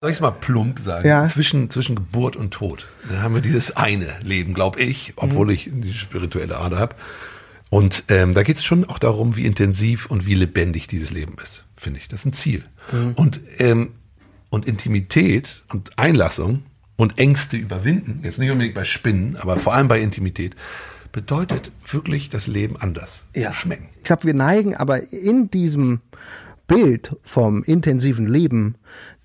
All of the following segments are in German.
Soll ich es mal plump sagen? Ja. Zwischen, zwischen Geburt und Tod. Da haben wir dieses eine Leben, glaube ich, obwohl Mhm. ich die spirituelle Ader habe. Und ähm, da geht es schon auch darum, wie intensiv und wie lebendig dieses Leben ist, finde ich. Das ist ein Ziel. Mhm. Und, ähm, und Intimität und Einlassung und Ängste überwinden, jetzt nicht unbedingt bei Spinnen, aber vor allem bei Intimität, bedeutet wirklich das Leben anders Ja. zu schmecken. Ich glaube, wir neigen aber in diesem Bild vom intensiven Leben,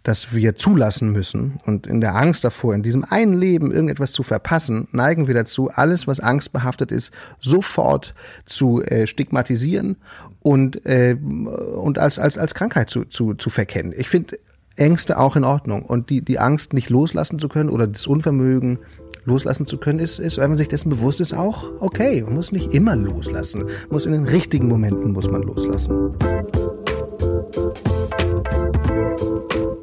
das wir zulassen müssen und in der Angst davor, in diesem einen Leben irgendetwas zu verpassen, neigen wir dazu, alles, was angstbehaftet ist, sofort zu äh, stigmatisieren und, äh, und als, als, als Krankheit zu, zu, zu verkennen. Ich finde Ängste auch in Ordnung und die, die Angst nicht loslassen zu können oder das Unvermögen loslassen zu können, ist, ist, wenn man sich dessen bewusst ist, auch okay. Man muss nicht immer loslassen. Muss in den richtigen Momenten muss man loslassen.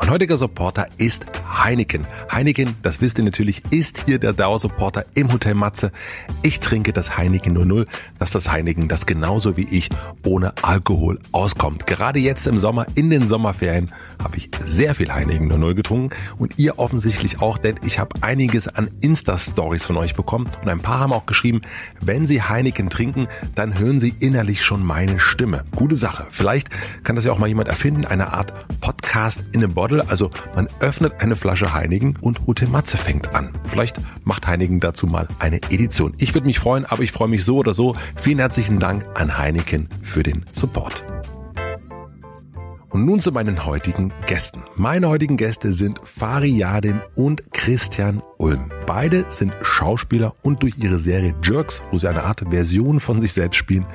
Mein heutiger Supporter ist Heineken. Heineken, das wisst ihr natürlich, ist hier der Dauersupporter im Hotel Matze. Ich trinke das Heineken 00, das ist das Heineken, das genauso wie ich ohne Alkohol auskommt. Gerade jetzt im Sommer, in den Sommerferien, habe ich sehr viel Heineken 00 getrunken und ihr offensichtlich auch, denn ich habe einiges an Insta-Stories von euch bekommen und ein paar haben auch geschrieben, wenn sie Heineken trinken, dann hören sie innerlich schon meine Stimme. Gute Sache. Vielleicht kann das ja auch mal jemand erfinden, eine Art Podcast in a Bottle. Also man öffnet eine Flasche Heineken und Hotel Matze fängt an. Vielleicht macht Heineken dazu mal eine Edition. Ich würde mich freuen, aber ich freue mich so oder so. Vielen herzlichen Dank an Heineken für den Support. Und nun zu meinen heutigen Gästen. Meine heutigen Gäste sind Fari Yadim und Christian Ulm. Beide sind Schauspieler und durch ihre Serie Jerks, wo sie eine Art Version von sich selbst spielen,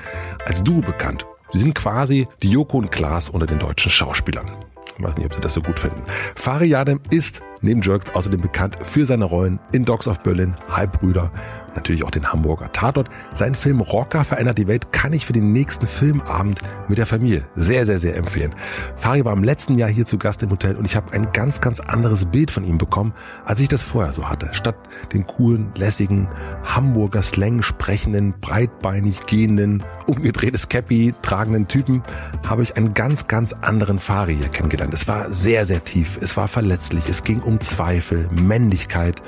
als Duo bekannt. Sie sind quasi die Joko und Klaas unter den deutschen Schauspielern. Weiß nicht, ob Sie das so gut finden. Fari Yadim ist neben Jerks außerdem bekannt für seine Rollen in Dogs of Berlin, Halbbrüder, natürlich auch den Hamburger Tatort. Sein Film Rocker verändert die Welt kann ich für den nächsten Filmabend mit der Familie sehr, sehr, sehr empfehlen. Fari war im letzten Jahr hier zu Gast im Hotel und ich habe ein ganz, ganz anderes Bild von ihm bekommen, als ich das vorher so hatte. Statt den coolen, lässigen, Hamburger Slang sprechenden, breitbeinig gehenden, umgedrehtes Cappy tragenden Typen, habe ich einen ganz, ganz anderen Fari hier kennengelernt. Es war sehr, sehr tief, es war verletzlich, es ging um Zweifel, Männlichkeit,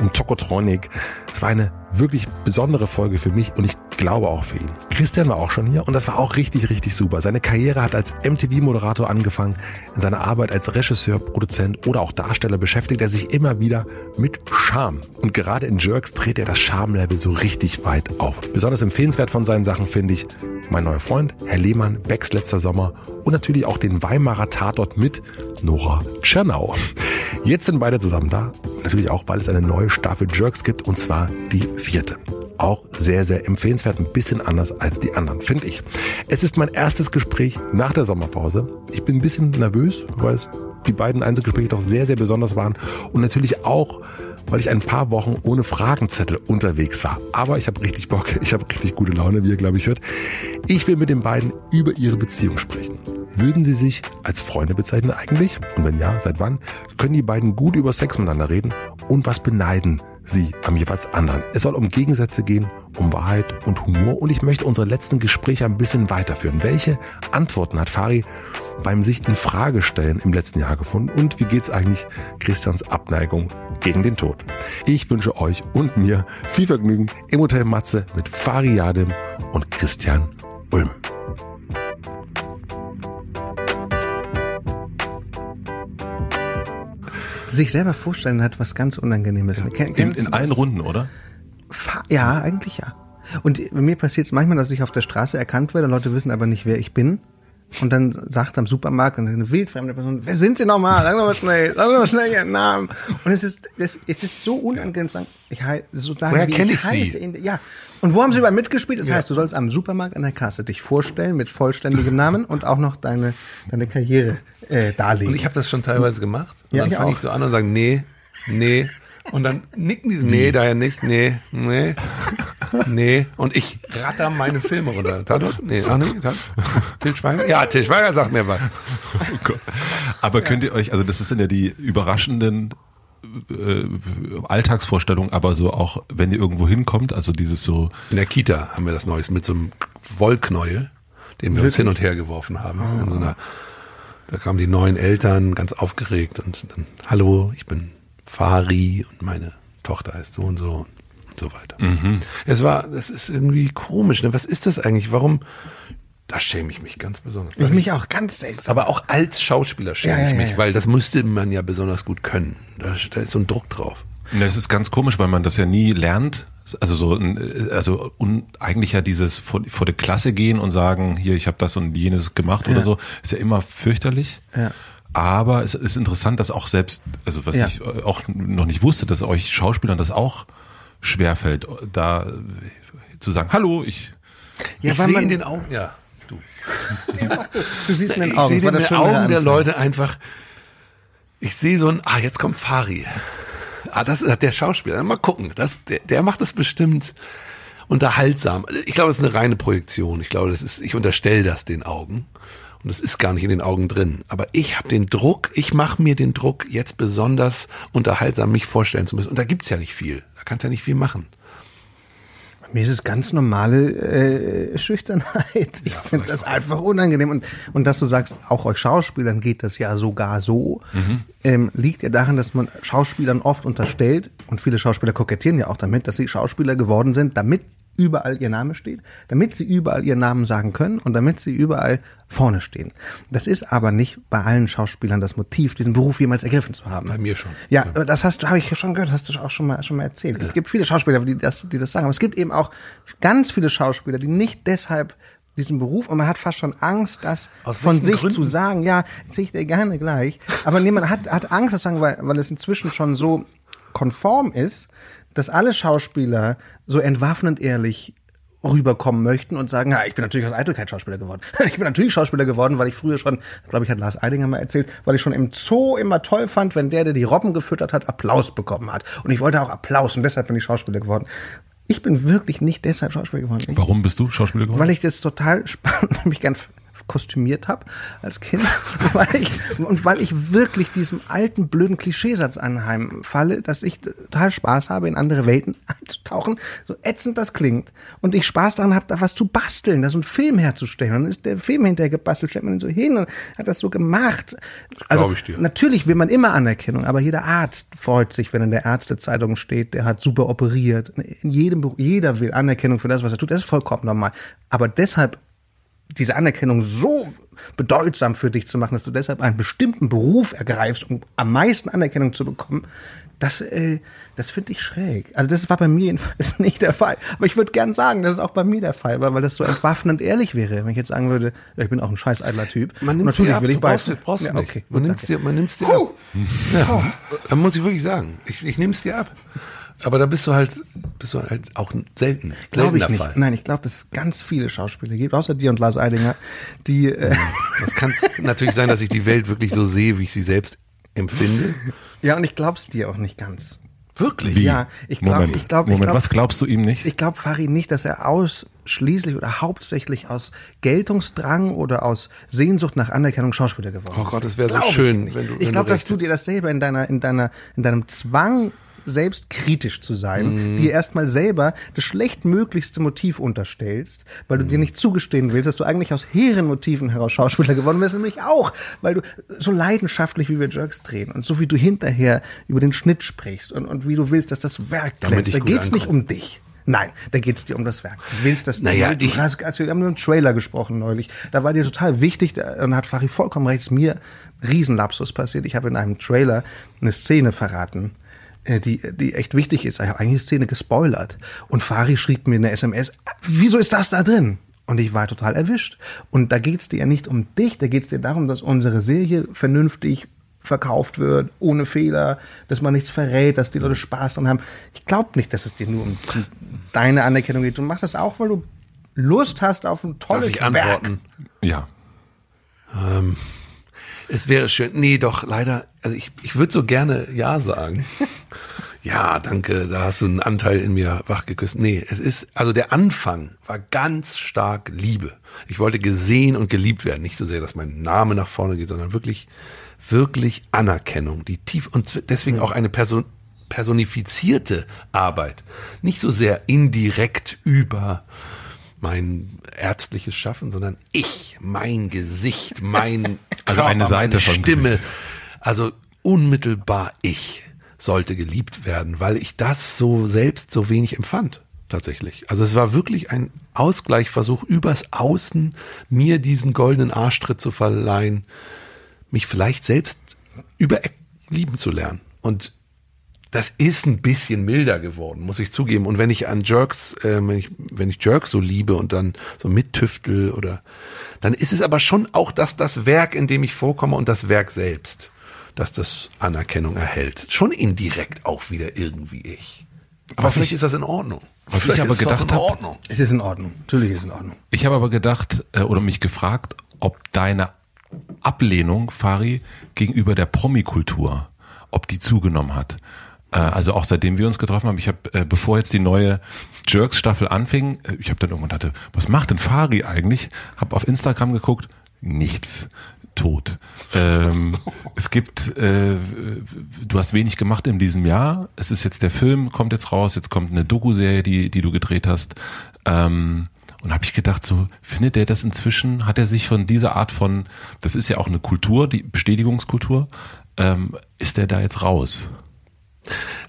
um Tokotronik. Es war eine wirklich besondere Folge für mich und ich glaube auch für ihn. Christian war auch schon hier und das war auch richtig, richtig super. Seine Karriere hat als MTV-Moderator angefangen. In seiner Arbeit als Regisseur, Produzent oder auch Darsteller beschäftigt er sich immer wieder mit Charme. Und gerade in Jerks dreht er das Charme-Level so richtig weit auf. Besonders empfehlenswert von seinen Sachen finde ich mein neuer Freund, Herr Lehmann, Becks letzter Sommer und natürlich auch den Weimarer Tatort mit Nora Tschernau. Jetzt sind beide zusammen da. Natürlich auch, weil es eine neue Staffel Jerks gibt und zwar die vierte. Auch sehr, sehr empfehlenswert, ein bisschen anders als die anderen, finde ich. Es ist mein erstes Gespräch nach der Sommerpause. Ich bin ein bisschen nervös, weil es die beiden Einzelgespräche doch sehr, sehr besonders waren und natürlich auch, weil ich ein paar Wochen ohne Fragenzettel unterwegs war. Aber ich habe richtig Bock, ich habe richtig gute Laune, wie ihr glaube ich hört. Ich will mit den beiden über ihre Beziehung sprechen. Würden sie sich als Freunde bezeichnen eigentlich? Und wenn ja, seit wann? Können die beiden gut über Sex miteinander reden? Und was beneiden sie am jeweils anderen? Es soll um Gegensätze gehen, um Wahrheit und Humor. Und ich möchte unsere letzten Gespräche ein bisschen weiterführen. Welche Antworten hat Fari beim sich in Frage stellen im letzten Jahr gefunden? Und wie geht's eigentlich Christians Abneigung gegen den Tod? Ich wünsche euch und mir viel Vergnügen im Hotel Matze mit Fari Yadim und Christian Ulm. Sich selber vorstellen hat was ganz Unangenehmes. Ken- In, in allen? Runden, oder? Ja, eigentlich ja. Und bei mir passiert es manchmal, dass ich auf der Straße erkannt werde und Leute wissen aber nicht, wer ich bin. Und dann sagt am Supermarkt eine wildfremde Person, wer sind Sie nochmal? Sagen Sie mal schnell, sagen Sie mal schnell Ihren Namen. Und es ist, es, es ist so unangenehm zu sagen, ich heiße, so sagen, Woher wie ich, ich Sie? heiße. In, ja. Und wo haben Sie überall mitgespielt? Das heißt, du sollst am Supermarkt an der Kasse dich vorstellen mit vollständigem Namen und auch noch deine, deine Karriere äh, darlegen. Und ich habe das schon teilweise gemacht. Und Ja, dann fange ich so an und sage, nee, nee. Und dann nicken die, so, nee, daher nicht, nee, nee. Nee, und ich ratter meine Filme runter. Tatort? Nee, ach nee, Tat, Til Schweiger? Ja, Til Schweiger sagt mir was. Oh Gott. Aber könnt ihr euch, also das sind ja die überraschenden äh, Alltagsvorstellungen, aber so auch, wenn ihr irgendwo hinkommt, also dieses so, In der Kita haben wir das Neues mit so einem Wollknäuel, den wir uns hin und her geworfen haben. In so einer, da kamen die neuen Eltern ganz aufgeregt und dann, hallo, ich bin Fari und meine Tochter heißt so und so und so weiter. Es war, das ist irgendwie komisch. Ne? Was ist das eigentlich? Warum? Da schäme ich mich ganz besonders. Ich mich auch ganz seltsam. Aber auch als Schauspieler schäme Ja, ja, ich mich, ja, ja. weil das müsste man ja besonders gut können. Da, da ist so ein Druck drauf. Ja, es ist ganz komisch, weil man das ja nie lernt. Also so, ein- also un, eigentlich ja dieses vor, vor der Klasse gehen und sagen, hier, ich habe das und jenes gemacht oder so, ist ja immer fürchterlich. Ja. Aber es ist interessant, dass auch selbst, also was Ja. ich auch noch nicht wusste, dass euch Schauspielern das auch schwerfällt, da äh, zu sagen, hallo, ich Ja, ich sehe in den Augen, ja, du. Du siehst in den ich Augen. sehe war in den Augen der. Leute einfach, ich sehe so ein, ah, jetzt kommt Fari. Ah, das ist der Schauspieler. Mal gucken, das, der, der macht das bestimmt unterhaltsam. Ich glaube, das ist eine reine Projektion. Ich glaube, das ist, ich unterstelle das den Augen. Und das ist gar nicht in den Augen drin. Aber ich habe den Druck, ich mache mir den Druck, jetzt besonders unterhaltsam mich vorstellen zu müssen. Und da gibt's ja nicht viel. Da kannst ja nicht viel machen. Mir ist es ganz normale äh, Schüchternheit. Ich finde das einfach unangenehm. Und, und dass du sagst, auch euch Schauspielern geht das ja sogar so, ähm, liegt ja daran, dass man Schauspielern oft unterstellt, und viele Schauspieler kokettieren ja auch damit, dass sie Schauspieler geworden sind, damit überall ihr Name steht, damit sie überall ihren Namen sagen können und damit sie überall vorne stehen. Das ist aber nicht bei allen Schauspielern das Motiv, diesen Beruf jemals ergriffen zu haben. Bei mir schon. Ja, aber das hast du, habe ich schon gehört, hast du auch schon mal, schon mal erzählt. Es gibt viele Schauspieler, die das, die das sagen, aber es gibt eben auch ganz viele Schauspieler, die nicht deshalb diesen Beruf und man hat fast schon Angst, das Aus von sich Gründen? zu sagen. Ja, erzähl ich dir gerne gleich. Aber nee, man hat, hat Angst, das zu sagen, weil, weil es inzwischen schon so konform ist, dass alle Schauspieler so entwaffnend ehrlich rüberkommen möchten und sagen, ja, ich bin natürlich aus Eitelkeit Schauspieler geworden. Ich bin natürlich Schauspieler geworden, weil ich früher schon, glaube ich, hat Lars Eidinger mal erzählt, weil ich schon im Zoo immer toll fand, wenn der, der die Robben gefüttert hat, Applaus bekommen hat. Und ich wollte auch Applaus und deshalb bin ich Schauspieler geworden. Ich bin wirklich nicht deshalb Schauspieler geworden. Ich, Warum bist du Schauspieler geworden? weil ich das total spannend, weil ich mich gern kostümiert habe als Kind weil ich, und weil ich wirklich diesem alten blöden Klischeesatz anheimfalle, dass ich total Spaß habe, in andere Welten einzutauchen, so ätzend das klingt und ich Spaß daran habe, da was zu basteln, da so einen Film herzustellen und dann ist der Film hinterher gebastelt, stellt man ihn so hin und hat das so gemacht. Also glaub ich dir. natürlich will man immer Anerkennung, aber jeder Arzt freut sich, wenn in der Ärztezeitung steht, der hat super operiert. In jedem Beruf, jeder will Anerkennung für das, was er tut. Das ist vollkommen normal. Aber deshalb diese Anerkennung so bedeutsam für dich zu machen, dass du deshalb einen bestimmten Beruf ergreifst, um am meisten Anerkennung zu bekommen, das, äh, das finde ich schräg. Also das war bei mir jedenfalls nicht der Fall. Aber ich würde gern sagen, dass es auch bei mir der Fall war, weil das so entwaffnend ehrlich wäre, wenn ich jetzt sagen würde, ich bin auch ein scheiß eitler Typ. Man nimmt natürlich dir ab, will ich du brauchst, beißen. brauchst du ja, nicht. okay, man nimmt dir, man nimmt's dir ab. Ja, da muss ich wirklich sagen. Ich, ich nehme es dir ab. Aber da bist du halt, bist du halt auch selten. Glaube ich seltener nicht. Fall. Nein, ich glaube, dass es ganz viele Schauspieler gibt, außer dir und Lars Eidinger, die äh, Das kann natürlich sein, dass ich die Welt wirklich so sehe, wie ich sie selbst empfinde. ja und ich glaub's dir auch nicht ganz. Wirklich? Wie? Ja, ich glaub- Moment, ich glaub- ich Moment, glaub- was glaubst du ihm nicht? Ich glaube, Farid, nicht, dass er ausschließlich oder hauptsächlich aus Geltungsdrang oder aus Sehnsucht nach Anerkennung Schauspieler geworden Oh ist. Gott, das wäre so ich schön, wenn du- Ich wenn glaube, du dass du dir das selber in deiner, in deiner, in deinem Zwang selbst kritisch zu sein, Mhm. dir erstmal selber das schlechtmöglichste Motiv unterstellst, weil du dir Mhm. nicht zugestehen willst, dass du eigentlich aus hehren Motiven heraus Schauspieler geworden bist, nämlich auch, weil du so leidenschaftlich wie wir Jerks drehen und so wie du hinterher über den Schnitt sprichst und, und wie du willst, dass das Werk glänzt. Da gut geht's nicht um dich. Nein, da geht's dir um das Werk. Du willst das Naja, du ich- hast, also wir haben nur einen Trailer gesprochen neulich. Da war dir total wichtig, da- und hat Fari vollkommen recht, ist mir Riesenlapsus passiert. Ich habe in einem Trailer eine Szene verraten, die, die echt wichtig ist. Ich habe eigentlich eine Szene gespoilert. Und Fari schrieb mir eine SMS, wieso ist das da drin? Und ich war total erwischt. Und da geht's dir ja nicht um dich, da geht's dir darum, dass unsere Serie vernünftig verkauft wird, ohne Fehler, dass man nichts verrät, dass die Leute Spaß dran haben. Ich glaube nicht, dass es dir nur um, deine Anerkennung geht. Du machst das auch, weil du Lust hast auf ein tolles Darf ich antworten? Ja. Es wäre schön. Nee, doch, leider. Also ich, ich würde so gerne Ja sagen. ja, danke, da hast du einen Anteil in mir wachgeküsst. Nee, es ist, also der Anfang war ganz stark Liebe. Ich wollte gesehen und geliebt werden. Nicht so sehr, dass mein Name nach vorne geht, sondern wirklich, wirklich Anerkennung, die tief und deswegen auch eine Person, personifizierte Arbeit. Nicht so sehr indirekt über mein ärztliches Schaffen, sondern ich, mein Gesicht, mein Also Körper, eine Seite meine Stimme. Gesicht. Also unmittelbar ich sollte geliebt werden, weil ich das so selbst so wenig empfand. Tatsächlich. Also es war wirklich ein Ausgleichsversuch übers Außen, mir diesen goldenen Arschtritt zu verleihen, mich vielleicht selbst über lieben zu lernen. Und das ist ein bisschen milder geworden, muss ich zugeben. Und wenn ich an Jerks, äh, wenn ich, wenn ich Jerks so liebe und dann so mittüftel oder, dann ist es aber schon auch das, das Werk, in dem ich vorkomme und das Werk selbst, dass das Anerkennung erhält. Schon indirekt auch wieder irgendwie ich. Aber Was vielleicht ich- ist das in Ordnung. was ich vielleicht aber ist gedacht in hab- Ordnung. Es ist in Ordnung. Natürlich ist es in Ordnung. Ich habe aber gedacht äh, oder mich gefragt, ob deine Ablehnung, Fari, gegenüber der Promikultur, ob die zugenommen hat. Äh, also auch seitdem wir uns getroffen haben, ich habe, äh, bevor jetzt die neue Jerks-Staffel anfing, äh, ich habe dann irgendwann dachte, was macht denn Fari eigentlich? Habe auf Instagram geguckt, nichts. Tot. Ähm, es gibt, äh, du hast wenig gemacht in diesem Jahr. Es ist jetzt der Film, kommt jetzt raus, jetzt kommt eine Doku-Serie, die, die du gedreht hast. Ähm, und habe ich gedacht, so findet er das inzwischen? Hat er sich von dieser Art von, das ist ja auch eine Kultur, die Bestätigungskultur, ähm, ist er da jetzt raus?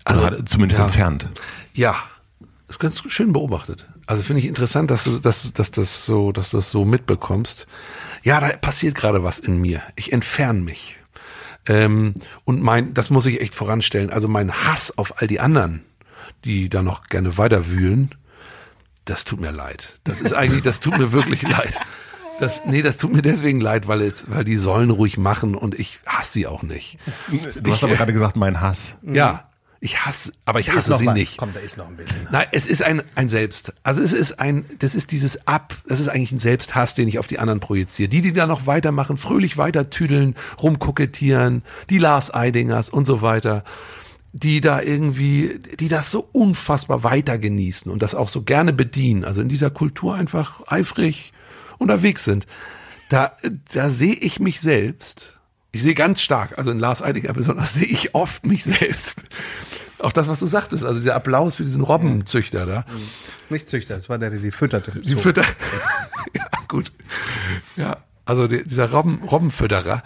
Also Also, hat- zumindest ja. entfernt. Ja, das ist ganz schön beobachtet. Also finde ich interessant, dass du, dass, dass das so, dass du das so mitbekommst. Ja, da passiert gerade was in mir. Ich entferne mich. Ähm, und mein, das muss ich echt voranstellen. Also mein Hass auf all die anderen, die da noch gerne weiter wühlen, das tut mir leid. Das ist eigentlich, das tut mir wirklich leid. Das, nee, das tut mir deswegen leid, weil es, weil die sollen ruhig machen und ich hasse sie auch nicht. Du hast aber gerade gesagt, mein Hass. Ja, ich hasse, aber ich hasse sie was. nicht. Komm, da ist noch ein bisschen. Nein, es ist ein, ein Selbst. Also es ist ein, das ist dieses Ab, das ist eigentlich ein Selbsthass, den ich auf die anderen projiziere. Die, die da noch weitermachen, fröhlich weiter tüdeln, rumkokettieren, die Lars Eidingers und so weiter, die da irgendwie, die das so unfassbar weiter genießen und das auch so gerne bedienen, also in dieser Kultur einfach eifrig unterwegs sind. Da, da sehe ich mich selbst. Ich sehe ganz stark, also in Lars Eidinger besonders, sehe ich oft mich selbst. Auch das, was du sagtest, also der Applaus für diesen Robbenzüchter da. Nicht Züchter, das war der, der die fütterte. Die So. Fütter. ja, gut. Ja, also die, dieser Robben, Robbenfütterer.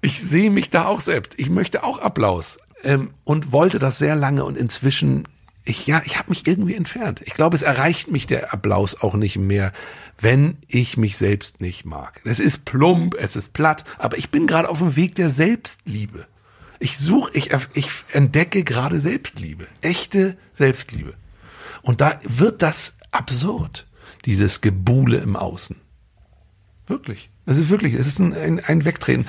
Ich sehe mich da auch selbst. Ich möchte auch Applaus. Ähm, und wollte das sehr lange und inzwischen, ich, ja, ich habe mich irgendwie entfernt. Ich glaube, es erreicht mich der Applaus auch nicht mehr, wenn ich mich selbst nicht mag. Es ist plump, es ist platt, aber ich bin gerade auf dem Weg der Selbstliebe. Ich suche, ich, ich entdecke gerade Selbstliebe. Echte Selbstliebe. Und da wird das absurd, dieses Gebuhle im Außen. Wirklich. Das ist wirklich, es ist ein, ein, ein Wegtreten.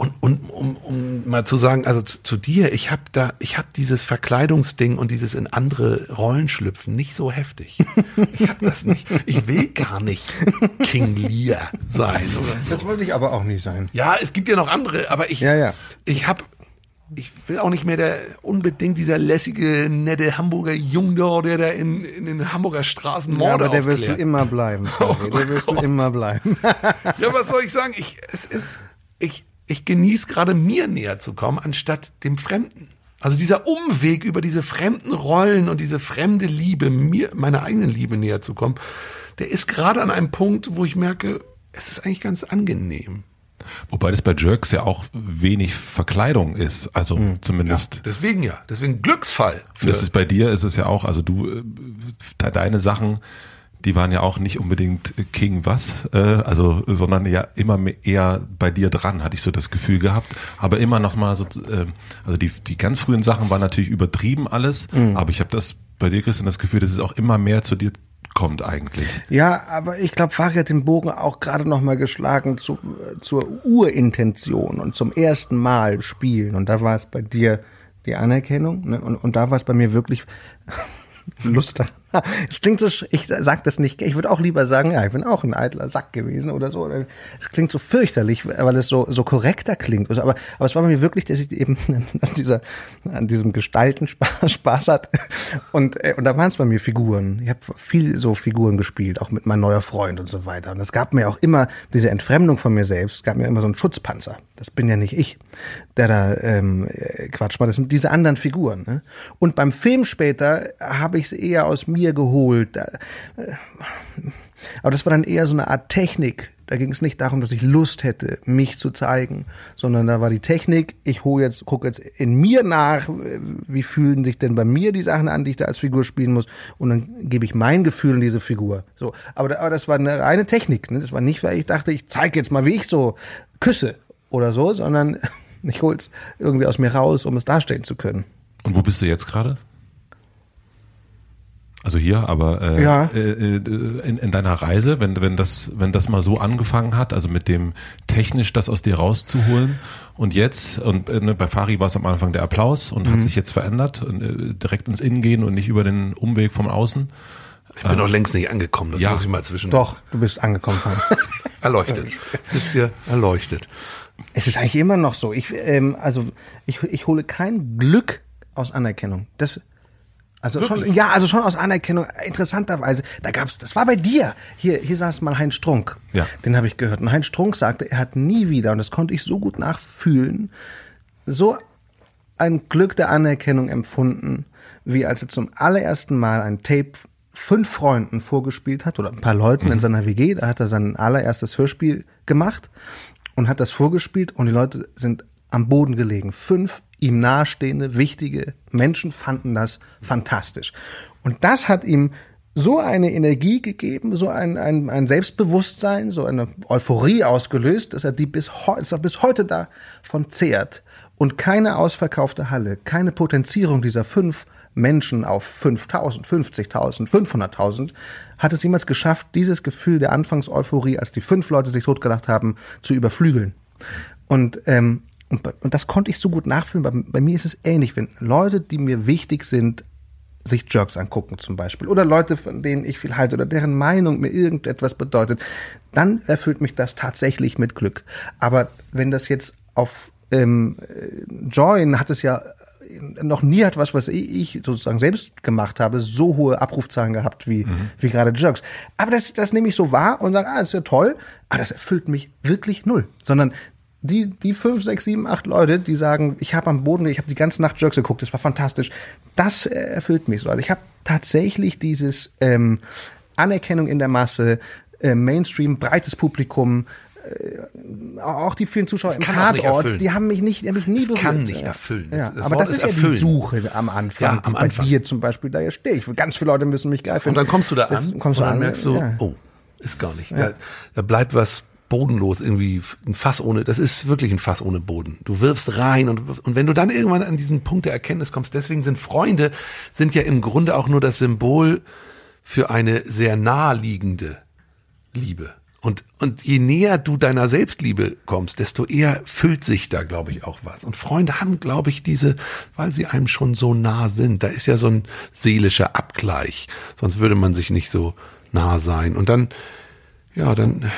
Und, und um, um mal zu sagen, also zu, zu dir, ich habe da, ich habe dieses Verkleidungsding und dieses in andere Rollen schlüpfen nicht so heftig. Ich habe das nicht. Ich will gar nicht King Lear sein oder so. Das wollte ich aber auch nicht sein. Ja, es gibt ja noch andere, aber ich, Ja, ja. ich habe, ich will auch nicht mehr der unbedingt dieser lässige, nette Hamburger Jungdor, der da in, in den Hamburger Straßen Ja, Morde aber der wirst du aufklärt. immer bleiben. Fabi. der wirst du immer bleiben. Ja, was soll ich sagen? Ich, es ist, ich, ich genieße gerade mir näher zu kommen, anstatt dem Fremden. Also dieser Umweg über diese fremden Rollen und diese fremde Liebe, mir, meiner eigenen Liebe näher zu kommen, der ist gerade an einem Punkt, wo ich merke, es ist eigentlich ganz angenehm. Wobei das bei Jerks ja auch wenig Verkleidung ist. Also zumindest. Deswegen ja, deswegen Glücksfall. Für, Das ist bei dir ist es ja auch, also du, äh, de- deine Sachen, die waren ja auch nicht unbedingt King was, äh, also, sondern ja immer mehr eher bei dir dran, hatte ich so das Gefühl gehabt. Aber immer noch mal so, äh, also die, die ganz frühen Sachen waren natürlich übertrieben alles, aber ich habe das bei dir, Christian, das Gefühl, dass es auch immer mehr zu dir kommt eigentlich. Ja, aber ich glaube, Fari hat den Bogen auch gerade noch mal geschlagen zu, zur Urintention und zum ersten Mal spielen. Und da war es bei dir die Anerkennung. Ne? Und, und da war es bei mir wirklich Lust Es klingt so, ich sag das nicht, ich würde auch lieber sagen, ja, ich bin auch ein eitler Sack gewesen oder so. Es klingt so fürchterlich, weil es so, so korrekter klingt. Aber, aber es war bei mir wirklich, dass ich eben an, dieser, an diesem Gestalten Spaß, Spaß hat. Und, äh, und da waren es bei mir Figuren. Ich habe viel so Figuren gespielt, auch mit meinem neuer Freund und so weiter. Und es gab mir auch immer diese Entfremdung von mir selbst, gab mir immer so einen Schutzpanzer. Das bin ja nicht ich, der da ähm, äh, Quatsch macht. Das sind diese anderen Figuren. Ne? Und beim Film später habe ich es eher aus mir geholt. Da, äh, aber das war dann eher so eine Art Technik. Da ging es nicht darum, dass ich Lust hätte, mich zu zeigen, sondern da war die Technik, ich hole jetzt, gucke jetzt in mir nach, äh, wie fühlen sich denn bei mir die Sachen an, die ich da als Figur spielen muss, und dann gebe ich mein Gefühl in diese Figur. So, aber, aber das war eine reine Technik. Ne? Das war nicht, weil ich dachte, ich zeige jetzt mal, wie ich so küsse oder so, sondern ich hole es irgendwie aus mir raus, um es darstellen zu können. Und wo bist du jetzt gerade? Also hier, aber äh, Ja. äh, äh, in, in deiner Reise, wenn, wenn, das, wenn das mal so angefangen hat, also mit dem technisch das aus dir rauszuholen und jetzt, und äh, ne, bei Fari war es am Anfang der Applaus und Mhm. hat sich jetzt verändert, und, äh, direkt ins Innen gehen und nicht über den Umweg vom Außen. Ich bin noch längst nicht angekommen, das Ja. muss ich mal zwischen Doch, du bist angekommen. Erleuchtet. Ich sitze hier erleuchtet. Es ist eigentlich immer noch so. Ich, ähm, also ich, ich hole kein Glück aus Anerkennung. Das, also schon, ja, also schon aus Anerkennung. Interessanterweise, da gab's, das war bei dir. Hier, hier saß mal Heinz Strunk. Ja. Den habe ich gehört. Und Heinz Strunk sagte, er hat nie wieder, und das konnte ich so gut nachfühlen, so ein Glück der Anerkennung empfunden, wie als er zum allerersten Mal ein Tape fünf Freunden vorgespielt hat oder ein paar Leuten in seiner WG. Da hat er sein allererstes Hörspiel gemacht und hat das vorgespielt und die Leute sind am Boden gelegen. Fünf ihm nahestehende, wichtige Menschen fanden das fantastisch. Und das hat ihm so eine Energie gegeben, so ein, ein, ein Selbstbewusstsein, so eine Euphorie ausgelöst, dass er die bis, heu dass er bis heute davon zehrt. Und keine ausverkaufte Halle, keine Potenzierung dieser fünf Menschen auf 5.000, 50.000, 500.000 hat es jemals geschafft, dieses Gefühl der Anfangseuphorie, als die fünf Leute sich totgelacht haben, zu überflügeln. Und, ähm, und, und das konnte ich so gut nachfühlen. Bei, bei mir ist es ähnlich, wenn Leute, die mir wichtig sind, sich Jerks angucken zum Beispiel oder Leute, von denen ich viel halte oder deren Meinung mir irgendetwas bedeutet, dann erfüllt mich das tatsächlich mit Glück. Aber wenn das jetzt auf ähm, äh, Join hat es ja äh, noch nie hat was, was ich sozusagen selbst gemacht habe, so hohe Abrufzahlen gehabt wie, wie gerade Jerks. Aber das, das nehme ich so wahr und sage, ah, das ist ja toll, aber das erfüllt mich wirklich null. Sondern die, die fünf, sechs, sieben, acht Leute, die sagen, ich habe am Boden, ich habe die ganze Nacht Jerks geguckt, das war fantastisch, das äh, erfüllt mich so. Also ich habe tatsächlich dieses ähm, Anerkennung in der Masse, äh, Mainstream, breites Publikum, äh, auch die vielen Zuschauer im Tatort, die haben mich nicht, die haben mich nie Es berührt. kann nicht ja. erfüllen. Ja, Das aber Wort das ist, ist ja die Suche am Anfang. Ja, am Bei Anfang. dir zum Beispiel, da stehe ich. Ganz viele Leute müssen mich geil finden. Und dann kommst du da Das an kommst und du dann an, merkst du, ja. oh, ist gar nicht. Da, da bleibt was bodenlos, irgendwie ein Fass ohne, das ist wirklich ein Fass ohne Boden. Du wirfst rein und, und wenn du dann irgendwann an diesen Punkt der Erkenntnis kommst, deswegen sind Freunde, sind ja im Grunde auch nur das Symbol für eine sehr naheliegende Liebe. Und, und je näher du deiner Selbstliebe kommst, desto eher füllt sich da, glaube ich, auch was. Und Freunde haben, glaube ich, diese, weil sie einem schon so nah sind. Da ist ja so ein seelischer Abgleich. Sonst würde man sich nicht so nah sein. Und dann, ja, dann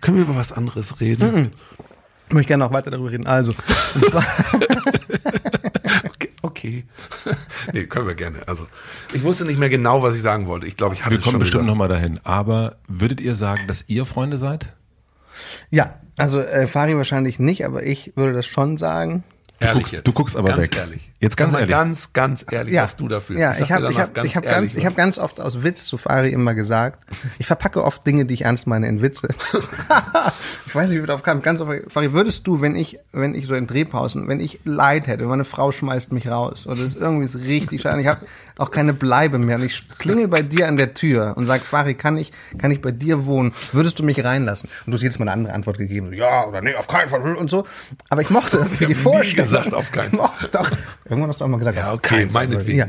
können wir über was anderes reden. Ich möchte gerne noch weiter darüber reden. Also, Okay. okay. nee, können wir gerne. Also, ich wusste nicht mehr genau, was ich sagen wollte. Ich glaube, ich hatte Wir es kommen schon bestimmt nochmal dahin. Aber würdet ihr sagen, dass ihr Freunde seid? ja, also äh, Fari wahrscheinlich nicht, aber ich würde das schon sagen. Du Ehrlich guckst- jetzt. du guckst aber ganz weg. Ehrlich. Jetzt ganz Mal ehrlich. Ganz, ganz ehrlich, was du dafür. Ja, ich habe ich hab, ich hab ganz, ich hab ganz oft aus Witz zu Fari immer gesagt, ich verpacke oft Dinge, die ich ernst meine, in Witze. ich weiß nicht, wie wir darauf kamen. Ganz oft, Fari, würdest du, wenn ich, wenn ich so in Drehpausen, wenn ich Leid hätte, meine Frau schmeißt mich raus oder es ist irgendwie ist richtig schade, ich habe auch keine Bleibe mehr und ich klingel bei dir an der Tür und sag, Fari, kann ich, kann ich bei dir wohnen? Würdest du mich reinlassen? Und du hast jetzt mal eine andere Antwort gegeben, so, ja oder nee, auf keinen Fall und so. Aber ich mochte für die Vorstellung. gesagt, auf keinen Ich mochte Doch, irgendwann hast du auch mal gesagt, Ja, okay, meinetwegen. Ja.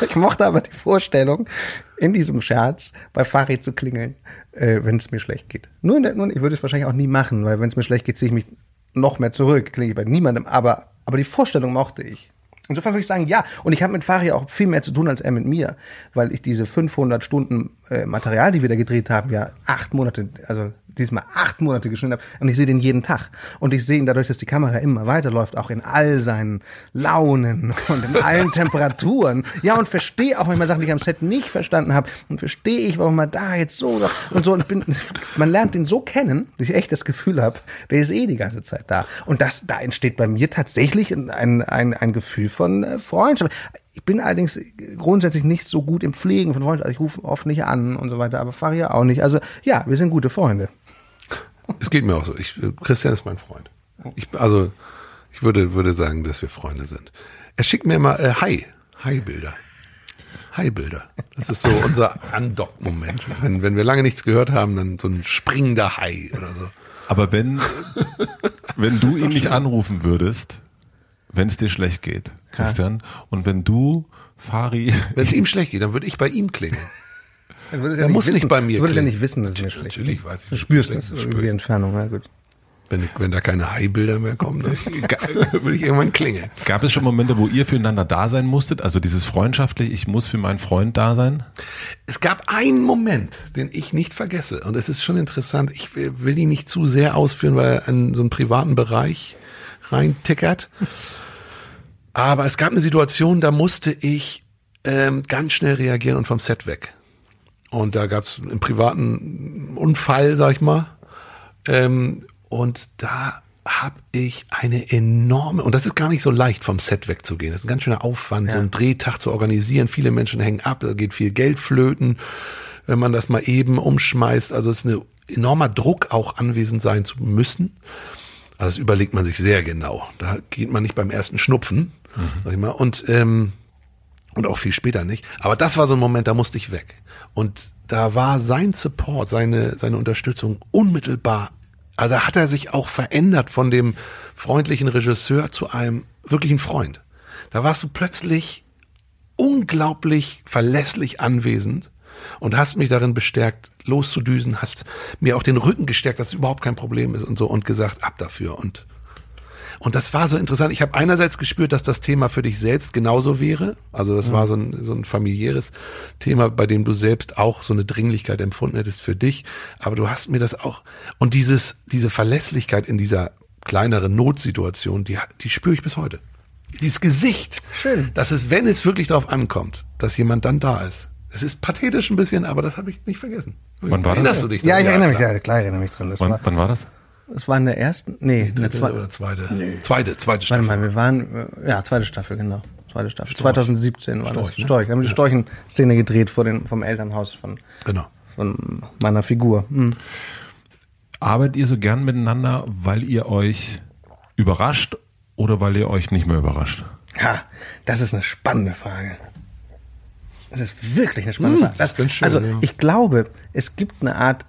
Ich mochte aber die Vorstellung, in diesem Scherz bei Farid zu klingeln, äh, wenn es mir schlecht geht. Nur, in der, nur ich würde es wahrscheinlich auch nie machen, weil wenn es mir schlecht geht, ziehe ich mich noch mehr zurück, klinge ich bei niemandem. Aber, aber die Vorstellung mochte ich. Insofern würde ich sagen, ja. Und ich habe mit Fari auch viel mehr zu tun als er mit mir, weil ich diese 500 Stunden äh, Material, die wir da gedreht haben, ja acht Monate, also diesmal acht Monate geschnitten habe und ich sehe den jeden Tag. Und ich sehe ihn dadurch, dass die Kamera immer weiterläuft, auch in all seinen Launen und in allen Temperaturen. Ja, und verstehe auch manchmal Sachen, die ich am Set nicht verstanden habe. Und verstehe ich, warum man da jetzt so und so. Und bin, man lernt ihn so kennen, dass ich echt das Gefühl habe, der ist eh die ganze Zeit da. Und das, da entsteht bei mir tatsächlich ein, ein, ein Gefühl von äh, Freundschaft. Ich bin allerdings grundsätzlich nicht so gut im Pflegen von Freunden. Also ich rufe oft nicht an und so weiter, aber Faria auch nicht. Also ja, wir sind gute Freunde. Es geht mir auch so. Ich, Christian ist mein Freund. Ich, also, ich würde, würde sagen, dass wir Freunde sind. Er schickt mir immer äh, Hi, Hi-Bilder. Hi-Bilder. Das ist so unser Undock-Moment. Wenn, wenn wir lange nichts gehört haben, dann so ein springender Hai oder so. Aber wenn, wenn du ihn nicht anrufen würdest, wenn es dir schlecht geht, Christian, und wenn du, Fari, Wenn es ihm schlecht geht, dann würde ich bei ihm klingen. Dann würdest Er ja muss wissen, nicht bei mir Du würdest ja klingen. nicht wissen, dass es mir schlecht Natürlich weiß ich, Du spürst das über die Entfernung, na gut. Wenn, wenn da keine Hai-Bilder mehr kommen, dann würde ich irgendwann klingeln. gab es schon Momente, wo ihr füreinander da sein musstet? Also dieses freundschaftlich, ich muss für meinen Freund da sein? Es gab einen Moment, den ich nicht vergesse. Und es ist schon interessant. Ich will, will ihn nicht zu sehr ausführen, weil er in so einen privaten Bereich reintickert. Aber es gab eine Situation, da musste ich ähm, ganz schnell reagieren und vom Set weg. Und da gab es einen privaten Unfall, sag ich mal. Ähm, und da habe ich eine enorme, und das ist gar nicht so leicht, vom Set wegzugehen. Das ist ein ganz schöner Aufwand, so einen Drehtag zu organisieren. Viele Menschen hängen ab, da geht viel Geld flöten, wenn man das mal eben umschmeißt. Also es ist ein enormer Druck, auch anwesend sein zu müssen. Also das überlegt man sich sehr genau. Da geht man nicht beim ersten Schnupfen, sag ich mal. Und ähm, und auch viel später nicht. Aber das war so ein Moment, da musste ich weg. Und da war sein Support, seine, seine Unterstützung unmittelbar. Also da hat er sich auch verändert von dem freundlichen Regisseur zu einem wirklichen Freund. Da warst du plötzlich unglaublich verlässlich anwesend und hast mich darin bestärkt, loszudüsen, hast mir auch den Rücken gestärkt, dass es überhaupt kein Problem ist und so und gesagt, ab dafür und und das war so interessant. Ich habe einerseits gespürt, dass das Thema für dich selbst genauso wäre. Also das war so ein, so ein familiäres Thema, bei dem du selbst auch so eine Dringlichkeit empfunden hättest für dich. Aber du hast mir das auch und dieses diese Verlässlichkeit in dieser kleineren Notsituation, die die spüre ich bis heute. Dieses Gesicht, Schön. dass es, wenn es wirklich darauf ankommt, dass jemand dann da ist. Es ist pathetisch ein bisschen, aber das habe ich nicht vergessen. Wann war das? Erinnerst du dich? Ja, ich erinnere mich, klar. ja, klar erinnere mich dran. Das Wann, war, wann war das? Das war in der ersten, nee, in der Dritte zweiten. oder zweite? Zweite, zweite Warte Staffel. mal, wir waren, ja, zweite Staffel, genau. Zweite Staffel. Storch. 2017 war Storch, das. ne? Storch. Wir haben die Ja. Storchen-Szene gedreht vor den, vom Elternhaus von, Genau. von meiner Figur. Hm. Arbeitet ihr so gern miteinander, weil ihr euch überrascht oder weil ihr euch nicht mehr überrascht? Ja, das ist eine spannende Frage. Das ist wirklich eine spannende Frage. Das, ist ganz schön, also, ja. ich glaube, es gibt eine Art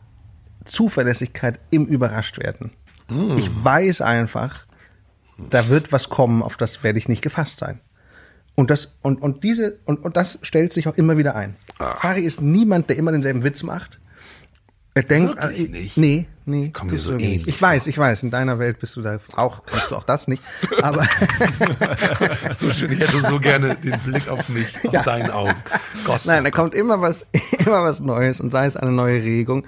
Zuverlässigkeit im Überraschtwerden. Ich weiß einfach, da wird was kommen, auf das werde ich nicht gefasst sein. Und das, und, und diese, und, und das stellt sich auch immer wieder ein. Fari ist niemand, der immer denselben Witz macht. Er denkt, Wirklich äh, nicht? nee, nee. Kommt mir tust so ähnlich nicht. Ich weiß, ich weiß, in deiner Welt bist du da auch, kannst du auch das nicht. Aber So schön, ich hätte so gerne den Blick auf mich, aus Ja. deinen Augen. Gott. Nein, da kommt immer was, immer was Neues und sei es eine neue Regung.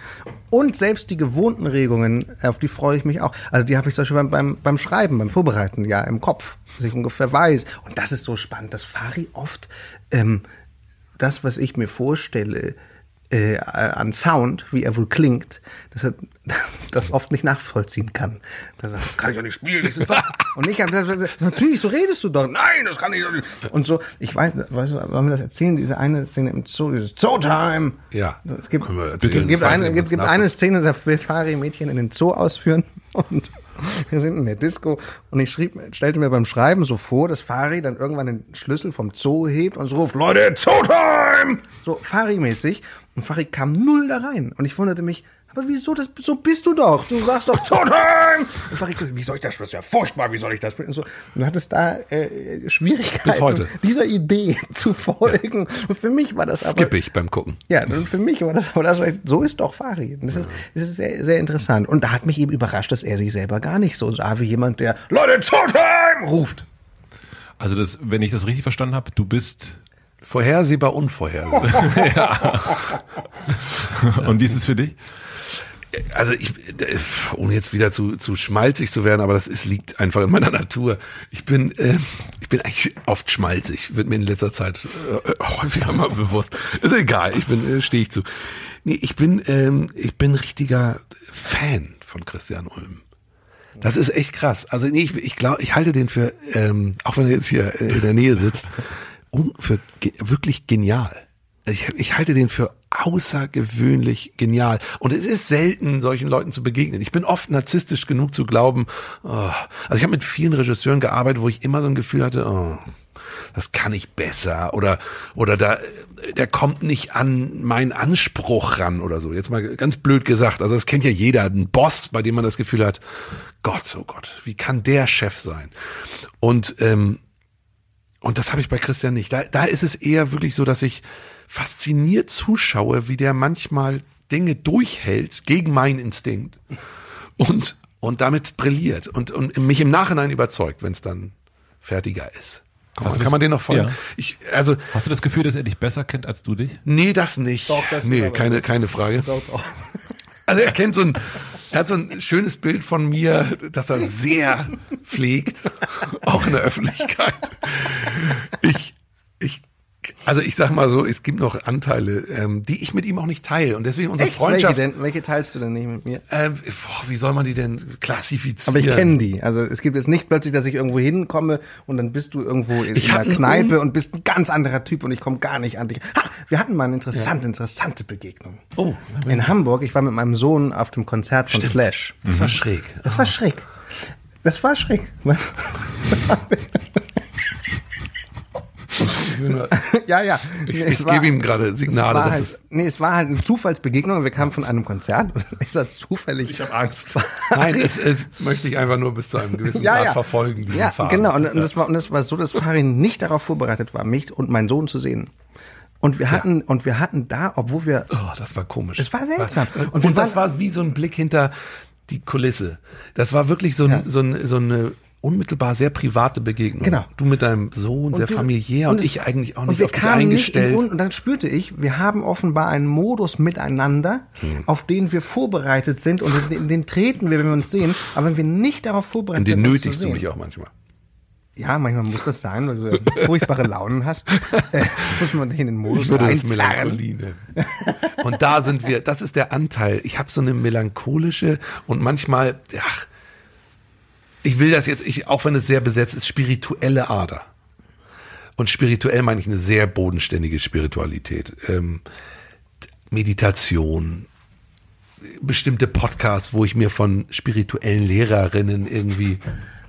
Und selbst die gewohnten Regungen, auf die freue ich mich auch. Also die habe ich zum Beispiel beim, beim, beim Schreiben, beim Vorbereiten, ja, im Kopf, dass ich ungefähr weiß. Und das ist so spannend, dass Fari oft ähm, das, was ich mir vorstelle, äh, an Sound, wie er wohl klingt, dass er das oft nicht nachvollziehen kann. Da sagt, das kann ich doch nicht spielen. Das ist doch und ich habe gesagt, natürlich, so redest du doch. Nein, das kann ich doch nicht. Und so, ich weiß, weißt du, wollen wir das erzählen? Diese eine Szene im Zoo, dieses Zoo-Time. Ja, Es gibt, erzählen. gibt, eine, gibt, gibt eine Szene, da will Fari Mädchen in den Zoo ausführen und wir sind in der Disco und ich schrieb, stellte mir beim Schreiben so vor, dass Fari dann irgendwann den Schlüssel vom Zoo hebt und so ruft, Leute, Zoo-Time! So Fari-mäßig. Und Fari kam null da rein. Und ich wunderte mich, aber wieso, das, so bist du doch. Du sagst doch Zoo-Time! Und Fari, wie soll ich das, das ist ja furchtbar, wie soll ich das? Und so, du hattest da äh, Schwierigkeiten, dieser Idee zu folgen. Und für mich war das aber... Skippe ich beim Gucken. Ja, und für mich war das, aber das so ist doch Fari. Und Das ist, das ist sehr, sehr interessant. Und da hat mich eben überrascht, dass er sich selber gar nicht so sah wie jemand, der Leute Zootime ruft. Also das, wenn ich das richtig verstanden habe, du bist Vorhersehbar, unvorhersehbar. und wie ist es für dich? also ich, ohne jetzt wieder zu, zu schmalzig zu werden, aber das ist, liegt einfach in meiner Natur. Ich bin, äh, ich bin eigentlich oft schmalzig, wird mir in letzter Zeit äh, häufiger mal bewusst. Ist egal, ich bin, äh, stehe ich zu. Nee, ich bin, ähm, ich bin richtiger Fan von Christian Ulm. Das ist echt krass. Also nee, ich, ich glaube, ich halte den für, ähm, auch wenn er jetzt hier in der Nähe sitzt, um, für ge wirklich genial. Ich, ich halte den für außergewöhnlich genial. Und es ist selten, solchen Leuten zu begegnen. Ich bin oft narzisstisch genug zu glauben, oh, also ich habe mit vielen Regisseuren gearbeitet, wo ich immer so ein Gefühl hatte, oh, das kann ich besser oder oder da der kommt nicht an meinen Anspruch ran oder so. Jetzt mal ganz blöd gesagt. Also das kennt ja jeder, ein Boss, bei dem man das Gefühl hat, Gott, oh Gott, wie kann der Chef sein? Und ähm, und das habe ich bei Christian nicht. Da, da ist es eher wirklich so, dass ich fasziniert zuschaue, wie der manchmal Dinge durchhält gegen meinen Instinkt und, und damit brilliert und, und mich im Nachhinein überzeugt, wenn es dann fertiger ist. Komm, kann das, man den noch folgen? Ja. Ich, also, Hast du das Gefühl, dass er dich besser kennt als du dich? Nee, das nicht. Doch, das nee, keine, keine Frage. Doch, doch. Also er kennt so ein, er hat so ein schönes Bild von mir, das er sehr pflegt, auch in der Öffentlichkeit. Ich, also ich sag mal so, es gibt noch Anteile, ähm, die ich mit ihm auch nicht teile. Und deswegen unsere Echt? Freundschaft. Welche, denn, welche teilst du denn nicht mit mir? Ähm, boah, wie soll man die denn klassifizieren? Aber ich kenne die. Also es gibt jetzt nicht plötzlich, dass ich irgendwo hinkomme und dann bist du irgendwo in, ich einer Kneipe und bist ein ganz anderer Typ und ich komme gar nicht an dich. Ha, wir hatten mal eine interessante, ja. interessante Begegnung. Oh. In Hamburg, ich war mit meinem Sohn auf dem Konzert von Stimmt. Slash. Das war schräg. Das war schräg. Das war schräg. Ja, ja. Ich, ich gebe ihm gerade Signale. Es halt, nee, es war halt eine Zufallsbegegnung. Wir kamen von einem Konzert und ich war zufällig. Ich habe Angst. Nein, es, es, möchte ich einfach nur bis zu einem gewissen ja, Grad ja. verfolgen. Ja, Faden. genau. Und, und, das war, und das war so, dass Farin nicht darauf vorbereitet war, mich und meinen Sohn zu sehen. Und wir hatten, ja. und wir hatten da, obwohl wir. Oh, das war komisch. Das war seltsam. Und, und das war wie so ein Blick hinter die Kulisse. Das war wirklich so, ein, ja. so, ein, so eine unmittelbar sehr private Begegnung. Genau. Du mit deinem Sohn, und sehr du, familiär und, und, ich eigentlich auch nicht wir auf dich eingestellt. Nicht und dann spürte ich, wir haben offenbar einen Modus miteinander, hm. auf den wir vorbereitet sind und in den treten wir, wenn wir uns sehen, aber wenn wir nicht darauf vorbereitet sind. In den nötigst du mich auch manchmal. Ja, manchmal muss das sein, weil du furchtbare Launen hast. Äh, muss man in den Modus nennen. Und da sind wir, das ist der Anteil. Ich habe so eine melancholische und manchmal, ach, ich will das jetzt, ich, auch wenn es sehr besetzt ist, spirituelle Ader. Und spirituell meine ich eine sehr bodenständige Spiritualität. Ähm, Meditation, bestimmte Podcasts, wo ich mir von spirituellen Lehrerinnen irgendwie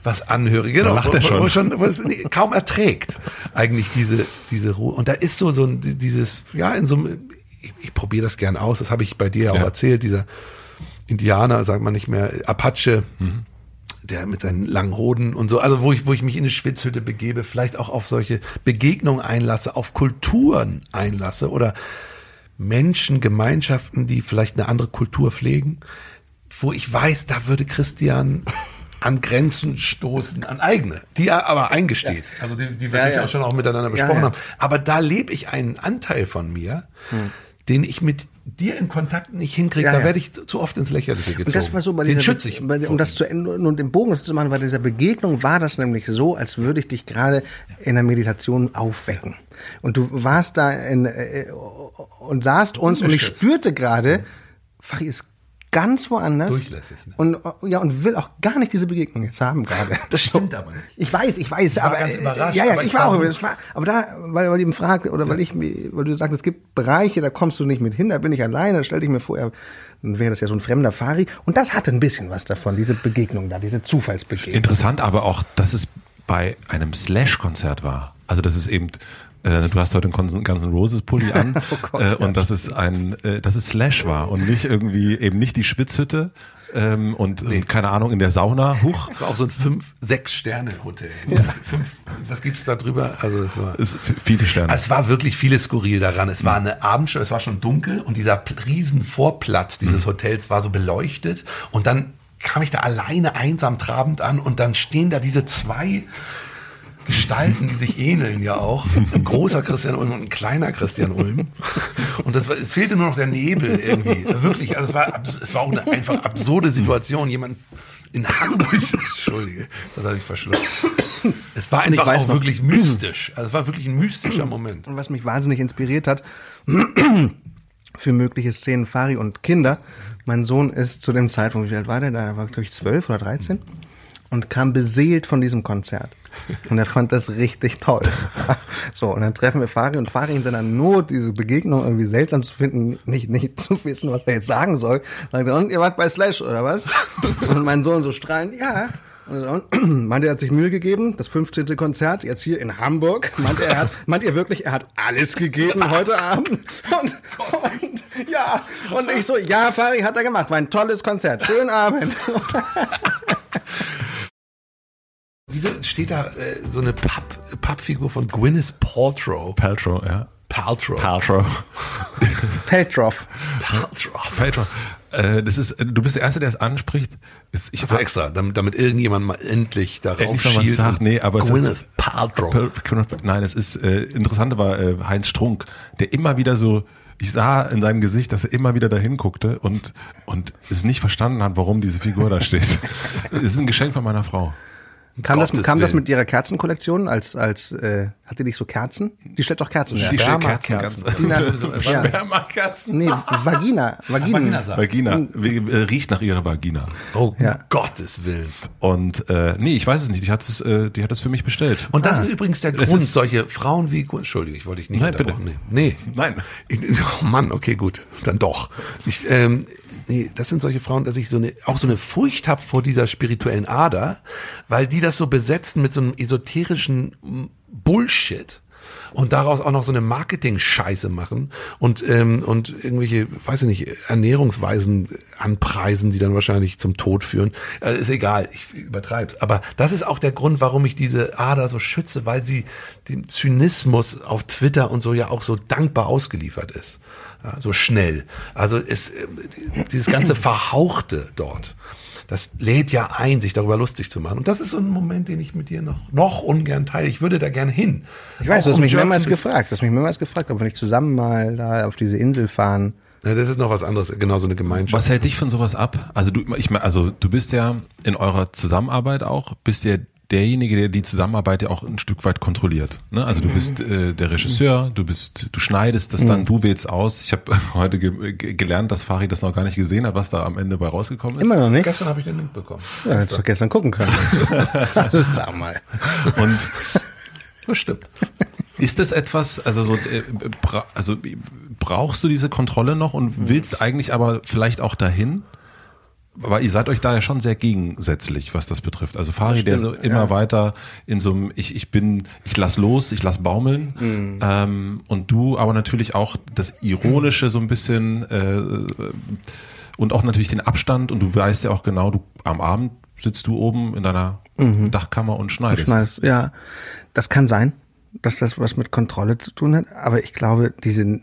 was anhöre. Genau, da wo, wo, schon wo es nee, kaum erträgt eigentlich diese diese Ruhe. Und da ist so so ein, dieses ja in so einem, ich, ich probiere das gern aus. Das habe ich bei dir ja auch erzählt. Dieser Indianer, sagt man nicht mehr, Apache. Mhm der mit seinen langen Hoden und so, also wo ich, wo ich mich in eine Schwitzhütte begebe, vielleicht auch auf solche Begegnungen einlasse, auf Kulturen einlasse oder Menschen, Gemeinschaften, die vielleicht eine andere Kultur pflegen, wo ich weiß, da würde Christian an Grenzen stoßen, an eigene, die er aber eingesteht. Ja. Also die, die wir ja, ja. auch schon auch miteinander besprochen haben. Aber da lebe ich einen Anteil von mir, hm. den ich mit dir in Kontakt nicht hinkriege, ja, da werde ich zu, zu, oft ins Lächerliche gezogen. Und das war so bei Den dieser, schütze ich. Bei, um das zu enden und den Bogen zu machen, bei dieser Begegnung war das nämlich so, als würde ich dich gerade in der Meditation aufwecken. Und du warst da in, äh, und saßt uns und ich spürte gerade, Fachi ist ganz woanders. Durchlässig. Ne? Und ja und will auch gar nicht diese Begegnung jetzt haben gerade. Das stimmt aber nicht. Ich weiß, ich weiß, ich aber ganz überrascht. Ja, ja, ich war auch. War, aber da, weil weil eben fragt oder ja. weil ich, weil du sagst, es gibt Bereiche, da kommst du nicht mit hin, da bin ich alleine. Stell dich mir vor, dann wäre das ja so ein fremder Fari. Und das hatte ein bisschen was davon, diese Begegnung da, diese Zufallsbegegnung. Interessant, aber auch, dass es bei einem Slash-Konzert war. Also das ist eben äh, du hast heute einen ganzen Roses Pulli an oh Gott, äh, und das ist ein, äh, das ist Slash war und nicht irgendwie eben nicht die Schwitzhütte ähm, und, nee. und keine Ahnung in der Sauna. Huch. Das war auch so ein fünf, sechs Sterne Hotel. Ja. Fünf, was gibt's da drüber? Also es war ist viele Sterne. Es war wirklich vieles skurril daran. Es war eine Abendshow, es war schon dunkel und dieser riesen Vorplatz dieses mhm. Hotels war so beleuchtet und dann kam ich da alleine einsam trabend an und dann stehen da diese zwei Gestalten, die sich ähneln ja auch. Ein großer Christian Ulm und ein kleiner Christian Ulm. Und das war, es fehlte nur noch der Nebel irgendwie. Wirklich, also es war, es war auch eine einfach absurde Situation. Jemand in Hamburg, Entschuldige, das hatte ich verschluckt. Es war einfach auch noch. wirklich mystisch. Also es war wirklich ein mystischer Moment. Und was mich wahnsinnig inspiriert hat, für mögliche Szenen Fari und Kinder. Mein Sohn ist zu dem Zeitpunkt, wie alt war der? Da war, glaube ich, zwölf oder dreizehn und kam beseelt von diesem Konzert. Und er fand das richtig toll. So, und dann treffen wir Fari und Fari in seiner Not, diese Begegnung irgendwie seltsam zu finden, nicht, nicht zu wissen, was er jetzt sagen soll. Sagt er, und ihr wart bei Slash, oder was? Und mein Sohn so strahlend, ja. Meint, er hat sich Mühe gegeben, das 15. Konzert jetzt hier in Hamburg. Meint er, hat, meint ihr wirklich, er hat alles gegeben heute Abend? Und, und ja, und ich so, ja, Fari hat er gemacht, war ein tolles Konzert. Schönen Abend. Wieso steht da äh, so eine Papp, Pappfigur von Gwyneth Paltrow? Paltrow, ja. Paltrow. Paltrow. Peltroff. Paltrow. Paltrow. Äh, das ist, du bist der Erste, der es anspricht. Ist, ich also extra, damit, damit irgendjemand mal endlich darauf endlich schielt. Was sagt. Nee, aber Gwyneth es ist, Paltrow. Nein, es ist äh, interessant war äh, Heinz Strunk, der immer wieder so ich sah in seinem Gesicht, dass er immer wieder dahin guckte und, und es nicht verstanden hat, warum diese Figur da steht. es ist ein Geschenk von meiner Frau. Kam, das, kam das mit ihrer Kerzenkollektion als, als äh, hat die nicht so Kerzen? Die stellt doch Kerzen Die stellt Kerzen, Kerzen. Spermakerzen. Nee, Vagina. Vagina. Vagina. Vagina. Riecht nach ihrer Vagina. Oh, ja. Gottes Willen. Und äh, nee, ich weiß es nicht. Die hat es, äh, die hat es für mich bestellt. Und das ah. ist übrigens der Grund, solche Frauen wie Entschuldigung, ich wollte dich nicht Nein, bitte. Nee. nee. Nein. Oh Mann, okay, gut. Dann doch. Ich, ähm, nee, das sind solche Frauen, dass ich so eine, auch so eine Furcht habe vor dieser spirituellen Ader, weil die das so besetzen mit so einem esoterischen Bullshit und daraus auch noch so eine Marketing-Scheiße machen und ähm, und irgendwelche, weiß ich nicht, Ernährungsweisen anpreisen, die dann wahrscheinlich zum Tod führen. Äh, ist egal, ich übertreib's. Aber das ist auch der Grund, warum ich diese Ader so schütze, weil sie dem Zynismus auf Twitter und so ja auch so dankbar ausgeliefert ist ja, so schnell. Also es, äh, dieses ganze Verhauchte dort, das lädt ja ein, sich darüber lustig zu machen. Und das ist so ein Moment, den ich mit dir noch, noch ungern teile. Ich würde da gerne hin. Ich weiß, Auch du hast um mich mehrmals gefragt, du hast mich mehrmals gefragt, ob wir nicht zusammen mal da auf diese Insel fahren. Ja, das ist noch was anderes, genau so eine Gemeinschaft. Was hält dich von sowas ab? Also du, ich also du bist ja in eurer Zusammenarbeit auch, bist ja derjenige, der die Zusammenarbeit ja auch ein Stück weit kontrolliert. Ne? Also du mhm. bist äh, der Regisseur, du bist, du schneidest das dann, mhm. du wählst aus. Ich habe heute ge gelernt, dass Farid das noch gar nicht gesehen hat, was da am Ende bei rausgekommen ist. Immer noch nicht. Gestern habe ich den Link bekommen. Ja, hättest du gestern gucken können. ist sag mal. Und das stimmt. Ist das etwas, also so, äh, bra also brauchst du diese Kontrolle noch und willst eigentlich aber vielleicht auch dahin? Aber ihr seid euch da ja schon sehr gegensätzlich, was das betrifft. Also Fari, der so immer ja. weiter in so einem, ich, ich bin, ich lass los, ich lass baumeln. Mhm. Ähm, und du aber natürlich auch das Ironische so ein bisschen äh, und auch natürlich den Abstand und du weißt ja auch genau, du am Abend sitzt du oben in deiner mhm. Dachkammer und schneidest. schneidest. Ja, das kann sein dass das was mit Kontrolle zu tun hat, aber ich glaube, diese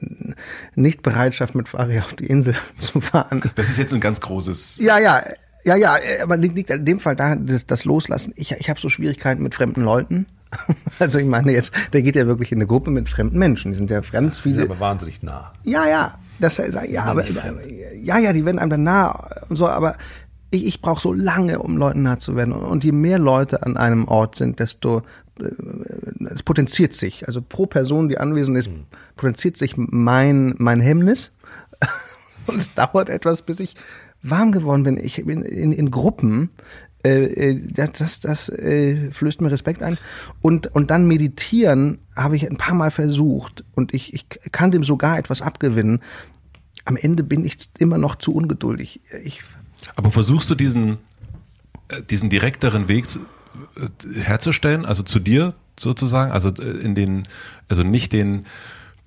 Nichtbereitschaft mit Fari auf die Insel zu fahren. Das ist jetzt ein ganz großes. Ja, ja, ja, ja, aber liegt, liegt in dem Fall da das, das Loslassen. Ich, ich habe so Schwierigkeiten mit fremden Leuten. Also ich meine jetzt, der geht ja wirklich in eine Gruppe mit fremden Menschen. Die sind ja ganz viele. Die sind aber wahnsinnig nah. Ja, ja, das ja, aber ja, ja, die werden einem dann nah und so, aber ich, ich brauche so lange, um Leuten nah zu werden. Und je mehr Leute an einem Ort sind, desto es potenziert sich. Also pro Person, die anwesend ist, mhm. potenziert sich mein, mein Hemmnis. Und es dauert etwas, bis ich warm geworden bin. Ich bin in, in Gruppen, äh, äh, das, das, das äh, flößt mir Respekt ein. Und, und dann meditieren habe ich ein paar Mal versucht und ich, ich kann dem sogar etwas abgewinnen. Am Ende bin ich immer noch zu ungeduldig. Ich, Aber versuchst du diesen, diesen direkteren Weg äh, herzustellen, also zu dir sozusagen, also äh, in den, also nicht den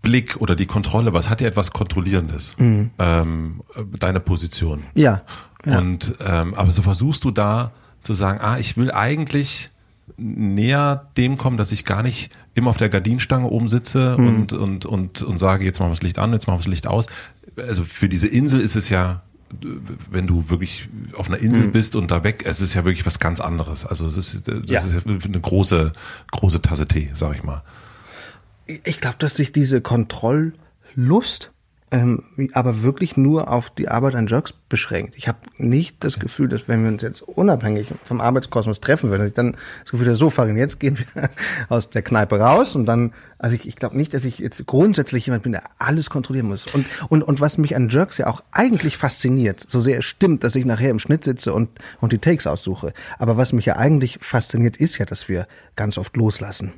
Blick oder die Kontrolle, was hat ja etwas Kontrollierendes, mhm. ähm, deine Position. Ja. ja. Und ähm, aber so versuchst du da zu sagen, ah, ich will eigentlich näher dem kommen, dass ich gar nicht immer auf der Gardinenstange oben sitze mhm. und, und, und, und sage, jetzt machen wir das Licht an, jetzt machen wir das Licht aus. Also für diese Insel ist es ja wenn du wirklich auf einer Insel mhm. bist und da weg, es ist ja wirklich was ganz anderes. Also es ist, das ja. ist eine große, große Tasse Tee, sag ich mal. Ich glaube, dass sich diese Kontrolllust ähm, aber wirklich nur auf die Arbeit an Jerks beschränkt. Ich habe nicht das Gefühl, dass wenn wir uns jetzt unabhängig vom Arbeitskosmos treffen würden, dass ich dann das Gefühl habe, so Farin, jetzt gehen wir aus der Kneipe raus und dann, also ich, ich glaube nicht, dass ich jetzt grundsätzlich jemand bin, der alles kontrollieren muss. Und, und, und was mich an Jerks ja auch eigentlich fasziniert, so sehr es stimmt, dass ich nachher im Schnitt sitze und, und die Takes aussuche, aber was mich ja eigentlich fasziniert, ist ja, dass wir ganz oft loslassen.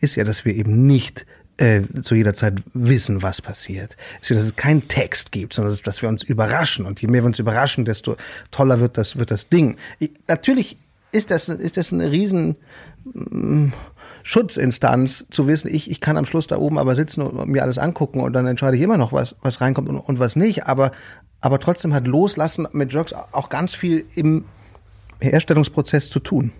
Ist ja, dass wir eben nicht äh, zu jeder Zeit wissen, was passiert. Ist dass es keinen Text gibt, sondern dass, wir uns überraschen. Und je mehr wir uns überraschen, desto toller wird das, wird das Ding. Ich, natürlich ist das, ist das eine riesen mm, Schutzinstanz zu wissen, ich, ich kann am Schluss da oben aber sitzen und mir alles angucken und dann entscheide ich immer noch, was, was reinkommt und, und was nicht. Aber, aber trotzdem hat Loslassen mit Jokes auch ganz viel im Herstellungsprozess zu tun.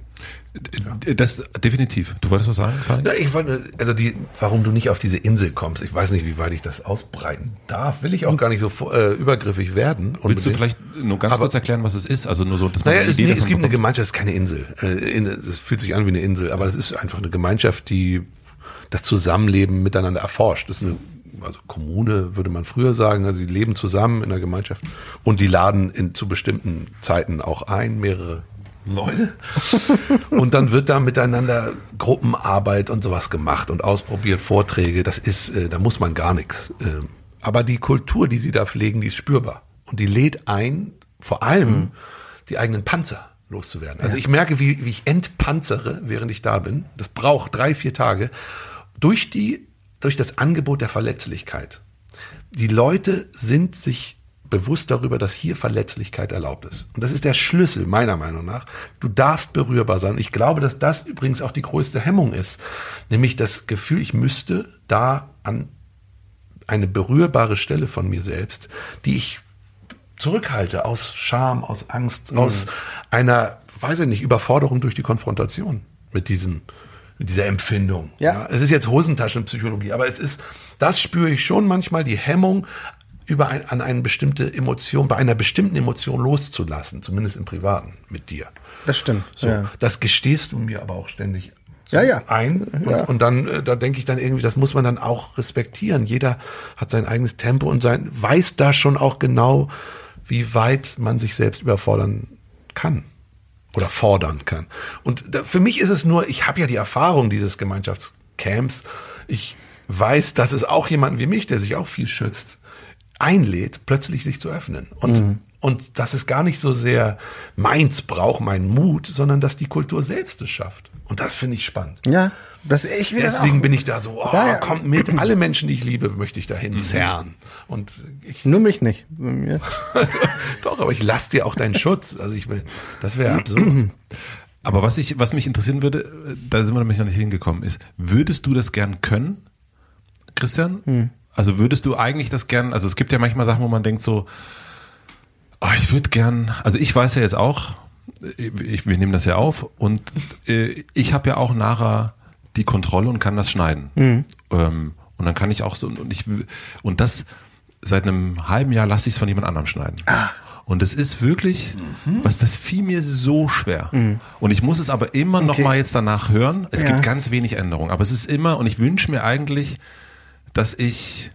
Das definitiv. Du wolltest was sagen? Ja, ich wollte, also die, warum du nicht auf diese Insel kommst. Ich weiß nicht, wie weit ich das ausbreiten darf. Will ich auch gar nicht so äh, übergriffig werden. Unbedingt. Willst du vielleicht nur ganz Aber, kurz erklären, was es ist? Also nur so, dass man naja, es, nee, es gibt eine Gemeinschaft, es ist keine Insel. Äh, es fühlt sich an wie eine Insel, aber es ist einfach eine Gemeinschaft, die das Zusammenleben miteinander erforscht. Das ist eine also Kommune würde man früher sagen, also die leben zusammen in der Gemeinschaft und die laden in, zu bestimmten Zeiten auch ein, mehrere Leute. und dann wird da miteinander Gruppenarbeit und sowas gemacht und ausprobiert, Vorträge. Das ist, äh, da muss man gar nichts. Äh, aber die Kultur, die sie da pflegen, die ist spürbar. Und die lädt ein, vor allem mhm. die eigenen Panzer loszuwerden. Also ich merke, wie, wie ich entpanzere, während ich da bin. Das braucht drei, vier Tage. Durch die, durch das Angebot der Verletzlichkeit. Die Leute sind sich bewusst darüber, dass hier Verletzlichkeit erlaubt ist. Und das ist der Schlüssel, meiner Meinung nach. Du darfst berührbar sein. Und ich glaube, dass das übrigens auch die größte Hemmung ist. Nämlich das Gefühl, ich müsste da an eine berührbare Stelle von mir selbst, die ich zurückhalte aus Scham, aus Angst, mhm. aus einer, weiß ich nicht, Überforderung durch die Konfrontation mit diesem, mit dieser Empfindung. Ja. ja. Es ist jetzt Hosentaschenpsychologie, aber es ist, das spüre ich schon manchmal, die Hemmung, über ein, an eine bestimmte Emotion, bei einer bestimmten Emotion loszulassen, zumindest im Privaten mit dir. Das stimmt. So, ja. Das gestehst du mir aber auch ständig so ja, ja. ein. Und, ja. und dann, äh, da denke ich dann irgendwie, das muss man dann auch respektieren. Jeder hat sein eigenes Tempo und sein, weiß da schon auch genau, wie weit man sich selbst überfordern kann oder fordern kann. Und da, für mich ist es nur, ich habe ja die Erfahrung dieses Gemeinschaftscamps. Ich weiß, dass es auch jemanden wie mich, der sich auch viel schützt, einlädt, plötzlich sich zu öffnen. Und, mhm. und das ist gar nicht so sehr meins braucht, mein Mut, sondern dass die Kultur selbst es schafft. Und das finde ich spannend. Ja. Das, ich Deswegen bin ich da so, oh, ja, ja. kommt mit, alle Menschen, die ich liebe, möchte ich dahin mhm. zerren. Und ich, Nur mich nicht. Doch, aber ich lasse dir auch deinen Schutz. Also ich will, das wäre absurd. Aber was ich, was mich interessieren würde, da sind wir nämlich noch nicht hingekommen, ist, würdest du das gern können, Christian? Hm. Also würdest du eigentlich das gern, also es gibt ja manchmal Sachen, wo man denkt so, oh, ich würde gern, also ich weiß ja jetzt auch, ich, wir nehmen das ja auf und äh, ich habe ja auch nachher die Kontrolle und kann das schneiden. Mhm. Ähm, und dann kann ich auch so, und ich, und das seit einem halben Jahr lasse ich es von jemand anderem schneiden. Ah. Und es ist wirklich, mhm. was das fiel mir so schwer. Mhm. Und ich muss es aber immer okay. noch mal jetzt danach hören. Es ja. gibt ganz wenig Änderungen, aber es ist immer, und ich wünsche mir eigentlich, dass ich,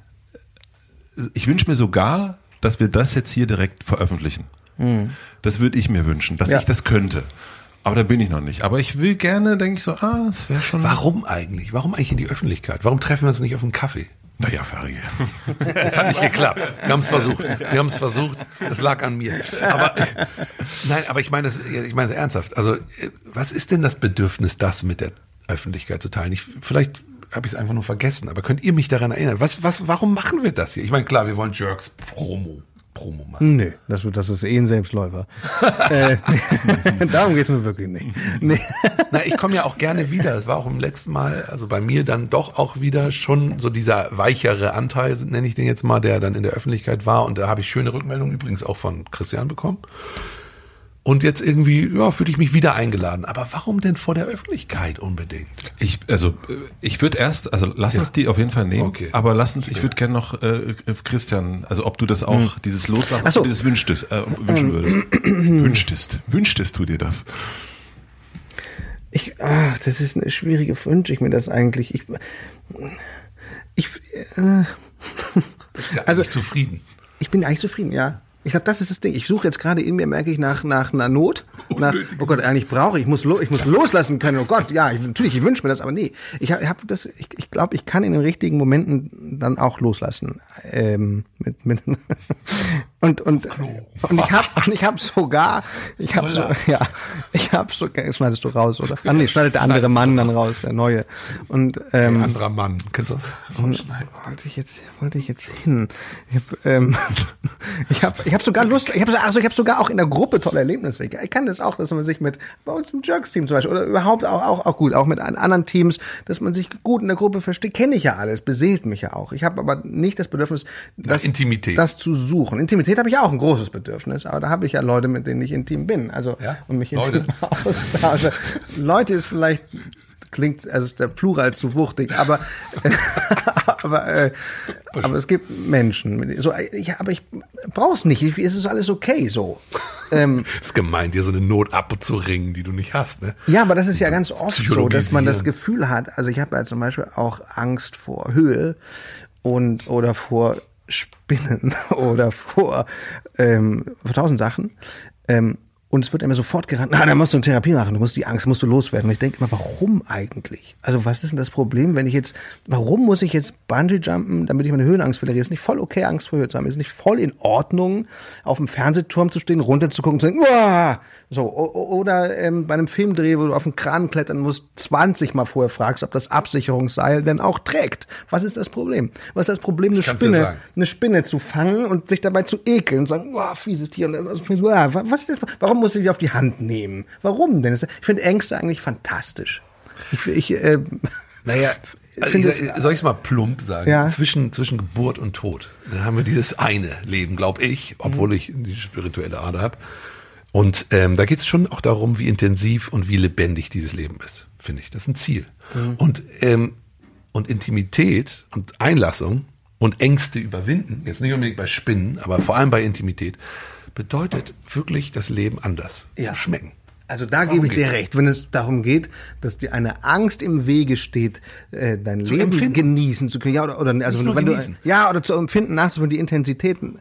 ich wünsche mir sogar, dass wir das jetzt hier direkt veröffentlichen. Mhm. Das würde ich mir wünschen, dass ja. ich das könnte. Aber da bin ich noch nicht. Aber ich will gerne, denke ich so, ah, es wäre schon. Warum eigentlich? Warum eigentlich in die Öffentlichkeit? Warum treffen wir uns nicht auf einen Kaffee? Naja, Ferry. Es hat nicht geklappt. Wir haben es versucht. Wir haben es versucht. Es lag an mir. Aber nein, aber ich meine das, ich meine es ernsthaft. Also, was ist denn das Bedürfnis, das mit der Öffentlichkeit zu teilen? Ich, vielleicht habe ich es einfach nur vergessen. Aber könnt ihr mich daran erinnern? Was, was, warum machen wir das hier? Ich meine, klar, wir wollen Jerks Promo. Promo machen. Nee, das, das ist eh ein Selbstläufer. äh, darum geht's mir wirklich nicht. Nee. Na, ich komme ja auch gerne wieder. Es war auch im letzten Mal, also bei mir dann doch auch wieder schon so dieser weichere Anteil, nenne ich den jetzt mal, der dann in der Öffentlichkeit war. Und da habe ich schöne Rückmeldungen übrigens auch von Christian bekommen. Und jetzt irgendwie, ja, fühle ich mich wieder eingeladen. Aber warum denn vor der Öffentlichkeit unbedingt? Ich, also, äh, ich würde erst, also lass uns die auf jeden Fall nehmen. Okay. Aber lass uns, ich würde gerne noch, äh, Christian, also ob du das auch, dieses Loslassen, so. ob du dieses wünschtest, äh, wünschen würdest. wünschtest. Wünschtest du dir das? Ich, ach, das ist eine schwierige, wünsche ich mir das eigentlich. Ich, ich, äh, Ist ja Also- eigentlich zufrieden. ich bin eigentlich zufrieden, ja. Ich glaube, das ist das Ding. Ich suche jetzt gerade in mir, merke ich, nach, nach einer Not. Nach, oh Gott, eigentlich brauche ich, ich muss, lo, ich muss loslassen können. Oh Gott, ja, ich, natürlich, ich wünsche mir das, aber nee. Ich habe hab das, ich, ich glaube, ich kann in den richtigen Momenten dann auch loslassen. Ähm, mit, mit und, und, und ich habe und ich habe sogar, ich habe so, ja, ich habe sogar, schneidest du raus, oder? Ah, nee, schneidet der andere Mann dann raus, der neue. Und, ähm, Ein anderer Mann. Kennst du das? Rausschneiden. wollte ich jetzt wollte ich jetzt hin ich habe ähm, ich habe ich habe sogar Lust ich habe also ich habe sogar auch in der Gruppe tolle Erlebnisse ich, ich kann das auch dass man sich mit bei uns im Jerks Team zum Beispiel oder überhaupt auch auch, auch gut auch mit an- anderen Teams dass man sich gut in der Gruppe versteht kenne ich ja alles beseelt mich ja auch ich habe aber nicht das Bedürfnis das Intimität. das zu suchen Intimität habe ich auch ein großes Bedürfnis aber da habe ich ja Leute mit denen ich intim bin also Ja? und mich Leute. intim austausche Leute ist vielleicht klingt also ist der Plural zu wuchtig aber aber äh, aber es gibt Menschen mit so ja, aber ich brauch's nicht ich, es ist alles okay so ähm, ist gemein, dir so eine Not abzuringen, die du nicht hast, ne? ja aber das ist ja ganz oft so dass man das. Gefühl hat also ich habe ja zum Beispiel auch Angst vor Höhe und oder vor Spinnen oder vor ähm, vor tausend Sachen. Ähm, und es wird immer sofort gerannt, na, da musst du eine Therapie machen, du musst die Angst, musst du loswerden. Und ich denke immer, warum eigentlich? Also was ist denn das Problem, wenn ich jetzt, warum muss ich jetzt Bungee jumpen, damit ich meine Höhenangst verliere? Ist nicht voll okay, Angst vor Höhe zu haben. Ist nicht voll in Ordnung, auf dem Fernsehturm zu stehen, runterzugucken und zu denken, Uah! so, oder ähm, bei einem Filmdreh, wo du auf den Kran klettern musst, 20 Mal vorher fragst, ob das Absicherungsseil denn auch trägt. Was ist das Problem? Was ist das Problem, eine Spinne, eine Spinne zu fangen und sich dabei zu ekeln und sagen, wow, fieses Tier. Und, uah, was ist das? Warum muss ich sie auf die Hand nehmen? Warum denn? Ich finde Ängste eigentlich fantastisch. Ich, ich äh, Naja, also ich, es- soll ich es mal plump sagen? Ja. Zwischen, zwischen Geburt und Tod. Da haben wir dieses eine Leben, glaube ich, obwohl ich die spirituelle Ader habe. Und ähm, da geht es schon auch darum, wie intensiv und wie lebendig dieses Leben ist, finde ich. Das ist ein Ziel. Und, ähm, und Intimität und Einlassung und Ängste überwinden, jetzt nicht unbedingt bei Spinnen, aber vor allem bei Intimität, bedeutet wirklich das Leben anders Ja. zu schmecken. Also da Darum gebe ich dir geht's. recht, wenn es darum geht, dass dir eine Angst im Wege steht, äh, dein Leben empfinden. genießen zu können, ja oder, oder also wenn du, ja oder zu empfinden, nachzuführen, die Intensitäten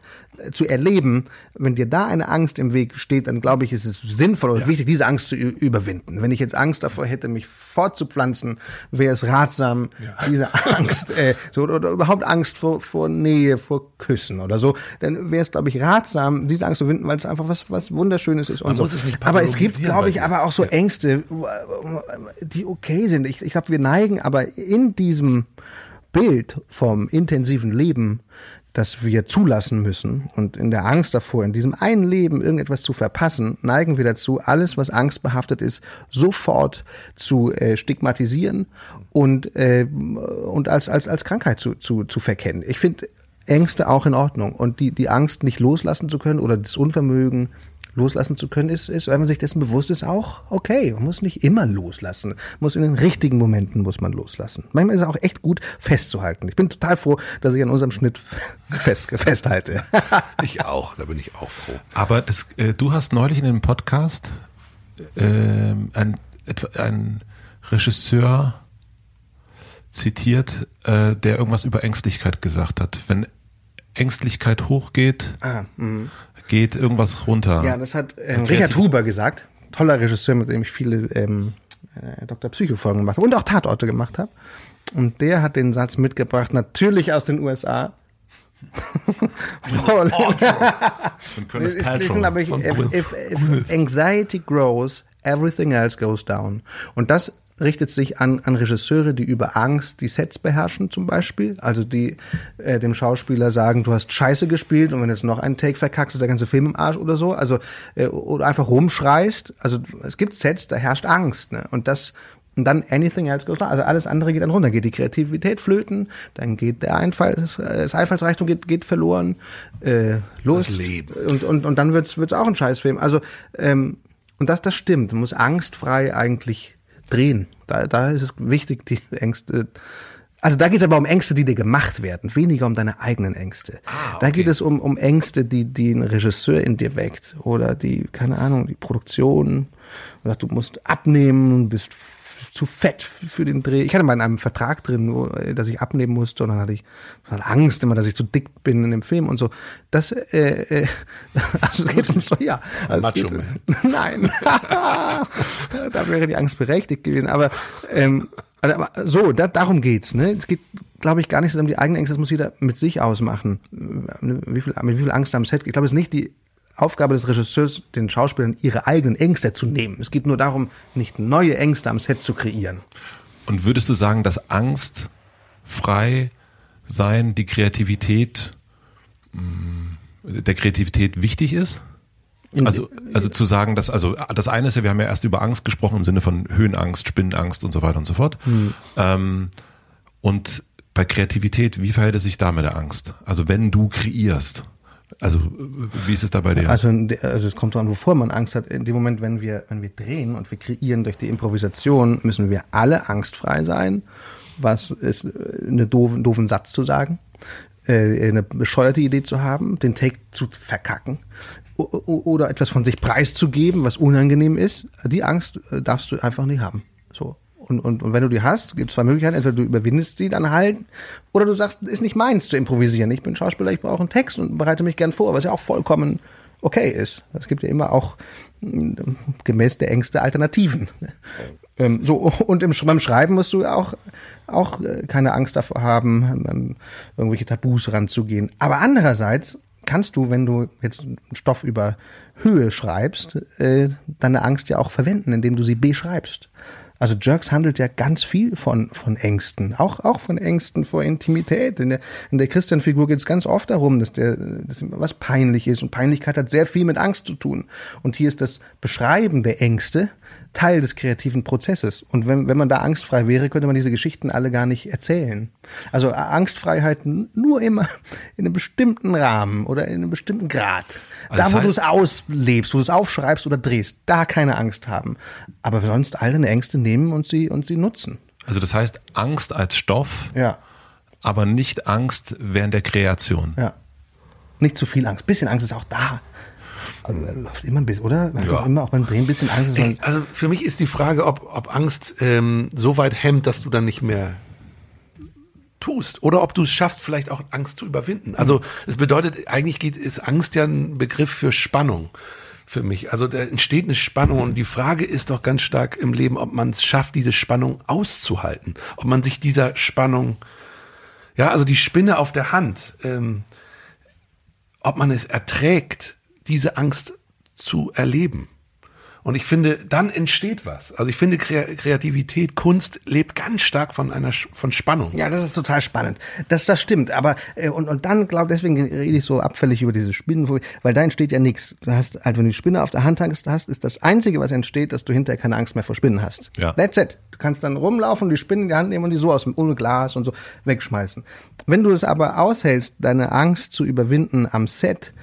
zu erleben. Wenn dir da eine Angst im Weg steht, dann glaube ich, ist es sinnvoll oder wichtig, diese Angst zu überwinden. Wenn ich jetzt Angst davor hätte, mich fortzupflanzen, wäre es ratsam, diese Angst äh, so, oder, überhaupt Angst vor, vor Nähe, vor Küssen oder so, dann wäre es glaube ich ratsam, diese Angst zu überwinden, weil es einfach was was wunderschönes ist und Man so. muss es nicht aber es gibt, glaube ich, aber auch so Ängste, die okay sind. Ich, ich glaube, wir neigen aber in diesem Bild vom intensiven Leben, das wir zulassen müssen und in der Angst davor, in diesem einen Leben irgendetwas zu verpassen, neigen wir dazu, alles, was angstbehaftet ist, sofort zu äh, stigmatisieren und, äh, und als, als, als Krankheit zu, zu, zu verkennen. Ich finde Ängste auch in Ordnung und die, die Angst nicht loslassen zu können oder das Unvermögen loslassen zu können, ist, ist, wenn man sich dessen bewusst ist, auch okay. Man muss nicht immer loslassen. Muss in den richtigen Momenten muss man loslassen. Manchmal ist es auch echt gut festzuhalten. Ich bin total froh, dass ich an unserem Schnitt fest, festhalte. Ich auch, da bin ich auch froh. Aber das, äh, du hast neulich in einem Podcast ähm, ein, ein Regisseur zitiert, äh, der irgendwas über Ängstlichkeit gesagt hat. Wenn Ängstlichkeit hochgeht, ah, mh. Geht irgendwas runter. Ja, das hat Und Richard Huber gesagt. Toller Regisseur, mit dem ich viele ähm, äh, Dr. Psycho-Folgen gemacht habe und auch Tatorte gemacht habe. Und der hat den Satz mitgebracht, natürlich aus den USA. Von Gwyneth Ist gelesen, aber ich, Von if, if, if anxiety grows, everything else goes down. Und das richtet sich an, an Regisseure, die über Angst die Sets beherrschen zum Beispiel. Also die äh, dem Schauspieler sagen, du hast Scheiße gespielt und wenn jetzt noch einen Take verkackst, ist der ganze Film im Arsch oder so. Also äh, oder einfach rumschreist. Also es gibt Sets, da herrscht Angst. Ne? Und das Und dann anything else goes down. Also alles andere geht dann runter. Geht die Kreativität flöten, dann geht der Einfall, das Einfallsreichtum geht, geht verloren. Äh, los. Das Leben. Und, und, und dann wird's, wird's auch ein Scheißfilm. Also, ähm, und das, das stimmt. Man muss angstfrei eigentlich drehen. Da, da ist es wichtig, die Ängste. Also da geht es aber um Ängste, die dir gemacht werden, weniger um deine eigenen Ängste. Ah, Da okay. geht es um, um Ängste, die, die ein Regisseur in dir weckt oder die, keine Ahnung, die Produktion. Oder du musst abnehmen und bist zu fett für den Dreh. Ich hatte mal in einem Vertrag drin, wo, äh, dass ich abnehmen musste und dann hatte ich Angst immer, dass ich zu dick bin in dem Film und so. Das, äh, äh, also es geht um so, ja. Also Macho geht, Nein. da wäre die Angst berechtigt gewesen. Aber, ähm, also, aber so, da, darum geht's. Ne? Es geht, glaube ich, gar nicht so um die eigenen Ängste. Das muss jeder mit sich ausmachen. Wie viel, mit wie viel Angst am Set. Ich glaube, es ist nicht die Aufgabe des Regisseurs, den Schauspielern ihre eigenen Ängste zu nehmen. Es geht nur darum, nicht neue Ängste am Set zu kreieren. Und würdest du sagen, dass Angst frei sein, die Kreativität, mh, der Kreativität wichtig ist? Also, also zu sagen, dass, also das eine ist ja, wir haben ja erst über Angst gesprochen im Sinne von Höhenangst, Spinnenangst und so weiter und so fort. Ähm, und bei Kreativität, wie verhält es sich da mit der Angst? Also wenn du kreierst, also wie ist es da bei dir? Also, also es kommt dran, wovor man Angst hat. In dem Moment, wenn wir, wenn wir drehen und wir kreieren durch die Improvisation, müssen wir alle angstfrei sein. Was ist äh, eine doofen, doofen Satz zu sagen, äh, eine bescheuerte Idee zu haben, den Take zu verkacken oder etwas von sich preiszugeben, was unangenehm ist. Die Angst äh, darfst du einfach nicht haben. So. Und, und, und wenn du die hast, gibt es zwei Möglichkeiten. Entweder du überwindest sie dann halt, oder du sagst, ist nicht meins zu improvisieren. Ich bin Schauspieler, ich brauche einen Text und bereite mich gern vor, was ja auch vollkommen okay ist. Es gibt ja immer auch mm, gemäß der Ängste Alternativen. Ähm, so, und im, beim Schreiben musst du auch, auch äh, keine Angst davor haben, an, an irgendwelche Tabus ranzugehen. Aber andererseits kannst du, wenn du jetzt einen Stoff über Höhe schreibst, äh, deine Angst ja auch verwenden, indem du sie beschreibst. Also Jerks handelt ja ganz viel von, von Ängsten, auch, auch von Ängsten vor Intimität. In der, in der Christian-Figur geht es ganz oft darum, dass, der, dass ihm was peinlich ist. Und Peinlichkeit hat sehr viel mit Angst zu tun. Und hier ist das Beschreiben der Ängste Teil des kreativen Prozesses. Und wenn, wenn man da angstfrei wäre, könnte man diese Geschichten alle gar nicht erzählen. Also äh, Angstfreiheit nur immer in einem bestimmten Rahmen oder in einem bestimmten Grad. Also da, wo du es auslebst, wo du es aufschreibst oder drehst, da keine Angst haben. Aber sonst all deine Ängste nehmen und sie, und sie nutzen. Also das heißt Angst als Stoff, Ja, aber nicht Angst während der Kreation. ja. Nicht zu viel Angst. Bisschen Angst ist auch da. Also, äh, läuft immer ein bisschen, oder? Man hat Ja. doch immer auch beim Drehen ein bisschen Angst. Ey, also für mich ist die Frage, ob, ob Angst ähm, so weit hemmt, dass du dann nicht mehr tust oder ob du es schaffst, vielleicht auch Angst zu überwinden. Also es bedeutet, eigentlich geht, ist Angst ja ein Begriff für Spannung für mich. Also da entsteht eine Spannung und die Frage ist doch ganz stark im Leben, ob man es schafft, diese Spannung auszuhalten, ob man sich dieser Spannung, ja, also die Spinne auf der Hand, ähm, ob man es erträgt, diese Angst zu erleben. Und ich finde, dann entsteht was. Also ich finde, Kre Kreativität, Kunst lebt ganz stark von einer von Spannung. Ja, das ist total spannend. Das, das stimmt. Aber äh, und, und dann glaube deswegen rede ich so abfällig über diese Spinnen, weil da entsteht ja nichts. Du hast halt, wenn du die Spinne auf der Hand hast, hast, ist das Einzige, was entsteht, dass du hinterher keine Angst mehr vor Spinnen hast. Ja. That's it. Du kannst dann rumlaufen, die Spinnen in die Hand nehmen und die so aus dem ohne Glas und so wegschmeißen. Wenn du es aber aushältst, deine Angst zu überwinden am Set,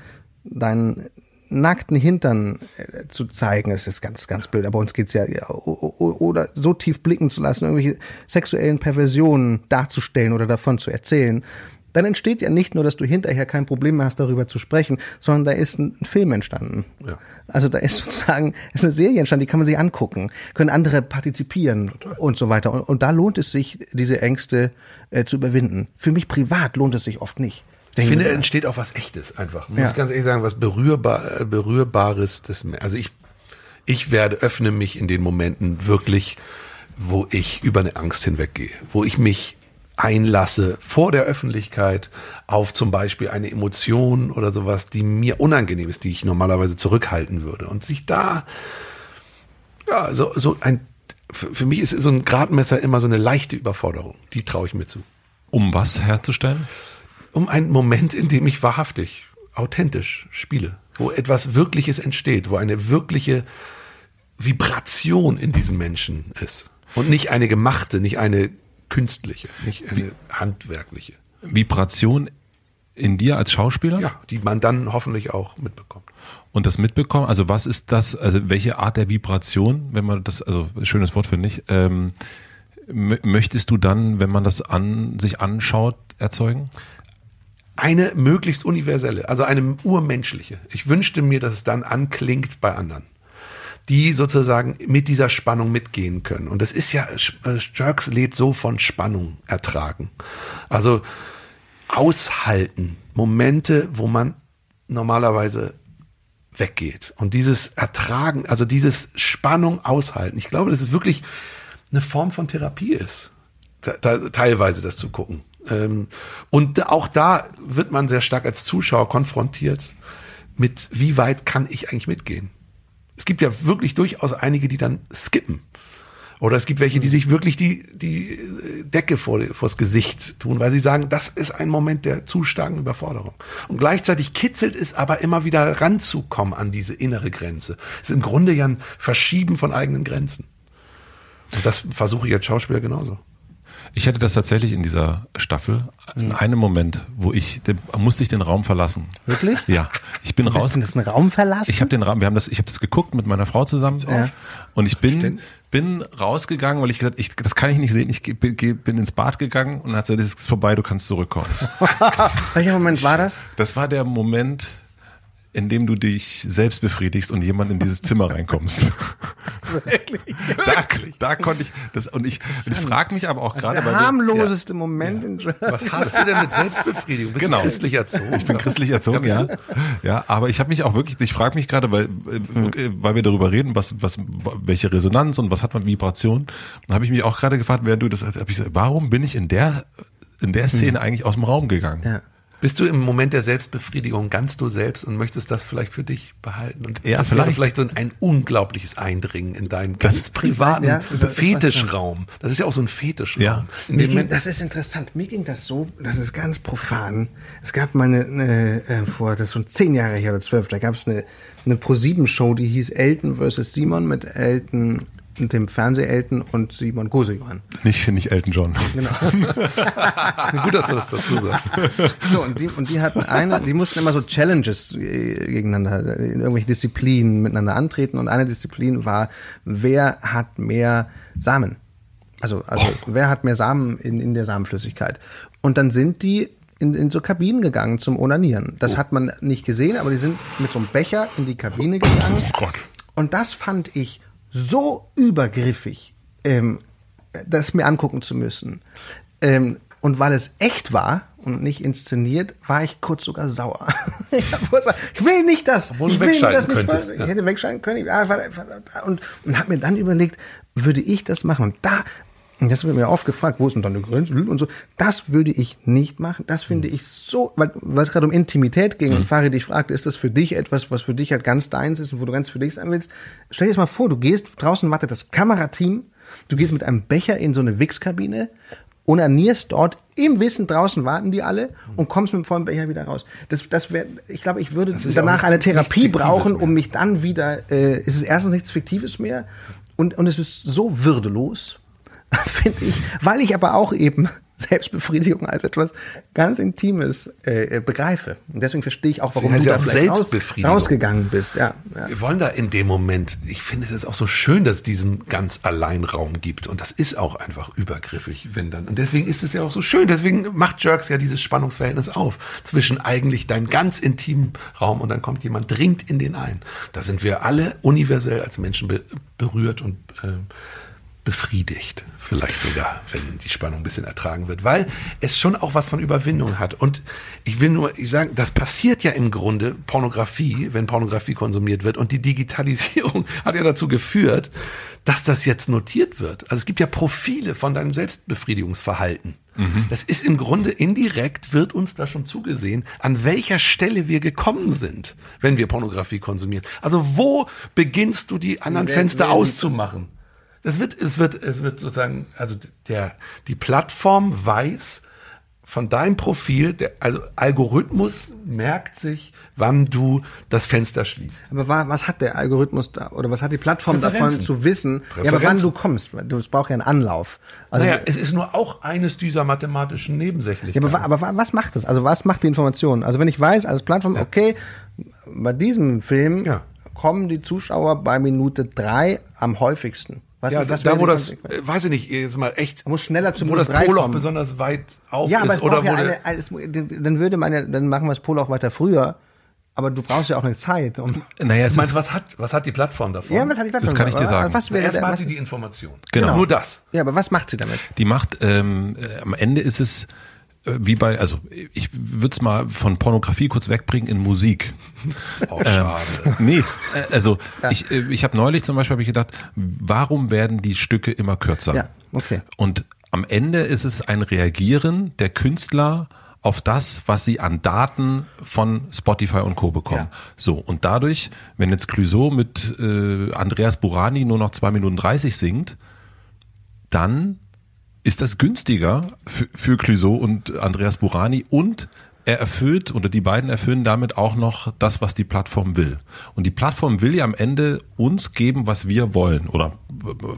deinen nackten Hintern äh, zu zeigen, das ist ganz, ganz blöd. Aber uns geht's ja, ja oder so tief blicken zu lassen, irgendwelche sexuellen Perversionen darzustellen oder davon zu erzählen, dann entsteht ja nicht nur, dass du hinterher kein Problem mehr hast, darüber zu sprechen, sondern da ist ein, Film entstanden. Ja. Also da ist sozusagen ist eine Serie entstanden, die kann man sich angucken, können andere partizipieren und so weiter. Und, und da lohnt es sich, diese Ängste äh, zu überwinden. Für mich privat lohnt es sich oft nicht. Ich finde, mir, entsteht auch was Echtes einfach. Muss Ja. ich ganz ehrlich sagen, was berührbar, äh, berührbares. Das, also ich, ich werde, öffne mich in den Momenten wirklich, wo ich über eine Angst hinweggehe, wo ich mich einlasse vor der Öffentlichkeit auf zum Beispiel eine Emotion oder sowas, die mir unangenehm ist, die ich normalerweise zurückhalten würde. Und sich da, ja, so, so ein, für, für mich ist so ein Gradmesser immer so eine leichte Überforderung. Die traue ich mir zu Um was herzustellen? Um einen Moment, in dem ich wahrhaftig, authentisch spiele, wo etwas Wirkliches entsteht, wo eine wirkliche Vibration in diesem Menschen ist. Und nicht eine gemachte, nicht eine künstliche, nicht eine handwerkliche. Vibration in dir als Schauspieler? Ja, die man dann hoffentlich auch mitbekommt. Und das mitbekommen, also was ist das, also welche Art der Vibration, wenn man das, also schönes Wort finde ich, ähm, möchtest du dann, wenn man das an sich anschaut, erzeugen? Eine möglichst universelle, also eine urmenschliche. Ich wünschte mir, dass es dann anklingt bei anderen die sozusagen mit dieser Spannung mitgehen können. Und das ist ja, äh, Jerks lebt so von Spannung ertragen. Also aushalten, Momente, wo man normalerweise weggeht. Und dieses Ertragen, also dieses Spannung aushalten. Ich glaube, dass es wirklich eine Form von Therapie ist, teilweise das zu gucken. Ähm, und auch da wird man sehr stark als Zuschauer konfrontiert mit, wie weit kann ich eigentlich mitgehen? Es gibt ja wirklich durchaus einige, die dann skippen. Oder es gibt welche, die sich wirklich die, die Decke vor, vors Gesicht tun, weil sie sagen, das ist ein Moment der zu starken Überforderung. Und gleichzeitig kitzelt es aber immer wieder ranzukommen an diese innere Grenze. Es ist im Grunde ja ein Verschieben von eigenen Grenzen. Und das versuche ich als Schauspieler genauso. Ich hatte das tatsächlich in dieser Staffel in einem Moment, wo ich den, musste ich den Raum verlassen. Wirklich? Ja, ich bin raus. Du den Raum verlassen? Ich habe den Raum, wir haben das, ich habe das geguckt mit meiner Frau zusammen ja. und ich bin bin rausgegangen, weil ich gesagt, ich das kann ich nicht sehen. Ich bin, bin ins Bad gegangen und hat gesagt, das ist vorbei, du kannst zurückkommen. Welcher Moment war das? Das war der Moment, in dem du dich selbst befriedigst und jemand in dieses Zimmer reinkommst. Wirklich? Da, da konnte ich das und ich, ich frage mich aber auch gerade der harmloseste wir, Moment ja. in Was hast du denn mit Selbstbefriedigung? Bist genau. du christlich erzogen? Ich bin christlich erzogen, ja. Ja, aber ich habe mich auch wirklich, ich frage mich gerade, weil äh, weil wir darüber reden, was was welche Resonanz und was hat man Vibration, da habe ich mich auch gerade gefragt, während du das hab ich gesagt, warum bin ich in der in der Szene hm. eigentlich aus dem Raum gegangen? Ja. Bist du im Moment der Selbstbefriedigung ganz du selbst und möchtest das vielleicht für dich behalten? Und ja, das vielleicht. vielleicht so ein unglaubliches Eindringen in deinen ganz das privaten ja, Fetischraum. Das ist ja auch so ein Fetischraum. Ja. Ging, das ist interessant. Mir ging das so, das ist ganz profan. Es gab mal eine, eine äh, vor, das ist schon zehn Jahre her oder zwölf, da gab es eine, eine Pro-7-Show, die hieß Elton vs. Simon mit Elton dem Fernseh-Elton und Simon Gosejohann. Nicht, nicht Elton John. Genau. Gut, dass du das dazu sagst. So, und die, und die hatten eine, die mussten immer so Challenges äh, gegeneinander, in irgendwelche Disziplinen miteinander antreten und eine Disziplin war, wer hat mehr Samen? Also, also oh. wer hat mehr Samen in, in der Samenflüssigkeit? Und dann sind die in, in so Kabinen gegangen zum Onanieren. Das oh. hat man nicht gesehen, aber die sind mit so einem Becher in die Kabine gegangen. Oh Gott. Und das fand ich so übergriffig, ähm, das mir angucken zu müssen. Ähm, und weil es echt war und nicht inszeniert, war ich kurz sogar sauer. ich will nicht das. Obwohl ich will das nicht. Könntest, ja. Ich hätte wegschalten können. Und, und habe mir dann überlegt, würde ich das machen? Und da und das wird mir oft gefragt, wo ist denn dann die Grenze und so. Das würde ich nicht machen. Das finde mhm. ich so, weil, weil es gerade um Intimität ging mhm. und Farid dich fragte, ist das für dich etwas, was für dich halt ganz deins ist und wo du ganz für dich sein willst? Stell dir das mal vor, du gehst, draußen wartet das Kamerateam, du gehst mit einem Becher in so eine Wix-Kabine onanierst dort im Wissen, draußen warten die alle und kommst mit dem vollen Becher wieder raus. Das, das wäre, ich glaube, ich würde danach eine Therapie brauchen, um mich dann wieder, äh, es ist erstens nichts Fiktives mehr und, und es ist so würdelos, finde ich, weil ich aber auch eben Selbstbefriedigung als etwas ganz Intimes äh, äh begreife. Und deswegen verstehe ich auch, warum du da auch Selbstbefriedigung. rausgegangen bist. Ja, ja, Wir wollen da in dem Moment, ich finde das auch so schön, dass es diesen ganz allein Raum gibt. Und das ist auch einfach übergriffig, wenn dann. Und deswegen ist es ja auch so schön. Deswegen macht Jerks ja dieses Spannungsverhältnis auf zwischen eigentlich deinem ganz intimen Raum und dann kommt jemand, dringt in den ein. Da sind wir alle universell als Menschen be berührt und äh, befriedigt. Vielleicht sogar, wenn die Spannung ein bisschen ertragen wird, weil es schon auch was von Überwindung hat. Und ich will nur ich sagen, das passiert ja im Grunde Pornografie, wenn Pornografie konsumiert wird. Und die Digitalisierung hat ja dazu geführt, dass das jetzt notiert wird. Also es gibt ja Profile von deinem Selbstbefriedigungsverhalten. Mhm. Das ist im Grunde indirekt, wird uns da schon zugesehen, an welcher Stelle wir gekommen sind, wenn wir Pornografie konsumieren. Also wo beginnst du die anderen Fenster auszumachen? Es wird, es wird, es wird sozusagen, also der, die Plattform weiß, von deinem Profil, der, also Algorithmus merkt sich, wann du das Fenster schließt. Aber wa- was hat der Algorithmus da, oder was hat die Plattform davon zu wissen, ja, aber wann du kommst? Du es braucht ja einen Anlauf. Also, naja, es ist nur auch eines dieser mathematischen ja, Nebensächlichkeiten. aber, wa- aber wa- was macht das? Also was macht die Information? Also wenn ich weiß als Plattform, okay, bei diesem Film Ja. kommen die Zuschauer bei Minute drei am häufigsten. Was, ja, was da wo das, Konsequenz? äh, weiß ich nicht, jetzt mal echt, muss schneller zum wo das Poloch kommen. besonders weit auf Ja, aber ist oder wo ja der, eine, es, dann würde man ja, dann machen wir das Polo auch weiter früher. Aber du brauchst ja auch eine Zeit. Um, Naja, es ich meine, ist, was hat, was hat die Plattform davon? ja, was hat die Plattform? kann ich dir sagen. Was wäre der, Erstmal hat was sie die Information. Genau. Nur das. ja, aber was macht sie damit? die macht, ähm, äh, am Ende ist es äh, wie bei, also ich würde es mal von Pornografie kurz wegbringen in Musik. Oh, schade. Nee, äh, also ich, äh, ich habe neulich zum Beispiel hab ich gedacht, warum werden die Stücke immer kürzer? Ja, okay. Und am Ende ist es ein Reagieren der Künstler auf das, was sie an Daten von Spotify und Co. bekommen. Ja. So, und dadurch, wenn jetzt Clouseau mit äh, Andreas Burani nur noch zwei Minuten 30 singt, dann ist das günstiger für, für Clouseau und Andreas Burani und er erfüllt oder die beiden erfüllen damit auch noch das, was die Plattform will. Und die Plattform will ja am Ende uns geben, was wir wollen oder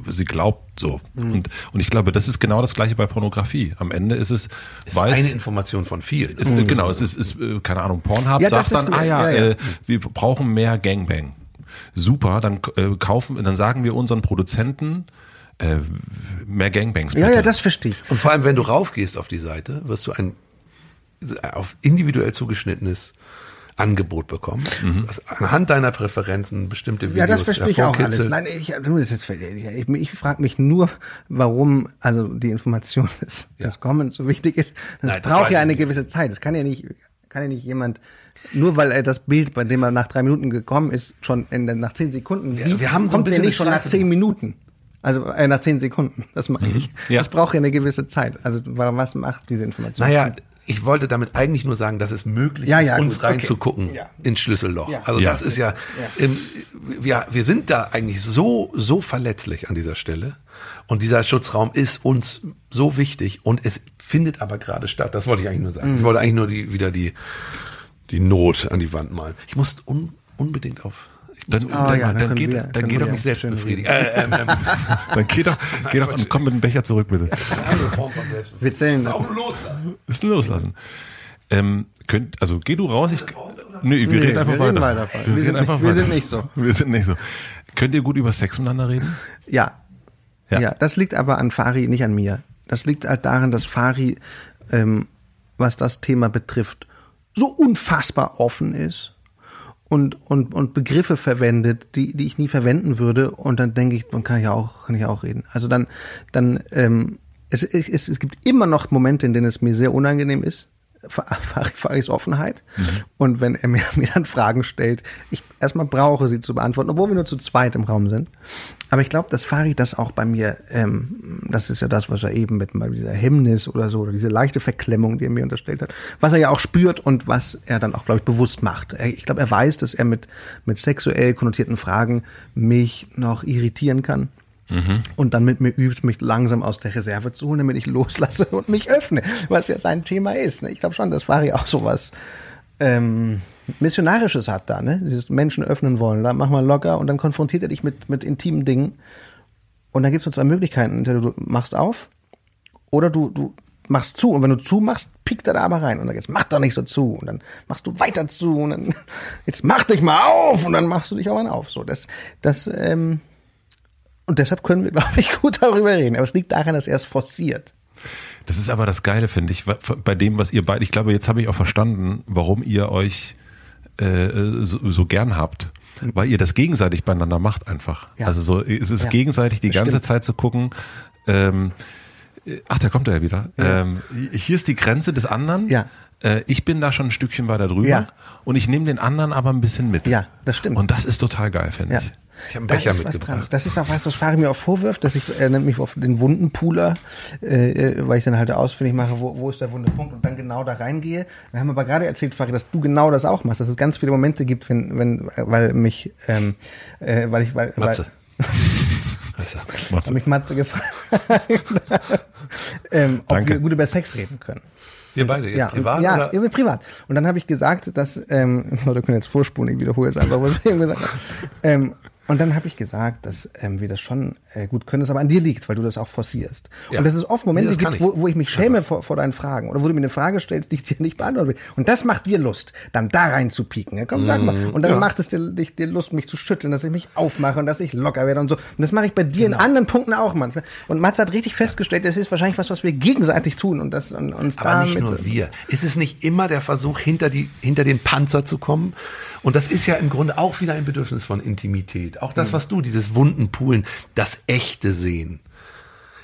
sie glaubt so. Mhm. Und, und ich glaube, das ist genau das gleiche bei Pornografie. Am Ende ist es, Ist weiß, eine Information von vielen. ist, äh, genau, es ist, ist äh, keine Ahnung, Pornhub Ja, sagt ist dann, ah ja, ja, ja. Äh, wir brauchen mehr Gangbang. Super, dann äh, kaufen, dann sagen wir unseren Produzenten äh, mehr Gangbangs. Ja, bitte. ja, das verstehe ich. Und vor allem, wenn du raufgehst auf die Seite, wirst du ein auf individuell zugeschnittenes Angebot bekommen, was anhand deiner Präferenzen bestimmte Videos Ja, das verstehe ich auch alles. Nein, ich, das ich, ich frage mich nur, warum also die Information des, des Comments so wichtig ist. Das Nein, das braucht weiß ja eine nicht. gewisse Zeit. Das kann ja nicht, kann ja nicht jemand, nur weil er das Bild, bei dem er nach drei Minuten gekommen ist, schon in, der- nach zehn Sekunden Wir- sieht, wir haben so ein bisschen nicht schon nach zehn Minuten. Also äh, nach zehn Sekunden, das meine ich. Ja. Das braucht ja eine gewisse Zeit. Also wa- was macht diese Information? Naja, ich wollte damit eigentlich nur sagen, dass es möglich Ja, ist, ja, uns gut, okay. reinzugucken Ja. ins Schlüsselloch. Ja. Also Ja. das ist ja, ähm, wir, wir sind da eigentlich so, so verletzlich an dieser Stelle. Und dieser Schutzraum ist uns so wichtig und es findet aber gerade statt. Das wollte ich eigentlich nur sagen. Mhm. Ich wollte eigentlich nur die, wieder die, die Not an die Wand malen. Ich muss un, unbedingt auf. Dann, Ah, dann, ja, dann dann, geht, wir- dann geht wir doch nicht selbst schön befriedigen. Äh, ähm, ähm, Dann geh doch, geh doch und komm mit dem Becher zurück, bitte. eine andere Form von Selbstbefriedigung. Wir zählen. Das ist auch ein Loslassen. Ist loslassen. Ähm, könnt, also geh du raus, ich, nö, wir Nee, reden einfach wir reden weiter. weiter. Wir sind nicht- wir sind nicht so. Wir sind nicht so. Könnt ihr gut über Sex miteinander reden? Ja. Ja. ja. das liegt aber an Fari, nicht an mir. Das liegt halt daran, dass Fari, ähm, was das Thema betrifft, so unfassbar offen ist und, und, und Begriffe verwendet, die, die ich nie verwenden würde. Und dann denke ich, man kann ja auch, kann ich auch reden. Also dann, dann, ähm, es, es, es gibt immer noch Momente, in denen es mir sehr unangenehm ist. Fari, Faris Offenheit. Und wenn er mir, mir dann Fragen stellt, ich erstmal brauche sie zu beantworten, obwohl wir nur zu zweit im Raum sind. Aber ich glaube, dass Fari das auch bei mir, ähm, das ist ja das, was er eben mit mal dieser Hemmnis oder so, oder diese leichte Verklemmung, die er mir unterstellt hat, was er ja auch spürt und was er dann auch, glaube ich, bewusst macht. Er, ich glaube, er weiß, dass er mit, mit sexuell konnotierten Fragen mich noch irritieren kann. Und dann mit mir übt, mich langsam aus der Reserve zu holen, damit ich loslasse und mich öffne, was ja sein Thema ist. Ne? Ich glaube schon, dass Fari auch sowas ähm, Missionarisches hat da, ne? Dieses Menschen öffnen wollen. Da mach mal locker und dann konfrontiert er dich mit, mit intimen Dingen. Und dann gibt es nur zwei Möglichkeiten. Entweder du machst auf oder du, du machst zu. Und wenn du zu machst, pickt er da aber rein. Und dann jetzt mach doch nicht so zu. Und dann machst du weiter zu. Und dann jetzt mach dich mal auf. Und dann machst du dich auch mal auf. So, das, das, ähm, und deshalb können wir, glaube ich, gut darüber reden. Aber es liegt daran, dass er es forciert. Das ist aber das Geile, finde ich, bei dem, was ihr beide, ich glaube, jetzt habe ich auch verstanden, warum ihr euch äh, so, so gern habt. Weil ihr das gegenseitig beieinander macht einfach. Ja. Also so, es ist Ja, gegenseitig die das ganze stimmt. Zeit zu gucken, ähm, ach, da kommt er ja wieder. Ähm, hier ist die Grenze des anderen. Ja. Äh, ich bin da schon ein Stückchen weiter drüber Ja. und ich nehme den anderen aber ein bisschen mit. Ja, das stimmt. Und das ist total geil, finde Ja. ich. Ich habe einen Da Becher mitgebracht. dran. Das ist auch was, was Fari mir auch vorwirft, dass ich, er nennt mich auf den Wundenpooler, äh, äh, weil ich dann halt ausfindig mache, wo, wo ist der wunde Punkt und dann genau da reingehe. Wir haben aber gerade erzählt, Fari, dass du genau das auch machst, dass es ganz viele Momente gibt, wenn, wenn, weil mich, ähm, äh, weil ich, weil, Matze. weil, du. Matze. weil mich Matze gefragt hat, ähm, ob wir gut über Sex reden können. Wir beide, jetzt ja, privat ja, oder? Ja, privat. Und dann habe ich gesagt, dass, ähm, Leute können jetzt vorspulen, ich wiederhole es einfach, was ich eben gesagt habe. Ähm, und dann habe ich gesagt, dass ähm, wir das schon äh, gut können, das aber an dir liegt, weil du das auch forcierst. Ja. Und dass es oft Momente Nee, gibt, wo, ich. wo ich mich schäme vor, vor deinen Fragen oder wo du mir eine Frage stellst, die ich dir nicht beantworten will. Und das macht dir Lust, dann da rein zu pieken. Ja, komm, sag mal. Und dann ja. macht es dir, dich, dir Lust, mich zu schütteln, dass ich mich aufmache und dass ich locker werde und so. Und das mache ich bei dir in anderen Punkten auch manchmal. Und Mats hat richtig festgestellt, das ist wahrscheinlich was, was wir gegenseitig tun und das und uns Aber da nicht nur wir. Ist es nicht immer der Versuch, hinter, die, hinter den Panzer zu kommen? Und das ist ja im Grunde auch wieder ein Bedürfnis von Intimität. Auch Mhm. das, was du, dieses Wundenpulen, das echte Sehen.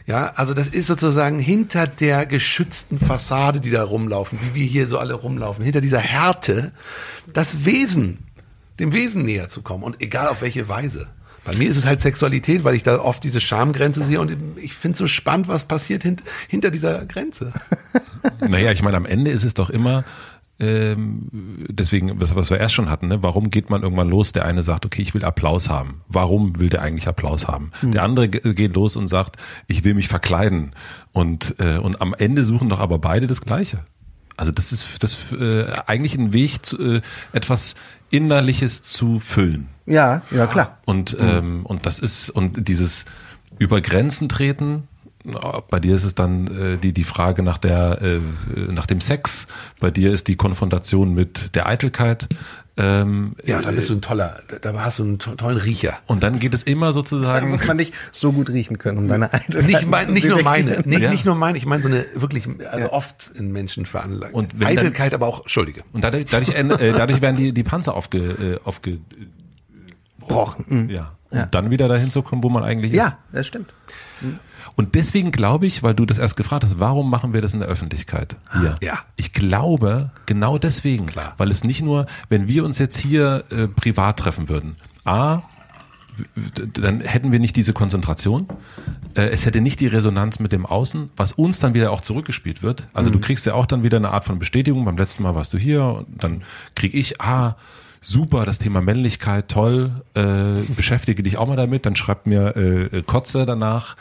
Ja, also das ist sozusagen hinter der geschützten Fassade, die da rumlaufen, wie wir hier so alle rumlaufen, hinter dieser Härte, das Wesen, dem Wesen näher zu kommen und egal auf welche Weise. Bei mir ist es halt Sexualität, weil ich da oft diese Schamgrenze sehe und ich finde es so spannend, was passiert hint, hinter dieser Grenze. Naja, ich meine, am Ende ist es doch immer, ähm, deswegen, was, was wir erst schon hatten, ne? warum geht man irgendwann los? Der eine sagt, okay, ich will Applaus haben. Warum will der eigentlich Applaus haben? Der andere ge- geht los und sagt, ich will mich verkleiden. Und, äh, und am Ende suchen doch aber beide das Gleiche. Also das ist das äh, eigentlich ein Weg, zu, äh, etwas Innerliches zu füllen. Ja, ja, klar. Und, ähm, und das ist, und dieses über Grenzen treten, bei dir ist es dann äh, die, die Frage nach der, äh, nach dem Sex, bei dir ist die Konfrontation mit der Eitelkeit. Ähm, Ja, da bist du ein toller, da da hast du einen to tollen Riecher. und dann geht es immer Da sozusagen. muss man nicht so gut riechen können, um deine Eitelkeit Nicht, mein, nicht nur meine, nicht, Ja. nicht nur meine, ich meine so eine wirklich, also oft in Menschen veranlagt. Und wenn dann- Eitelkeit, aber auch, Entschuldige. Und dadurch, dadurch, äh, dadurch werden die, die Panzer aufge, äh, aufge Brochen. Mhm. ja. Und dann wieder dahin zu kommen, wo man eigentlich ist. Ja, das stimmt. Und deswegen glaube ich, weil du das erst gefragt hast, warum machen wir das in der Öffentlichkeit hier? Ja. Ich glaube, genau deswegen. Klar. Weil es nicht nur, wenn wir uns jetzt hier äh, privat treffen würden, A, dann hätten wir nicht diese Konzentration. Äh, es hätte nicht die Resonanz mit dem Außen, was uns dann wieder auch zurückgespielt wird. Also du kriegst ja auch dann wieder eine Art von Bestätigung. Beim letzten Mal warst du hier und dann krieg ich, ah, super, das Thema Männlichkeit, toll, äh, beschäftige dich auch mal damit. Dann schreibt mir äh, Kotze danach,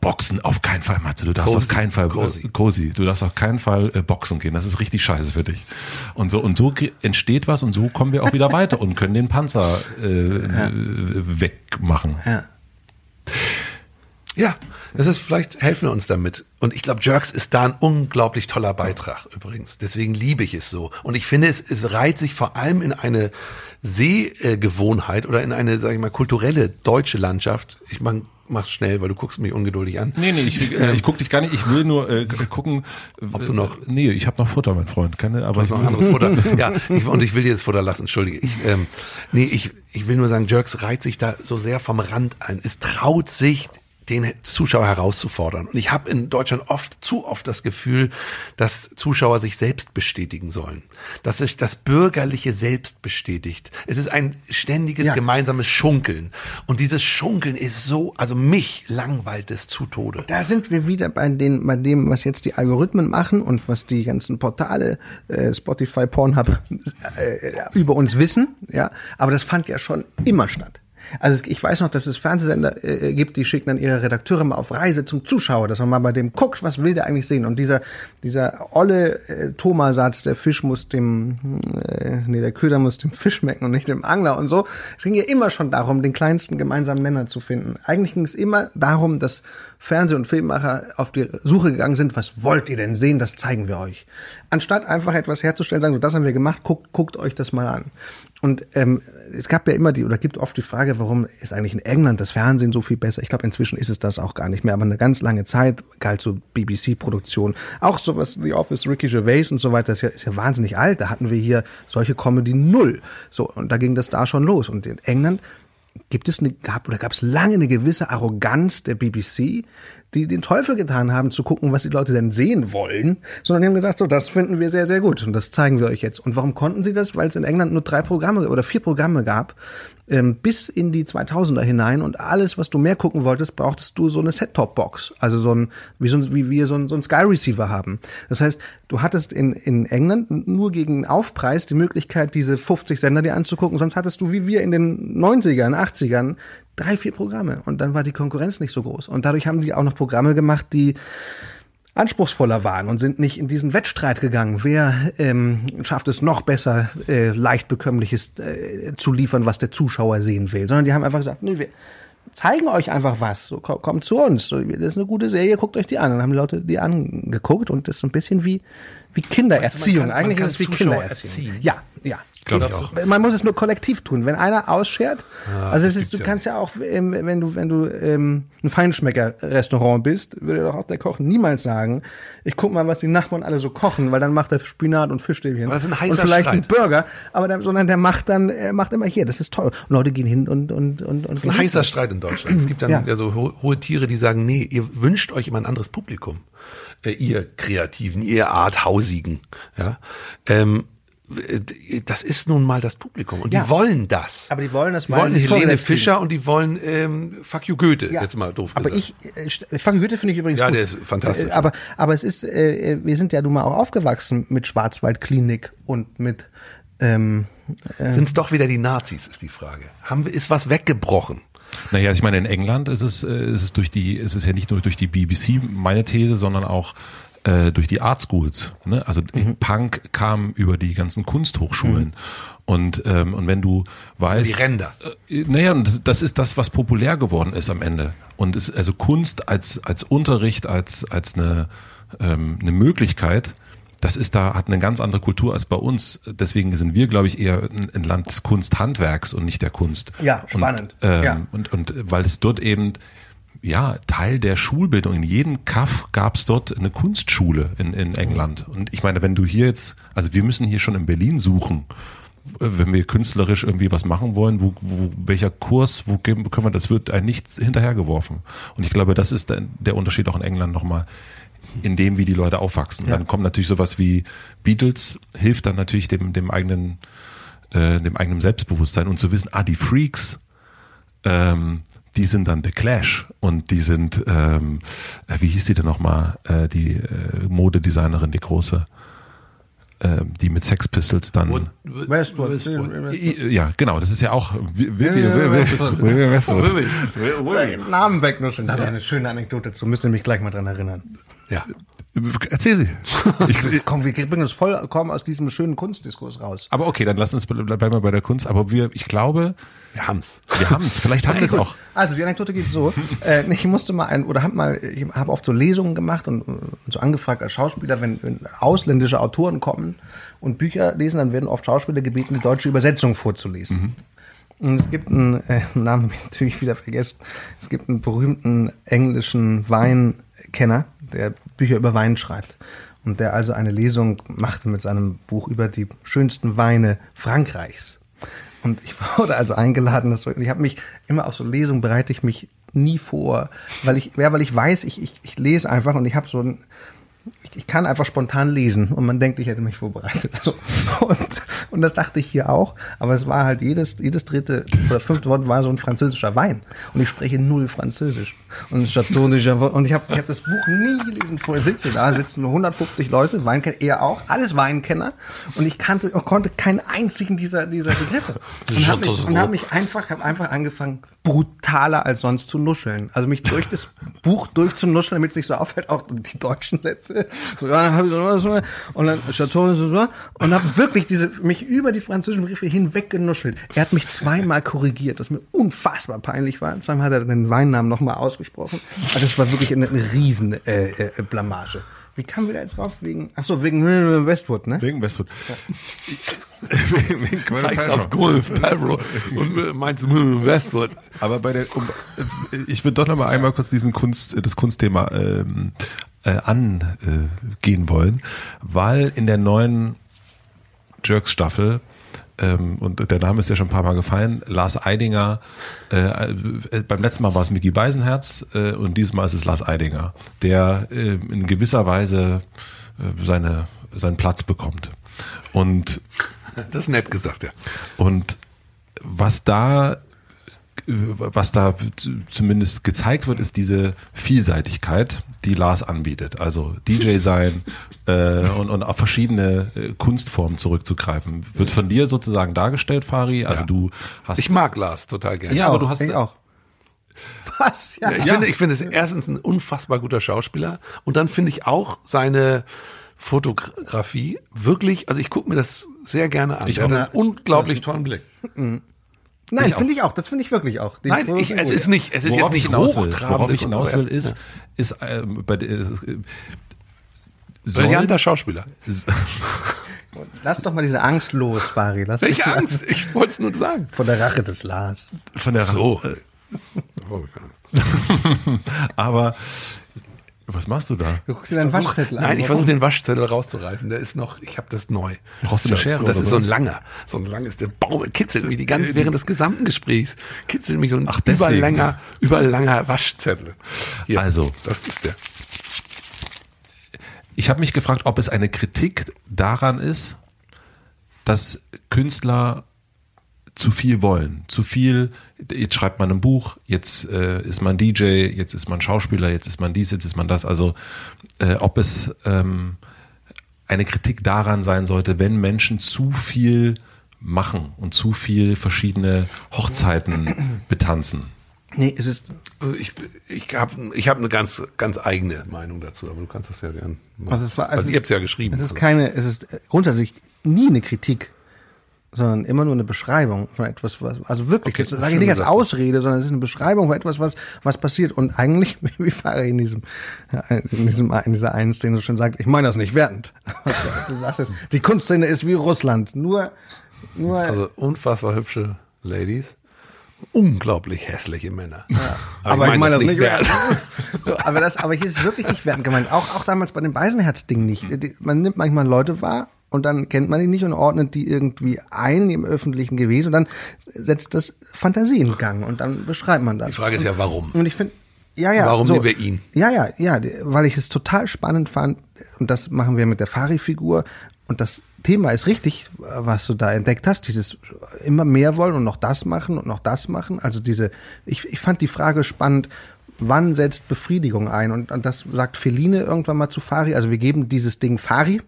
Boxen auf keinen Fall, Matze, du darfst Cozy. auf keinen Fall, Cozy. äh, Cozy, du darfst auf keinen Fall äh, boxen gehen, das ist richtig scheiße für dich. Und so, und so entsteht was und so kommen wir auch wieder weiter und können den Panzer äh, wegmachen. Ja. Ja, das ist, vielleicht helfen wir uns damit. Und ich glaube, Jerks ist da ein unglaublich toller Beitrag übrigens. Deswegen liebe ich es so. Und ich finde, es, es reiht sich vor allem in eine Sehgewohnheit oder in eine, sage ich mal, kulturelle deutsche Landschaft. Ich mach, mach's schnell, weil du guckst mich ungeduldig an. Nee, nee, ich, äh, ich guck dich gar nicht, ich will nur äh, gucken, Ob du noch- Äh, nee, ich habe noch Futter, mein Freund. Keine, aber noch anderes Futter. Ja, ich, und ich will dir das Futter lassen, entschuldige. Ich, ähm, nee, ich, ich will nur sagen, Jerks reiht sich da so sehr vom Rand ein. Es traut sich, den Zuschauer herauszufordern. Und ich habe in Deutschland oft, zu oft das Gefühl, dass Zuschauer sich selbst bestätigen sollen. Dass sich das Bürgerliche selbst bestätigt. Es ist ein ständiges Ja. gemeinsames Schunkeln. Und dieses Schunkeln ist so, also mich langweilt es zu Tode. Da sind wir wieder bei, den, bei dem, was jetzt die Algorithmen machen und was die ganzen Portale, äh, Spotify, Pornhub, äh, über uns wissen. Ja, aber das fand ja schon immer statt. Also ich weiß noch, dass es Fernsehsender äh, gibt, die schicken dann ihre Redakteure mal auf Reise zum Zuschauer, dass man mal bei dem guckt, was will der eigentlich sehen. Und dieser dieser olle äh, Thomas-Satz, der Fisch muss dem, äh, nee, der Köder muss dem Fisch schmecken und nicht dem Angler und so. Es ging ja immer schon darum, den kleinsten gemeinsamen Nenner zu finden. Eigentlich ging es immer darum, dass Fernseh- und Filmmacher auf die Suche gegangen sind, was wollt ihr denn sehen, das zeigen wir euch. Anstatt einfach etwas herzustellen, sagen, so, das haben wir gemacht, guckt, guckt euch das mal an. Und ähm, es gab ja immer die, oder gibt oft die Frage, warum ist eigentlich in England das Fernsehen so viel besser? Ich glaube, inzwischen ist es das auch gar nicht mehr, aber eine ganz lange Zeit galt so BBC-Produktion. Auch sowas, The Office, Ricky Gervais und so weiter, ist ja, ist ja wahnsinnig alt. Da hatten wir hier solche Comedy null. So, und da ging das da schon los. Und in England gibt es eine, gab oder gab es lange eine gewisse Arroganz der BBC, die den Teufel getan haben, zu gucken, was die Leute denn sehen wollen, sondern die haben gesagt, so, das finden wir sehr, sehr gut und das zeigen wir euch jetzt. Und warum konnten sie das? Weil es in England nur drei Programme oder vier Programme gab, ähm, bis in die 2000er hinein und alles, was du mehr gucken wolltest, brauchtest du so eine Set-Top-Box, also so ein, wie, so ein, wie wir so ein, so ein Sky-Receiver haben. Das heißt, du hattest in, in England nur gegen Aufpreis die Möglichkeit, diese 50 Sender dir anzugucken, sonst hattest du wie wir in den 90ern, 80ern drei, vier Programme und dann war die Konkurrenz nicht so groß. Und dadurch haben die auch noch Programme gemacht, die anspruchsvoller waren und sind nicht in diesen Wettstreit gegangen. Wer ähm, schafft es noch besser, äh, leicht bekömmliches äh, zu liefern, was der Zuschauer sehen will, sondern die haben einfach gesagt, nee, wir zeigen euch einfach was. So, kommt, zu uns. So, das ist eine gute Serie, guckt euch die an. Und dann haben die Leute die angeguckt und das ist ein bisschen wie, wie Kindererziehung. man kann- man Eigentlich ist es wie Kindererziehung. erziehen? Ja, ja. Glaube ich auch. Man muss es nur kollektiv tun. Wenn einer ausschert, also es ist, du kannst ja auch, ähm, wenn du, wenn du ähm, ein Feinschmecker-Restaurant bist, würde doch auch der Koch niemals sagen, ich guck mal, was die Nachbarn alle so kochen, weil dann macht er Spinat und Fischstäbchen Aber das ist ein und heißer vielleicht einen Streit. Burger, aber der, sondern der macht dann, er macht immer hier, das ist toll. Und Leute gehen hin und und und und Das ist ein heißer Streit in Deutschland. Es gibt dann Ja. ja. so ho hohe Tiere, die sagen, nee, ihr wünscht euch immer ein anderes Publikum. Äh, ihr Kreativen, ihr Arthausigen. Ja. Ähm, äh, das ist nun mal das Publikum. Und Ja. die wollen das. Aber die wollen das, die wollen Helene kriegen. Fischer und die wollen ähm, Fuck you Goethe, Ja. jetzt mal doof Aber gesagt. ich, äh, Frank Goethe finde ich übrigens Ja, gut. der ist fantastisch. Äh, Aber, aber es ist, äh, wir sind ja nun mal auch aufgewachsen mit Schwarzwaldklinik und mit, ähm, Sind es doch wieder die Nazis, ist die Frage. Haben wir, ist was weggebrochen? Naja, ich meine, in England ist es, äh, ist es durch die, ist es ja nicht nur durch die BBC meine These, sondern auch äh, durch die Art Schools. Ne? Also Punk kam über die ganzen Kunsthochschulen. Und, ähm, und wenn du weißt. Die Ränder. Äh, Naja, das, das ist das, was populär geworden ist am Ende. Und es, also Kunst als, als Unterricht, als, als eine, ähm, eine Möglichkeit, das ist da, hat eine ganz andere Kultur als bei uns. Deswegen sind wir, glaube ich, eher ein, ein Land des Kunsthandwerks und nicht der Kunst. Ja, spannend. Und, ähm, Ja. und, und weil es dort eben ja, Teil der Schulbildung. In jedem Kaff gab es dort eine Kunstschule in, in England. Und ich meine, wenn du hier jetzt, also wir müssen hier schon in Berlin suchen, äh, wenn wir künstlerisch irgendwie was machen wollen, wo, wo welcher Kurs, wo geben, können wir, das wird ein nicht hinterhergeworfen. Und ich glaube, das ist der, der Unterschied auch in England nochmal in dem, wie die Leute aufwachsen. Ja. Dann kommt natürlich sowas wie Beatles, hilft dann natürlich dem, dem eigenen, äh, dem eigenen Selbstbewusstsein und zu wissen, ah, die Freaks, ähm, die sind dann The Clash und die sind, ähm, äh, wie hieß die denn nochmal, äh, die äh, Modedesignerin, die große, äh, die mit Sex Pistols dann. Westwood. I- Ja, genau, das ist ja auch Vivian Westwood. Namen wegnuscheln. Da habe ich eine schöne Anekdote zu. Müsst ihr mich gleich mal dran erinnern. Ja. Erzähl sie. Ich, Komm, wir bringen uns vollkommen aus diesem schönen Kunstdiskurs raus. aber okay, dann lass uns ble- bleiben wir bei der Kunst. Aber wir, ich glaube, Wir haben's. wir haben es. Vielleicht haben wir es auch. Also die Anekdote geht so: äh, Ich musste mal ein oder habe mal, ich habe oft so Lesungen gemacht und, und so angefragt als Schauspieler, wenn, wenn ausländische Autoren kommen und Bücher lesen, dann werden oft Schauspieler gebeten, die deutsche Übersetzung vorzulesen. Und es gibt einen äh, Namen, hab ich natürlich wieder vergessen. Es gibt einen berühmten englischen Weinkenner, der Bücher über Wein schreibt. Und der also eine Lesung machte mit seinem Buch über die schönsten Weine Frankreichs. Und ich wurde also eingeladen. Das, ich habe mich immer auf so Lesungen bereite ich mich nie vor, weil ich, ja, weil ich weiß, ich, ich, ich lese einfach und ich habe so ein, ich, kann einfach spontan lesen und man denkt, ich hätte mich vorbereitet. So. Und, und das dachte ich hier auch, aber es war halt jedes, jedes dritte oder fünfte Wort war so ein französischer Wein und ich spreche null Französisch. Und Chateau de Javot, und ich habe ich hab das Buch nie gelesen, vorher sitze da, sitzen nur 150 Leute, Weinkenner, er auch, alles Weinkenner und ich kannte, konnte keinen einzigen dieser, dieser Begriffe. Und habe mich, und hab mich einfach, habe einfach angefangen, brutaler als sonst zu nuscheln. Also mich durch das Buch durchzunuscheln, damit es nicht so auffällt, auch die deutschen Sätze. So, ja, dann hab ich so, und dann Chateau so, so, und habe wirklich diese mich über die französischen Begriffe hinweg genuschelt. Er hat mich zweimal korrigiert, das mir unfassbar peinlich war. Zweimal hat er den Weinnamen nochmal ausgesprochen. Aber das war wirklich eine, eine riesen äh, äh, Blamage. Wie kamen wir da jetzt drauf? Wegen, ach so, wegen Westwood, ne? Wegen Westwood. wegen, wegen Gwyneth Zeigst auf Gwyneth Paltrow und meinst Westwood. Aber bei der, um, ich würde doch noch mal einmal kurz diesen Kunst, das Kunstthema ähm, äh, angehen wollen, weil in der neuen Jerks-Staffel ähm, und der Name ist ja schon ein paar Mal gefallen. Lars Eidinger, äh, äh, beim letzten Mal war es Mickey Beisenherz äh, und dieses Mal ist es Lars Eidinger, der äh, in gewisser Weise äh, seine, seinen Platz bekommt. Und Das ist nett gesagt, ja. und was da, was da zumindest gezeigt wird, ist diese Vielseitigkeit, die Lars anbietet. Also DJ sein äh, und, und auf verschiedene äh, Kunstformen zurückzugreifen. Wird von dir sozusagen dargestellt, Fari. Also Ja. du hast. Ich mag Lars total gerne. ja, aber du hast. Ich auch. Was? Ja. Ich finde, ich finde es erstens ein unfassbar guter Schauspieler und dann finde ich auch seine Fotografie wirklich, also ich gucke mir das sehr gerne an. Ich auch. einen unglaublich tollen Blick. Nein, finde ich auch. Das finde ich wirklich auch. Den Nein, ich, finde es ist nicht, es ist worauf jetzt ich nicht hinaus will, hochtrabend. worauf ich hinaus will, ist, ist ähm, bei äh, Brillanter Schauspieler. Lass doch mal diese Angst los, Bari. Lass Welche Angst? Ich wollte es nur sagen. Von der Rache des Lars. von der So. aber was machst du da? Du guckst dir deinen Waschzettel an. Nein, ich versuche den Waschzettel rauszureißen. Der ist noch, ich habe das neu. Brauchst du eine Schere Das oder ist so ein langer. So ein langes, der Baum kitzelt mich die ganze, während des gesamten Gesprächs. Kitzelt mich so ein Ach, deswegen. überlanger, überlanger Waschzettel. Hier, Also. Das ist der. Ich habe mich gefragt, ob es eine Kritik daran ist, dass Künstler zu viel wollen, zu viel. Jetzt schreibt man ein Buch, jetzt äh, ist man DJ, jetzt ist man Schauspieler, jetzt ist man dies, jetzt ist man das. Also äh, ob es ähm, eine Kritik daran sein sollte, wenn Menschen zu viel machen und zu viel verschiedene Hochzeiten betanzen. Nee, es ist. Also ich ich habe ich hab eine ganz, ganz eigene Meinung dazu, aber du kannst das ja gern machen. Also es war, also es ihr habt es ja geschrieben. Es ist Also. keine, es ist grundsätzlich nie eine Kritik, sondern immer nur eine Beschreibung von etwas, was, also wirklich, Okay, das sage ich nicht als. Ausrede, sondern es ist eine Beschreibung von etwas, was, was passiert. Und eigentlich, wie Fahrer in diesem, ja, in diesem, in dieser einen Szene so schön sagt, ich meine das nicht wertend. sagtest, die Kunstszene ist wie Russland, nur, nur, Also unfassbar hübsche Ladies. Unglaublich hässliche Männer. aber ich meine das nicht wertend. So, aber das, aber hier ist es wirklich nicht wertend gemeint. Auch, auch damals bei dem Beisenherz-Ding nicht. Man nimmt manchmal Leute wahr und dann kennt man die nicht und ordnet die irgendwie ein im öffentlichen Gewesen und dann setzt das Fantasie in Gang und dann beschreibt man das. Die Frage ist ja, warum? Und ich finde, ja, ja. Warum so. nehmen wir ihn? Ja, ja, ja, weil ich es total spannend fand und das machen wir mit der Fari-Figur und das Thema ist richtig, was du da entdeckt hast, dieses immer mehr wollen und noch das machen und noch das machen. Also diese, ich, ich fand die Frage spannend, wann setzt Befriedigung ein? Und, und das sagt Feline irgendwann mal zu Fari. Also wir geben dieses Ding Fari,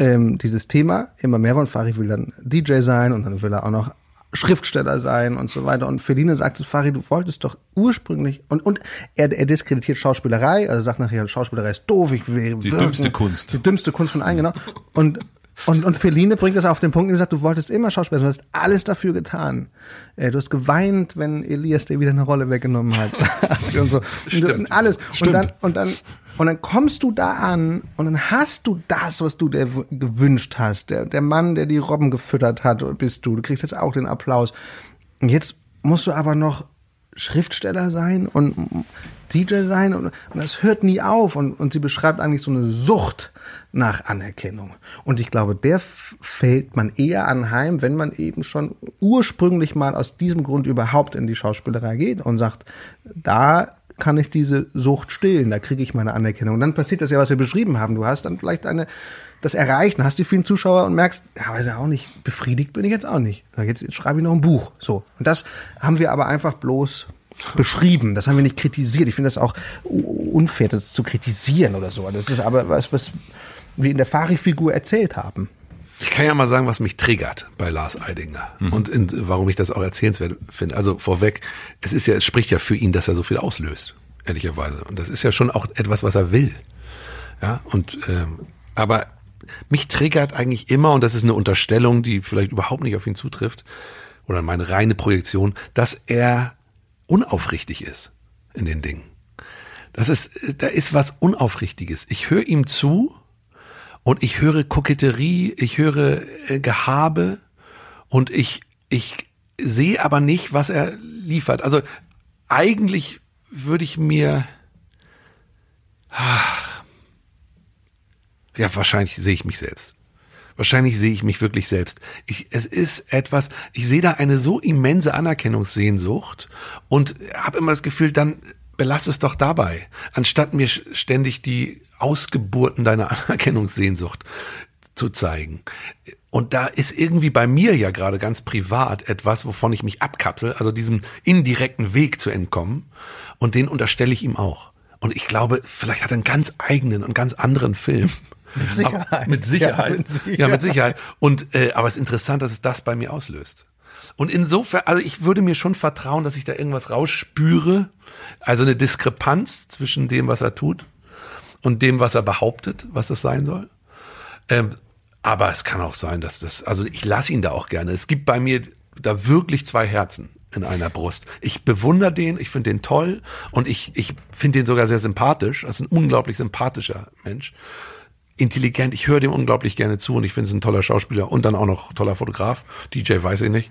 ähm, dieses Thema, immer mehr wollen. Fari will dann DJ sein und dann will er auch noch Schriftsteller sein und so weiter. Und Feline sagt zu Fari, du wolltest doch ursprünglich, und, und er, er diskreditiert Schauspielerei, also sagt nachher, Schauspielerei ist doof, ich will Die wirken. dümmste Kunst. Die dümmste Kunst von allen, genau. Und, und, und Feline bringt das auf den Punkt und sagt, du wolltest immer Schauspieler, sein, du hast alles dafür getan. Äh, Du hast geweint, wenn Elias dir wieder eine Rolle weggenommen hat. und so. Stimmt. und alles. Stimmt. Und dann, und dann, und dann kommst du da an und dann hast du das, was du dir gewünscht hast. Der, der Mann, der die Robben gefüttert hat, bist du. Du kriegst jetzt auch den Applaus. Und jetzt musst du aber noch Schriftsteller sein und DJ sein und, und das hört nie auf und, und sie beschreibt eigentlich so eine Sucht nach Anerkennung. Und ich glaube, der fällt man eher anheim, wenn man eben schon ursprünglich mal aus diesem Grund überhaupt in die Schauspielerei geht und sagt, da kann ich diese Sucht stillen, da kriege ich meine Anerkennung. Und dann passiert das ja, was wir beschrieben haben. Du hast dann vielleicht eine, das erreicht, dann hast die vielen Zuschauer und merkst, ja, weiß ja auch nicht, befriedigt bin ich jetzt auch nicht. Jetzt, jetzt schreibe ich noch ein Buch. So. Und das haben wir aber einfach bloß beschrieben. Das haben wir nicht kritisiert. Ich finde das auch unfair, das zu kritisieren oder so. Das ist aber was, was wir in der Fari-Figur erzählt haben. Ich kann ja mal sagen, was mich triggert bei Lars Eidinger und in, warum ich das auch erzählenswert finde. Also vorweg, es ist ja, es spricht ja für ihn, dass er so viel auslöst, ehrlicherweise. Und das ist ja schon auch etwas, was er will. Ja, und ähm, aber mich triggert eigentlich immer, und das ist eine Unterstellung, die vielleicht überhaupt nicht auf ihn zutrifft, oder meine reine Projektion, dass er unaufrichtig ist in den Dingen. Das ist, da ist was Unaufrichtiges. Ich höre ihm zu und ich höre Koketterie, ich höre äh, Gehabe und ich, ich sehe aber nicht, was er liefert. Also eigentlich würde ich mir, ah, ja, wahrscheinlich sehe ich mich selbst. Wahrscheinlich sehe ich mich wirklich selbst. Ich, es ist etwas, ich sehe da eine so immense Anerkennungssehnsucht und habe immer das Gefühl, dann belass es doch dabei, anstatt mir ständig die Ausgeburten deiner Anerkennungssehnsucht zu zeigen. Und da ist irgendwie bei mir ja gerade ganz privat etwas, wovon ich mich abkapsel, also diesem indirekten Weg zu entkommen. Und den unterstelle ich ihm auch. Und ich glaube, vielleicht hat er einen ganz eigenen und ganz anderen Film. Mit Sicherheit. mit Sicherheit. Ja, mit Sicherheit. Ja, mit Sicherheit. Und, äh, aber es ist interessant, dass es das bei mir auslöst. Und insofern, also ich würde mir schon vertrauen, dass ich da irgendwas rausspüre. Also eine Diskrepanz zwischen dem, was er tut und dem, was er behauptet, was es sein soll. Ähm, aber es kann auch sein, dass das, also ich lasse ihn da auch gerne. Es gibt bei mir da wirklich zwei Herzen in einer Brust. Ich bewundere den, ich finde den toll und ich, ich finde den sogar sehr sympathisch. Das ist ein unglaublich sympathischer Mensch. Intelligent, ich höre dem unglaublich gerne zu und ich finde es ein toller Schauspieler und dann auch noch toller Fotograf. DJ weiß ich nicht.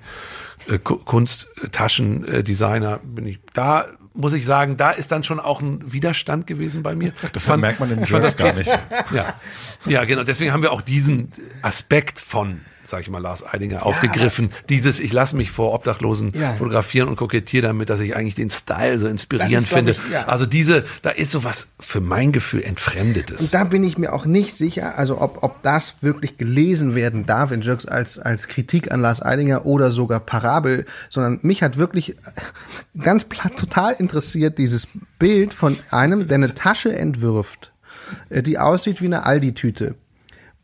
Äh, Kunst, äh, Taschendesigner bin ich. Da muss ich sagen, da ist dann schon auch ein Widerstand gewesen bei mir. Das fand, merkt man in Jerks gar nicht. Ja, ja, genau. Deswegen haben wir auch diesen Aspekt von sag ich mal, Lars Eidinger ja, aufgegriffen. Dieses, ich lasse mich vor Obdachlosen ja. fotografieren und kokettiere damit, dass ich eigentlich den Style so inspirierend ist, finde. Ich, ja. Also diese, da ist sowas für mein Gefühl Entfremdetes. Und da bin ich mir auch nicht sicher, also ob, ob das wirklich gelesen werden darf in Jerks als, als Kritik an Lars Eidinger oder sogar Parabel, sondern mich hat wirklich ganz platt total interessiert dieses Bild von einem, der eine Tasche entwirft, äh, die aussieht wie eine Aldi-Tüte.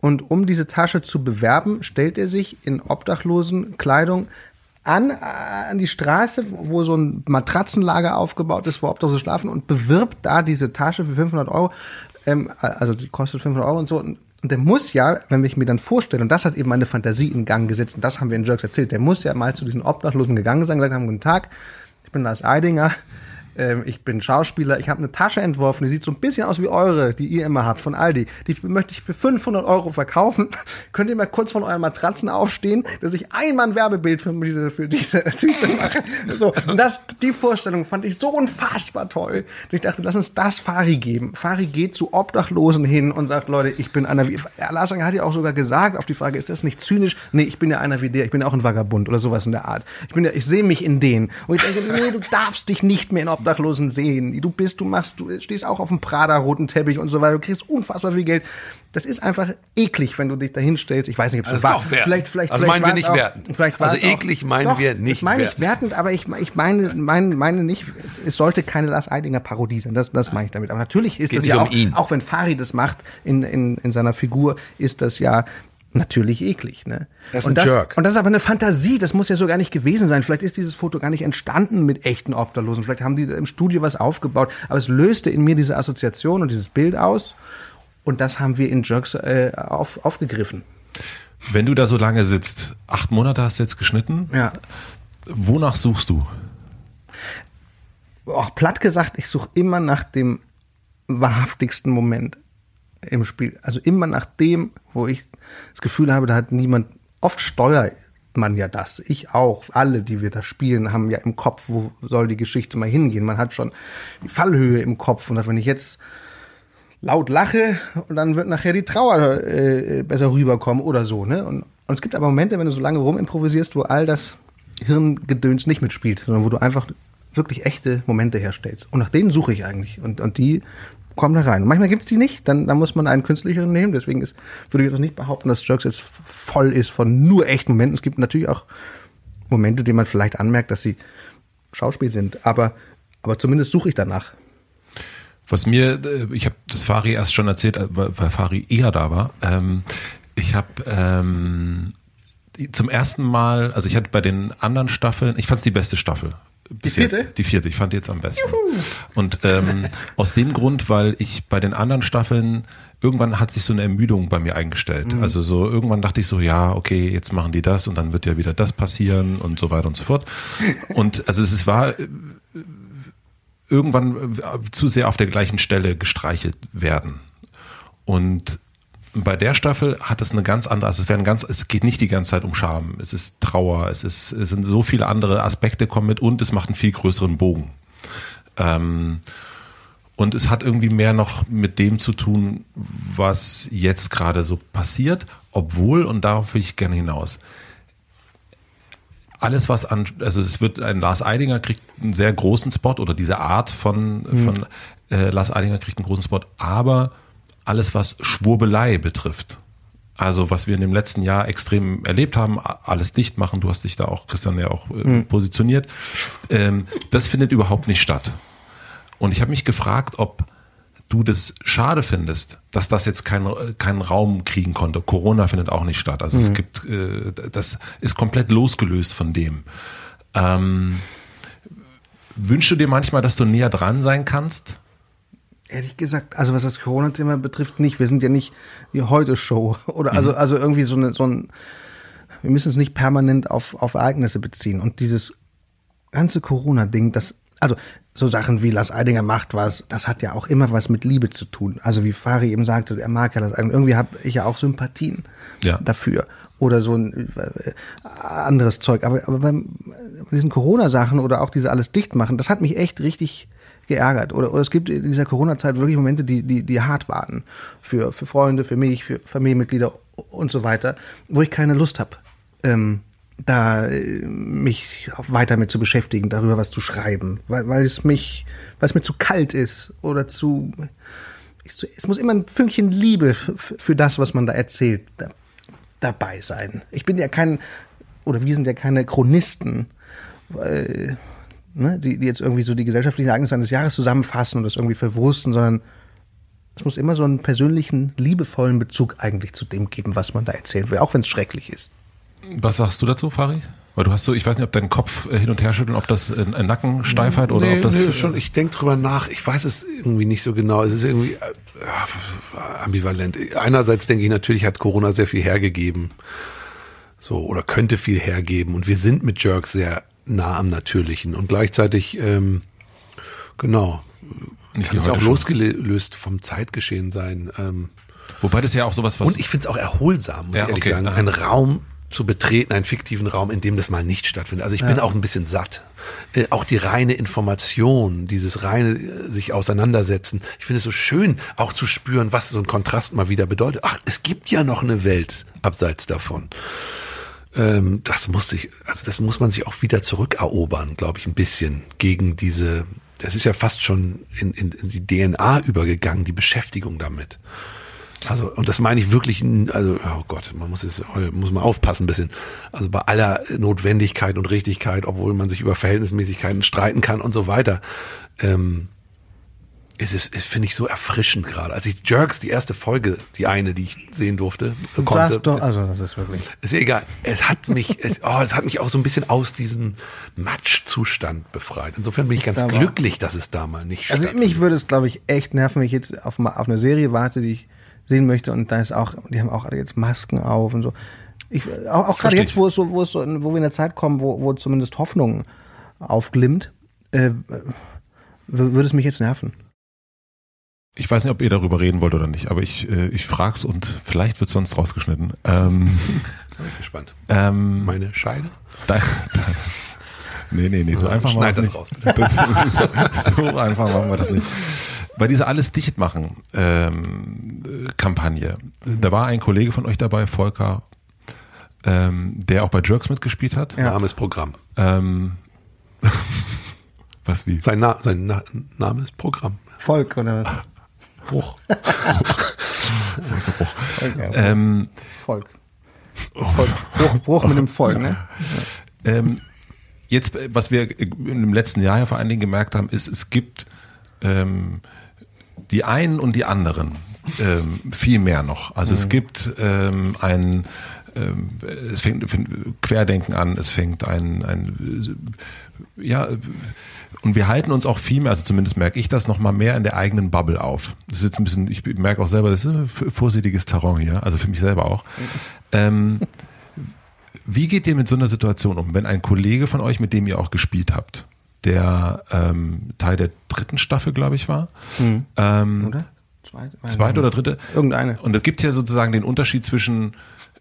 Und um diese Tasche zu bewerben, stellt er sich in obdachlosen Kleidung an, äh, an die Straße, wo so ein Matratzenlager aufgebaut ist, wo Obdachlose schlafen und bewirbt da diese Tasche für 500 Euro. Ähm, also die kostet 500 Euro und so. Und der muss ja, wenn ich mir dann vorstelle, und das hat eben meine Fantasie in Gang gesetzt, und das haben wir in Jerks erzählt, der muss ja mal zu diesen Obdachlosen gegangen sein, gesagt haben, guten Tag, ich bin Lars Eidinger, ähm, ich bin Schauspieler, ich habe eine Tasche entworfen, die sieht so ein bisschen aus wie eure, die ihr immer habt von Aldi. Die möchte ich für 500 Euro verkaufen. Könnt ihr mal kurz von euren Matratzen aufstehen, dass ich einmal ein Werbebild für diese, für diese Tüte mache. So, und das, die Vorstellung fand ich so unfassbar toll, dass ich dachte, lass uns das Fari geben. Fari geht zu Obdachlosen hin und sagt, Leute, ich bin einer wie, Lars hat ja auch sogar gesagt auf die Frage, ist das nicht zynisch? Nee, ich bin ja einer wie der, ich bin ja auch ein Vagabund oder sowas in der Art. Ich bin ja, ich sehe mich in denen. Und ich denke, nee, du darfst dich nicht mehr in Obdachlosen Obdachlosen sehen. Du bist, du machst, du stehst auch auf dem Prada-roten Teppich und so weiter. Du kriegst unfassbar viel Geld. Das ist einfach eklig, wenn du dich da hinstellst. Ich weiß nicht, ob es so war. Vielleicht, vielleicht, also vielleicht meinen wir nicht auch, wertend. Vielleicht also eklig auch, meinen doch, wir nicht meine wertend. ich wertend, aber ich, ich meine, meine, meine nicht, es sollte keine Lars Eidinger Parodie sein. Das, das meine ich damit. Aber natürlich ist das ja um auch, ihn. auch wenn Fari das macht in, in, in seiner Figur, ist das ja natürlich eklig. Ne? Das ist und, ein das, Jerk. und das ist aber eine Fantasie, das muss ja so gar nicht gewesen sein. Vielleicht ist dieses Foto gar nicht entstanden mit echten Obdachlosen. Vielleicht haben die im Studio was aufgebaut. Aber es löste in mir diese Assoziation und dieses Bild aus. Und das haben wir in Jerks äh, auf, aufgegriffen. Wenn du da so lange sitzt, acht Monate hast du jetzt geschnitten. Ja. Wonach suchst du? Auch platt gesagt, ich suche immer nach dem wahrhaftigsten Moment im Spiel. Also immer nach dem, wo ich das Gefühl habe, da hat niemand, oft steuert man ja das. Ich auch. Alle, die wir da spielen, haben ja im Kopf, wo soll die Geschichte mal hingehen. Man hat schon die Fallhöhe im Kopf. Und wenn ich jetzt laut lache, dann wird nachher die Trauer äh, besser rüberkommen oder so. Ne? Und, und es gibt aber Momente, wenn du so lange rumimprovisierst, wo all das Hirngedöns nicht mitspielt, sondern wo du einfach wirklich echte Momente herstellst. Und nach denen suche ich eigentlich. Und, und die kommen da rein. Und manchmal gibt's die nicht, dann, dann muss man einen künstlicheren nehmen. Deswegen ist, würde ich jetzt auch nicht behaupten, dass Jerks jetzt voll ist von nur echten Momenten. Es gibt natürlich auch Momente, die man vielleicht anmerkt, dass sie Schauspiel sind. Aber, aber zumindest suche ich danach. Was mir, äh, ich habe das Fari erst schon erzählt, äh, weil Fari eher da war. Ähm, ich habe ähm, zum ersten Mal, also ich hatte bei den anderen Staffeln, ich fand es die beste Staffel die vierte? Jetzt, die vierte, ich fand die jetzt am besten. Juhu. Und ähm, aus dem Grund, weil ich bei den anderen Staffeln irgendwann hat sich so eine Ermüdung bei mir eingestellt. Mhm. Also so irgendwann dachte ich so, ja, okay, jetzt machen die das und dann wird ja wieder das passieren und so weiter und so fort. Und also es war äh, irgendwann äh, zu sehr auf der gleichen Stelle gestreichelt werden. Und bei der Staffel hat es eine ganz andere, also es werden ganz, es geht nicht die ganze Zeit um Scham, es ist Trauer, es ist, es sind so viele andere Aspekte kommen mit und es macht einen viel größeren Bogen. Ähm, und es hat irgendwie mehr noch mit dem zu tun, was jetzt gerade so passiert, obwohl, und darauf will ich gerne hinaus, alles was an, also es wird ein Lars Eidinger kriegt einen sehr großen Spot oder diese Art von, mhm. von äh, Lars Eidinger kriegt einen großen Spot, aber alles, was Schwurbelei betrifft. Also was wir in dem letzten Jahr extrem erlebt haben, alles dicht machen, du hast dich da auch, Christian, ja auch äh, mhm. positioniert, ähm, das findet überhaupt nicht statt. Und ich habe mich gefragt, ob du das schade findest, dass das jetzt keinen keinen Raum kriegen konnte. Corona findet auch nicht statt. Also mhm. es gibt, äh, das ist komplett losgelöst von dem. Ähm, wünschst du dir manchmal, dass du näher dran sein kannst? Ehrlich gesagt, also was das Corona-Thema betrifft, nicht. Wir sind ja nicht wie heute Show oder also mhm. also irgendwie so eine so ein. Wir müssen es nicht permanent auf auf Ereignisse beziehen und dieses ganze Corona-Ding, das also so Sachen wie Lars Eidinger macht was, das hat ja auch immer was mit Liebe zu tun. Also wie Fari eben sagte, er mag ja das. Irgendwie habe ich ja auch Sympathien ja. dafür. Oder so ein äh, anderes Zeug. Aber, aber beim diesen Corona-Sachen oder auch diese alles dicht machen, das hat mich echt richtig geärgert. Oder, oder es gibt in dieser Corona-Zeit wirklich Momente, die, die, die hart waren. Für, für Freunde, für mich, für Familienmitglieder und so weiter, wo ich keine Lust habe. Ähm, da äh, mich weiter mit zu beschäftigen, darüber was zu schreiben, weil, weil es mich, weil es mir zu kalt ist oder zu, es muss immer ein Fünkchen Liebe für das, was man da erzählt, da, dabei sein. Ich bin ja kein, oder wir sind ja keine Chronisten, weil, ne, die, die jetzt irgendwie so die gesellschaftlichen Ereignisse eines Jahres zusammenfassen und das irgendwie verwursten, sondern es muss immer so einen persönlichen, liebevollen Bezug eigentlich zu dem geben, was man da erzählen will, auch wenn es schrecklich ist. Was sagst du dazu, Fari? Weil du hast so, ich weiß nicht, ob dein Kopf äh, hin und her schüttelt, ob das ein Nackensteifheit oder nee, ob das. Nee, schon, ich denke drüber nach. Ich weiß es irgendwie nicht so genau. Es ist irgendwie äh, ambivalent. Einerseits denke ich natürlich, hat Corona sehr viel hergegeben. So, oder könnte viel hergeben. Und wir sind mit Jerks sehr nah am Natürlichen. Und gleichzeitig, ähm, genau, nicht kann es auch losgelöst vom Zeitgeschehen sein. Ähm, Wobei das ja auch sowas was. Und ich finde es auch erholsam, muss ja, ich ehrlich okay. sagen. Ein Raum zu betreten, einen fiktiven Raum, in dem das mal nicht stattfindet. Also ich ja. bin auch ein bisschen satt. Äh, auch die reine Information, dieses reine äh, sich auseinandersetzen. Ich finde es so schön, auch zu spüren, was so ein Kontrast mal wieder bedeutet. Ach, es gibt ja noch eine Welt abseits davon. Ähm, das muss sich, also das muss man sich auch wieder zurückerobern, glaube ich, ein bisschen gegen diese. Das ist ja fast schon in, in, in die DNA übergegangen, die Beschäftigung damit. Also, und das meine ich wirklich, also, oh Gott, man muss jetzt, muss man aufpassen ein bisschen. Also bei aller Notwendigkeit und Richtigkeit, obwohl man sich über Verhältnismäßigkeiten streiten kann und so weiter, ähm, ist es, ist, finde ich, so erfrischend gerade. Als ich Jerks, die erste Folge, die eine, die ich sehen durfte, konnte. Doch, also, das ist wirklich. Ist ja egal. Es hat mich, es, oh, es hat mich auch so ein bisschen aus diesem Matschzustand befreit. Insofern bin ich ganz da glücklich, dass es da mal nicht Also mich würde es, glaube ich, echt nerven, wenn ich jetzt auf, auf eine Serie warte, die ich sehen möchte. Und da ist auch, die haben auch alle jetzt Masken auf und so. Ich, auch auch gerade jetzt, wo es so, wo es so, wo wir in der Zeit kommen, wo, wo zumindest Hoffnung aufglimmt, äh, würde es mich jetzt nerven. Ich weiß nicht, ob ihr darüber reden wollt oder nicht, aber ich, äh, ich frag's und vielleicht wird sonst rausgeschnitten. Ähm, Bin ich gespannt. Ähm, Meine Scheide? Da, da, nee, nee, nee, so einfach machen wir das, nicht. Raus, bitte. Das, so, so einfach machen wir das nicht bei dieser alles dicht machen ähm, Kampagne, mhm. da war ein Kollege von euch dabei, Volker, ähm, der auch bei Jerks mitgespielt hat. Ja. Name ist Programm. Ähm, was wie? Sein, Na sein Na Name ist Programm. Volk oder was? Bruch. Bruch. Okay, ähm, Volk. Volk. Bruch, Bruch mit dem Volk, ne? Ähm, jetzt, was wir im letzten Jahr ja vor allen Dingen gemerkt haben, ist, es gibt ähm, die einen und die anderen. Ähm, viel mehr noch. Also mhm. es gibt ähm, ein ähm, es fängt Querdenken an, es fängt ein, ein ja, und wir halten uns auch viel mehr, also zumindest merke ich das noch mal mehr in der eigenen Bubble auf. Das ist jetzt ein bisschen, ich merke auch selber, das ist ein vorsichtiges Terrain hier, also für mich selber auch. Ähm, wie geht ihr mit so einer Situation um, wenn ein Kollege von euch, mit dem ihr auch gespielt habt, der ähm, Teil der dritten Staffel, glaube ich, war. Mhm. Ähm, oder? Zweite, zweite oder dritte? Irgendeine. Und es gibt ja sozusagen den Unterschied zwischen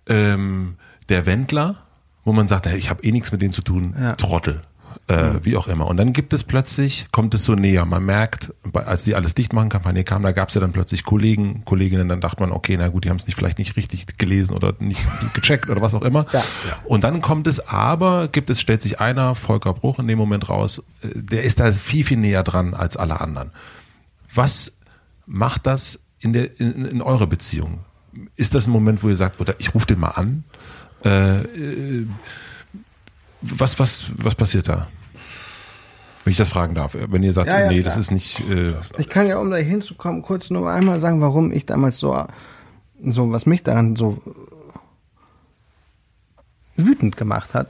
ähm, der Wendler, wo man sagt, hey, ich habe eh nichts mit denen zu tun, ja. Trottel äh, mhm. wie auch immer. Und dann gibt es plötzlich, kommt es so näher. Man merkt, als die alles dicht machen Kampagne kam, da gab es ja dann plötzlich Kollegen, Kolleginnen, dann dachte man, okay, na gut, die haben es nicht vielleicht nicht richtig gelesen oder nicht gecheckt oder was auch immer. Ja. Und dann kommt es aber, gibt es, stellt sich einer, Volker Bruch in dem Moment raus, äh, der ist da viel, viel näher dran als alle anderen. Was macht das in der in, in eurer Beziehung? Ist das ein Moment, wo ihr sagt, oder ich rufe den mal an? Äh, äh was, was, was passiert da? Wenn ich das fragen darf, wenn ihr sagt, Ja, ja, nee, klar. das ist nicht. Äh, Ich kann ja, um da hinzukommen, kurz nur einmal sagen, warum ich damals so, so was mich daran so wütend gemacht hat,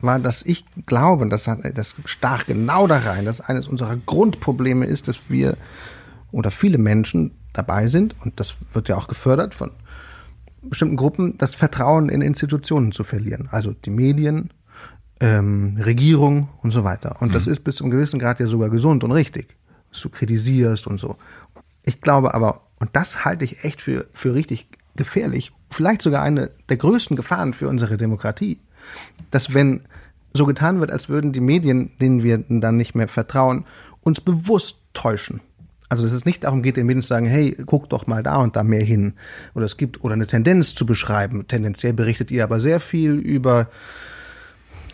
war, dass ich glaube, das, hat, das stach genau da rein, dass eines unserer Grundprobleme ist, dass wir oder viele Menschen dabei sind, und das wird ja auch gefördert von bestimmten Gruppen, das Vertrauen in Institutionen zu verlieren. Also die Medien, ähm, Regierung und so weiter. Und das ist bis zu einem gewissen Grad ja sogar gesund und richtig, dass du kritisierst und so. Ich glaube aber, und das halte ich echt für, für richtig gefährlich, vielleicht sogar eine der größten Gefahren für unsere Demokratie, dass wenn so getan wird, als würden die Medien, denen wir dann nicht mehr vertrauen, uns bewusst täuschen. Also dass es nicht darum geht, den Medien zu sagen, hey, guck doch mal da und da mehr hin. Oder es gibt, oder eine Tendenz zu beschreiben. Tendenziell berichtet ihr aber sehr viel über,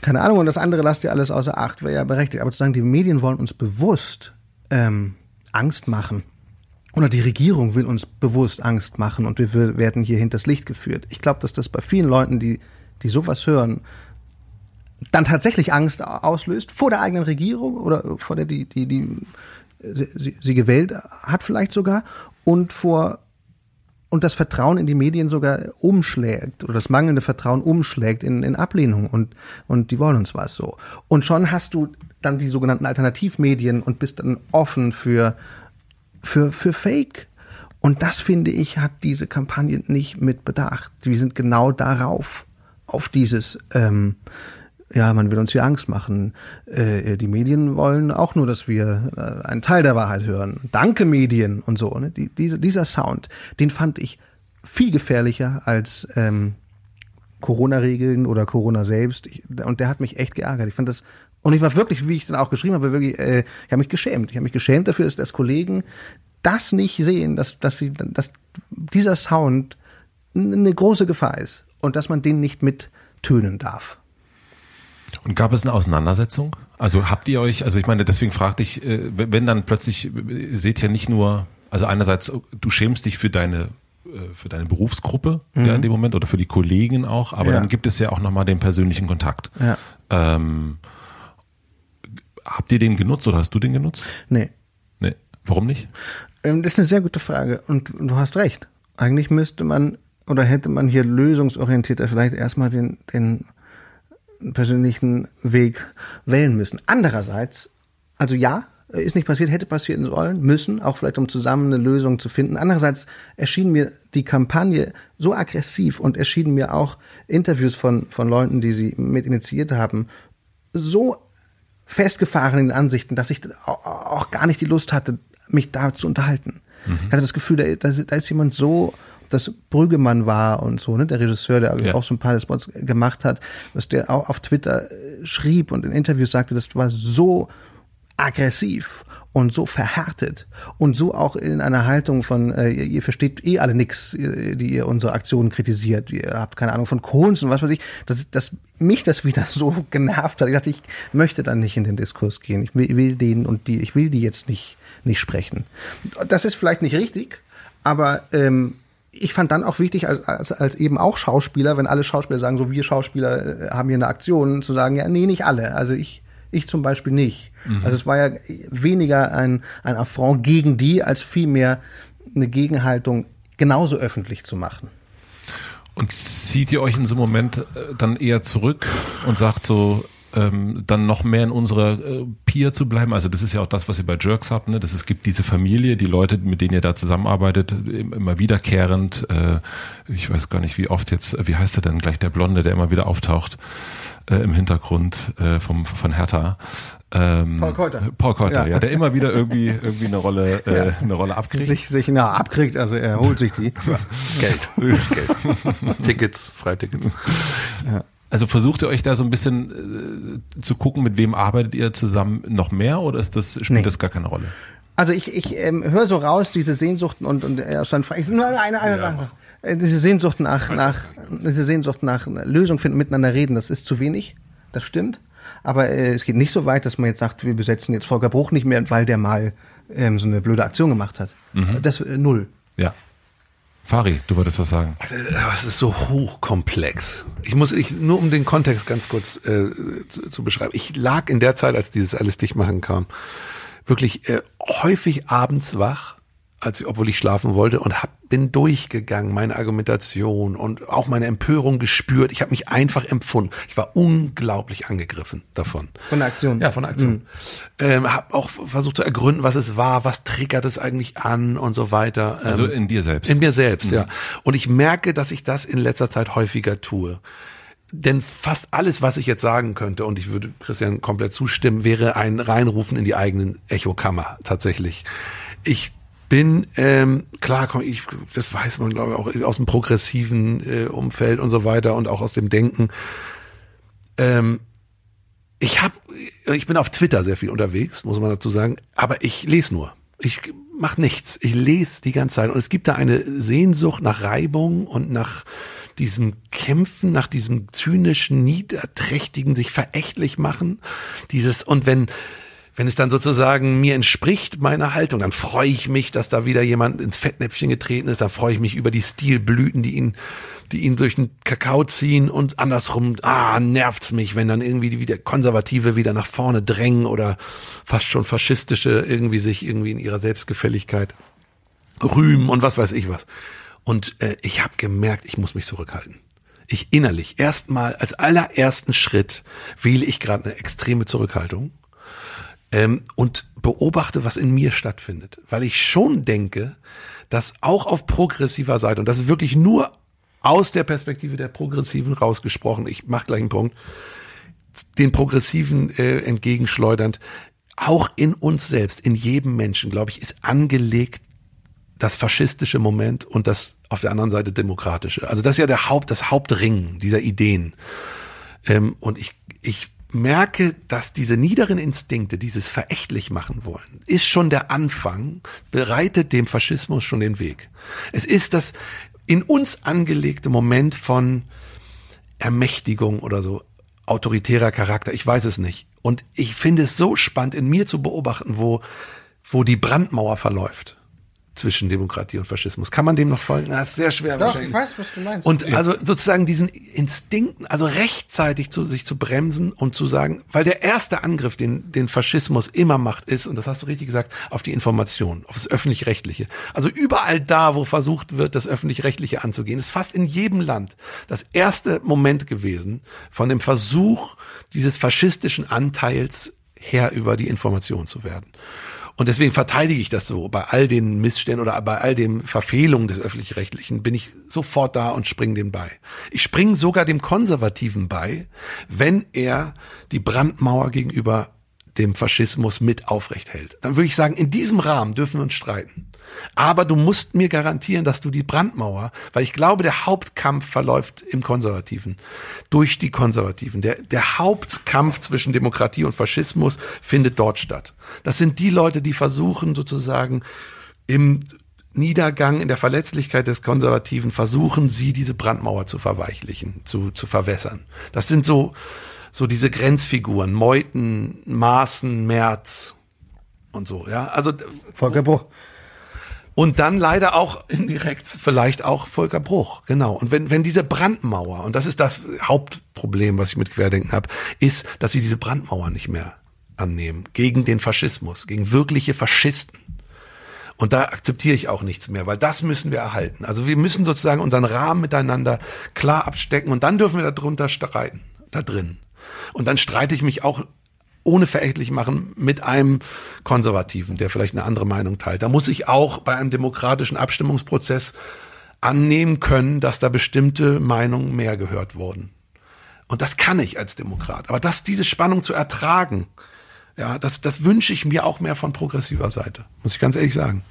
keine Ahnung, und das andere lasst ihr alles außer Acht, wäre ja berechtigt. Aber zu sagen, die Medien wollen uns bewusst ähm, Angst machen. Oder die Regierung will uns bewusst Angst machen und wir werden hier hinters Licht geführt. Ich glaube, dass das bei vielen Leuten, die, die sowas hören, dann tatsächlich Angst auslöst vor der eigenen Regierung oder vor der, die, die, die sie, sie- gewählt hat vielleicht sogar und vor und das Vertrauen in die Medien sogar umschlägt oder das mangelnde Vertrauen umschlägt in, in Ablehnung und, und die wollen uns was so. Und schon hast du dann die sogenannten Alternativmedien und bist dann offen für, für, für Fake. Und das finde ich, hat diese Kampagne nicht mit bedacht. Wir sind genau darauf, auf dieses, ähm, ja, man will uns hier Angst machen. Äh, die Medien wollen auch nur, dass wir äh, einen Teil der Wahrheit hören. Danke Medien und so. Ne? Die, diese, dieser Sound, den fand ich viel gefährlicher als ähm, Corona-Regeln oder Corona selbst. Ich, und der hat mich echt geärgert. Ich fand das und ich war wirklich, wie ich dann auch geschrieben habe, wirklich, äh, ich habe mich geschämt. Ich habe mich geschämt dafür, dass, dass Kollegen das nicht sehen, dass, dass sie, dass dieser Sound eine große Gefahr ist und dass man den nicht mittönen darf. Und gab es eine Auseinandersetzung? Also habt ihr euch, also ich meine, deswegen fragte ich, äh, wenn dann plötzlich, seht ihr nicht nur, also einerseits, du schämst dich für deine äh, für deine Berufsgruppe ja, in dem Moment oder für die Kollegen auch, aber Ja. dann gibt es ja auch nochmal den persönlichen Kontakt. Ja. Ähm, habt ihr den genutzt oder hast du den genutzt? Nee. Nee. Warum nicht? Ähm, Das ist eine sehr gute Frage und du hast recht. Eigentlich müsste man oder hätte man hier lösungsorientierter vielleicht erstmal den, den persönlichen Weg wählen müssen. Andererseits, also ja, ist nicht passiert, hätte passieren sollen, müssen, auch vielleicht um zusammen eine Lösung zu finden. Andererseits erschien mir die Kampagne so aggressiv und erschienen mir auch Interviews von, von Leuten, die sie mit initiiert haben, so festgefahren in den Ansichten, dass ich au- auch gar nicht die Lust hatte, mich da zu unterhalten. Ich hatte das Gefühl, da, da, da ist jemand so, dass Brüggemann war und so, ne, der Regisseur, der Ja. auch so ein paar Spots gemacht hat, was der auch auf Twitter äh, schrieb und in Interviews sagte, das war so aggressiv und so verhärtet und so auch in einer Haltung von, äh, ihr, ihr versteht eh alle nix, ihr- die ihr unsere Aktionen kritisiert, ihr habt keine Ahnung von Kunst und was weiß ich, dass, dass mich das wieder so genervt hat. Ich dachte, ich möchte dann nicht in den Diskurs gehen. Ich will, will den und die, ich will die jetzt nicht, nicht sprechen. Das ist vielleicht nicht richtig, aber ähm, ich fand dann auch wichtig, als, als, als eben auch Schauspieler, wenn alle Schauspieler sagen, so wir Schauspieler äh, haben hier eine Aktion, zu sagen, ja, nee, nicht alle. Also ich, ich zum Beispiel nicht. Also es war ja weniger ein, ein Affront gegen die, als vielmehr eine Gegenhaltung genauso öffentlich zu machen. Und zieht ihr euch in so einem Moment äh, dann eher zurück und sagt so, ähm, dann noch mehr in unserer äh, Peer zu bleiben? Also das ist ja auch das, was ihr bei Jerks habt, ne? Das, es gibt diese Familie, die Leute, mit denen ihr da zusammenarbeitet, im- immer wiederkehrend, äh, ich weiß gar nicht, wie oft jetzt, wie heißt der denn gleich, der Blonde, der immer wieder auftaucht äh, im Hintergrund äh, vom, von Hertha. Ähm, Paul Keuter. Paul Keuter, ja. Ja. der immer wieder irgendwie, irgendwie eine Rolle, äh, Ja. eine Rolle abkriegt. Sich, sich na, abkriegt, also er holt sich die. Geld. Geld. Tickets, Freitickets. Also versucht ihr euch da so ein bisschen äh, zu gucken, mit wem arbeitet ihr zusammen noch mehr oder ist das, spielt Nee. das gar keine Rolle? Also ich, ich ähm, höre so raus, diese Sehnsuchten und, und äh, dann frage ich nur eine, eine, eine Sache. Äh, Diese Sehnsucht nach, nach, diese Sehnsucht nach Lösung finden, miteinander reden, das ist zu wenig. Das stimmt. Aber äh, es geht nicht so weit, dass man jetzt sagt, wir besetzen jetzt Volker Bruch nicht mehr, weil der mal ähm, so eine blöde Aktion gemacht hat. Das äh, null. Ja. Fari, du wolltest was sagen. Es ist so hochkomplex. Ich muss, ich, nur um den Kontext ganz kurz äh, zu, zu beschreiben. Ich lag in der Zeit, als dieses alles dicht machen kam, wirklich äh, häufig abends wach als obwohl ich schlafen wollte und hab, bin durchgegangen, meine Argumentation und auch meine Empörung gespürt. Ich habe mich einfach empfunden. Ich war unglaublich angegriffen davon. Von der Aktion. Ja, von der Aktion. Mhm. Ähm, habe auch versucht zu ergründen, was es war, was triggert es eigentlich an und so weiter. Also ähm, in dir selbst. In mir selbst, mhm. ja. Und ich merke, dass ich das in letzter Zeit häufiger tue. Denn fast alles, was ich jetzt sagen könnte, und ich würde Christian komplett zustimmen, wäre ein Reinrufen in die eigenen Echokammer tatsächlich. Ich bin, ähm, klar, komm, ich, das weiß man, glaube ich, auch aus dem progressiven äh, Umfeld und so weiter und auch aus dem Denken. Ähm, ich hab, ich bin auf Twitter sehr viel unterwegs, muss man dazu sagen, aber ich lese nur. Ich mache nichts. Ich lese die ganze Zeit. Und es gibt da eine Sehnsucht nach Reibung und nach diesem Kämpfen, nach diesem zynischen, niederträchtigen, sich verächtlich machen. Dieses, und wenn, wenn es dann sozusagen mir entspricht, meiner Haltung, dann freue ich mich, dass da wieder jemand ins Fettnäpfchen getreten ist, dann freue ich mich über die Stilblüten, die ihn, die ihn durch den Kakao ziehen. Und andersrum, ah, nervt's mich, wenn dann irgendwie wieder Konservative wieder nach vorne drängen oder fast schon faschistische irgendwie sich irgendwie in ihrer Selbstgefälligkeit rühmen und was weiß ich was. Und äh, ich habe gemerkt, ich muss mich zurückhalten. Ich innerlich erstmal als allerersten Schritt wähle ich gerade eine extreme Zurückhaltung ähm, und beobachte, was in mir stattfindet. Weil ich schon denke, dass auch auf progressiver Seite, und das ist wirklich nur aus der Perspektive der Progressiven rausgesprochen, ich mache gleich einen Punkt, den Progressiven äh, entgegenschleudernd, auch in uns selbst, in jedem Menschen, glaube ich, ist angelegt das faschistische Moment und das auf der anderen Seite demokratische. Also das ist ja der Haupt, das Hauptring dieser Ideen. Ähm, und ich, ich merke, dass diese niederen Instinkte, dieses verächtlich machen wollen, ist schon der Anfang, bereitet dem Faschismus schon den Weg. Es ist das in uns angelegte Moment von Ermächtigung oder so autoritärer Charakter, ich weiß es nicht. Und ich finde es so spannend in mir zu beobachten, wo, wo die Brandmauer verläuft zwischen Demokratie und Faschismus. Kann man dem noch folgen? Das ist sehr schwer. Doch, ich weiß, was du meinst. Und also sozusagen diesen Instinkten, also rechtzeitig zu sich zu bremsen und zu sagen, weil der erste Angriff, den, den Faschismus immer macht, ist, und das hast du richtig gesagt, auf die Information, auf das Öffentlich-Rechtliche. Also überall da, wo versucht wird, das Öffentlich-Rechtliche anzugehen, ist fast in jedem Land das erste Moment gewesen von dem Versuch dieses faschistischen Anteils her über die Information zu werden. Und deswegen verteidige ich das so. Bei all den Missständen oder bei all den Verfehlungen des Öffentlich-Rechtlichen bin ich sofort da und springe dem bei. Ich springe sogar dem Konservativen bei, wenn er die Brandmauer gegenüber dem Faschismus mit aufrecht hält. Dann würde ich sagen, in diesem Rahmen dürfen wir uns streiten. Aber du musst mir garantieren, dass du die Brandmauer, weil ich glaube, der Hauptkampf verläuft im Konservativen, durch die Konservativen. Der, der Hauptkampf zwischen Demokratie und Faschismus findet dort statt. Das sind die Leute, die versuchen sozusagen im Niedergang, in der Verletzlichkeit des Konservativen versuchen sie, diese Brandmauer zu verweichlichen, zu, zu verwässern. Das sind so, so diese Grenzfiguren, Meuthen, Maaßen, Merz und so, ja. Also, Volker Bruch. Und dann leider auch indirekt vielleicht auch Volker Bruch, genau. Und wenn, wenn diese Brandmauer, und das ist das Hauptproblem, was ich mit Querdenken habe, ist, dass sie diese Brandmauer nicht mehr annehmen gegen den Faschismus, gegen wirkliche Faschisten. Und da akzeptiere ich auch nichts mehr, weil das müssen wir erhalten. Also wir müssen sozusagen unseren Rahmen miteinander klar abstecken und dann dürfen wir darunter streiten, da drin. Und dann streite ich mich auch ohne verächtlich machen mit einem Konservativen, der vielleicht eine andere Meinung teilt. Da muss ich auch bei einem demokratischen Abstimmungsprozess annehmen können, dass da bestimmte Meinungen mehr gehört wurden. Und das kann ich als Demokrat. Aber das, diese Spannung zu ertragen, ja, das, das wünsche ich mir auch mehr von progressiver Seite. Muss ich ganz ehrlich sagen.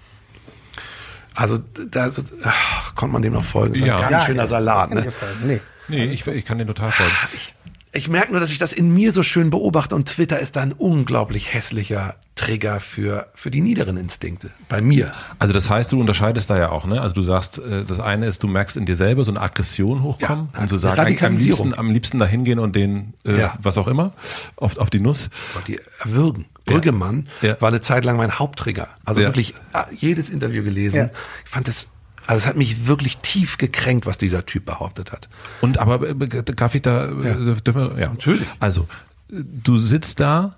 Also, da ach, konnte man dem noch folgen. Das ja. ein ganz ja, schöner Salat, ne? Nee. Nee, ich, ich kann den total folgen. Ich, ich merke nur, dass ich das in mir so schön beobachte und Twitter ist da ein unglaublich hässlicher Trigger für, für die niederen Instinkte. Bei mir. Also das heißt, du unterscheidest da ja auch, ne? Also du sagst, äh, das eine ist, du merkst in dir selber so eine Aggression hochkommen ja, und zu so sagen, am liebsten, am liebsten da hingehen und den, äh, ja. was auch immer, auf, auf die Nuss. Die erwürgen. Brüggemann ja. war eine Zeit lang mein Haupttrigger. Also wirklich äh, jedes Interview gelesen. Ich fand es Also es hat mich wirklich tief gekränkt, was dieser Typ behauptet hat. Und aber äh, darf ich da, ja, dürfen wir, ja. natürlich. Also du sitzt da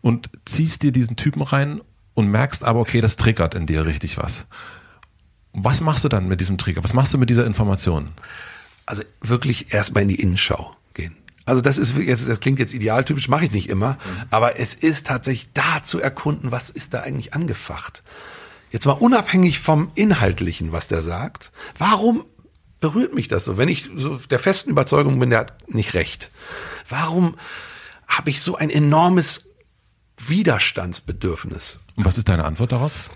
und ziehst dir diesen Typen rein und merkst aber, okay, das triggert in dir richtig was. Was machst du dann mit diesem Trigger? Was machst du mit dieser Information? Also wirklich erstmal in die Innenschau gehen. Also das ist jetzt, das klingt jetzt idealtypisch, mache ich nicht immer, mhm. aber es ist tatsächlich da zu erkunden, was ist da eigentlich angefacht. Jetzt mal unabhängig vom Inhaltlichen, was der sagt. Warum berührt mich das so? Wenn ich so der festen Überzeugung bin, der hat nicht recht. Warum habe ich so ein enormes Widerstandsbedürfnis? Und was ist deine Antwort darauf?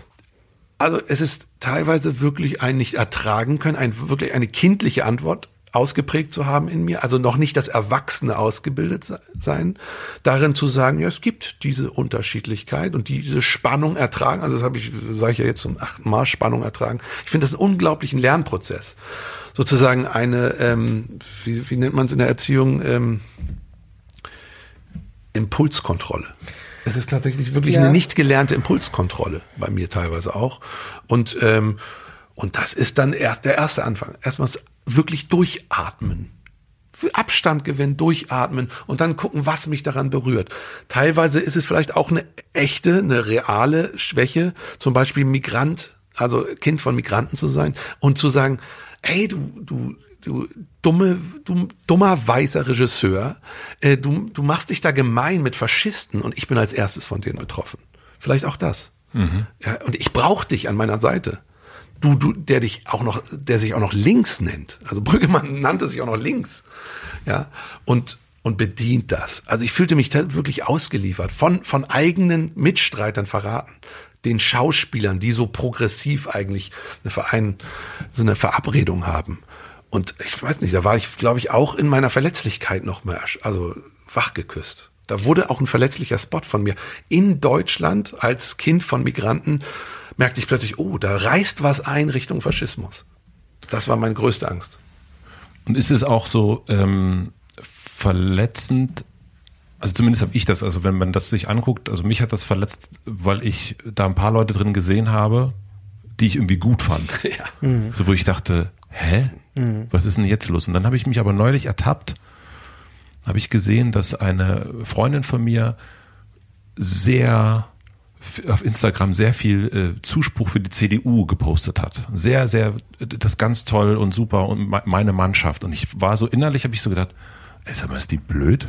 Also es ist teilweise wirklich ein nicht ertragen können, ein, wirklich eine kindliche Antwort ausgeprägt zu haben in mir, also noch nicht das Erwachsene ausgebildet sein, darin zu sagen, ja, es gibt diese Unterschiedlichkeit und diese Spannung ertragen, also das habe ich, sage ich ja jetzt zum achten Mal, Spannung ertragen. Ich finde das einen unglaublichen Lernprozess. Sozusagen eine, ähm, wie, wie nennt man es in der Erziehung, ähm, Impulskontrolle. Es ist tatsächlich wirklich ja. eine nicht gelernte Impulskontrolle bei mir teilweise auch. Und ähm, und das ist dann erst der erste Anfang. Erstmal wirklich durchatmen. Abstand gewinnen, durchatmen und dann gucken, was mich daran berührt. Teilweise ist es vielleicht auch eine echte, eine reale Schwäche, zum Beispiel Migrant, also Kind von Migranten zu sein und zu sagen, ey, du, du, du dumme, du, dummer weißer Regisseur, äh, du, du machst dich da gemein mit Faschisten und ich bin als erstes von denen betroffen. Vielleicht auch das. Mhm. Ja, und ich brauche dich an meiner Seite du, du, der dich auch noch, der sich auch noch links nennt. Also Brüggemann nannte sich auch noch links. Ja. Und, und bedient das. Also ich fühlte mich wirklich ausgeliefert, von, von eigenen Mitstreitern verraten, den Schauspielern, die so progressiv eigentlich eine Verein, so eine Verabredung haben. Und ich weiß nicht, da war ich, glaube ich, auch in meiner Verletzlichkeit noch mehr, also wachgeküsst. Da wurde auch ein verletzlicher Spot von mir in Deutschland als Kind von Migranten merkte ich plötzlich, oh, da reißt was ein Richtung Faschismus. Das war meine größte Angst. Und ist es auch so ähm, verletzend, also zumindest habe ich das, also wenn man das sich anguckt, also mich hat das verletzt, weil ich da ein paar Leute drin gesehen habe, die ich irgendwie gut fand. Ja. Mhm. So wo ich dachte, hä? Mhm. Was ist denn jetzt los? Und dann habe ich mich aber neulich ertappt, habe ich gesehen, dass eine Freundin von mir sehr auf Instagram sehr viel äh, Zuspruch für die CDU gepostet hat. Sehr, sehr, das ganz toll und super und meine Mannschaft. Und ich war so innerlich, habe ich so gedacht, ey, sag mal, ist die blöd?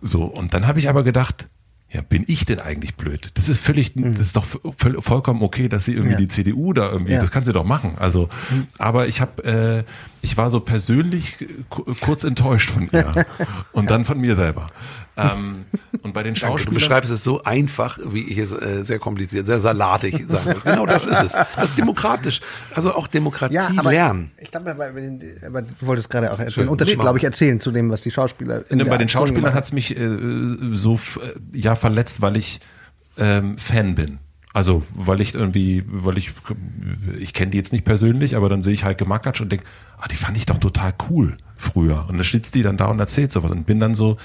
So, und dann habe ich aber gedacht, ja, bin ich denn eigentlich blöd? Das ist völlig, mhm. das ist doch vollkommen okay, dass sie irgendwie ja. die CDU da irgendwie, ja. das kann sie doch machen. Also, mhm. aber ich habe, äh, ich war so persönlich kurz enttäuscht von ihr und dann von mir selber. Ähm, und bei den Schauspielern. du beschreibst es so einfach, wie ich es äh, sehr kompliziert, sehr salatig sage. genau das ist es. Das ist demokratisch. Also auch Demokratie ja, aber lernen. Ich glaube, aber, aber du wolltest gerade auch den Unterschied, glaube ich, erzählen zu dem, was die Schauspieler. bei den Schauspielern hat es mich äh, so äh, ja verletzt, weil ich ähm, Fan bin. Also, weil ich irgendwie, weil ich, ich kenne die jetzt nicht persönlich, aber dann sehe ich Heike Makatsch und denke, ah, die fand ich doch total cool früher. Und dann schnitzt die dann da und erzählt sowas und bin dann so,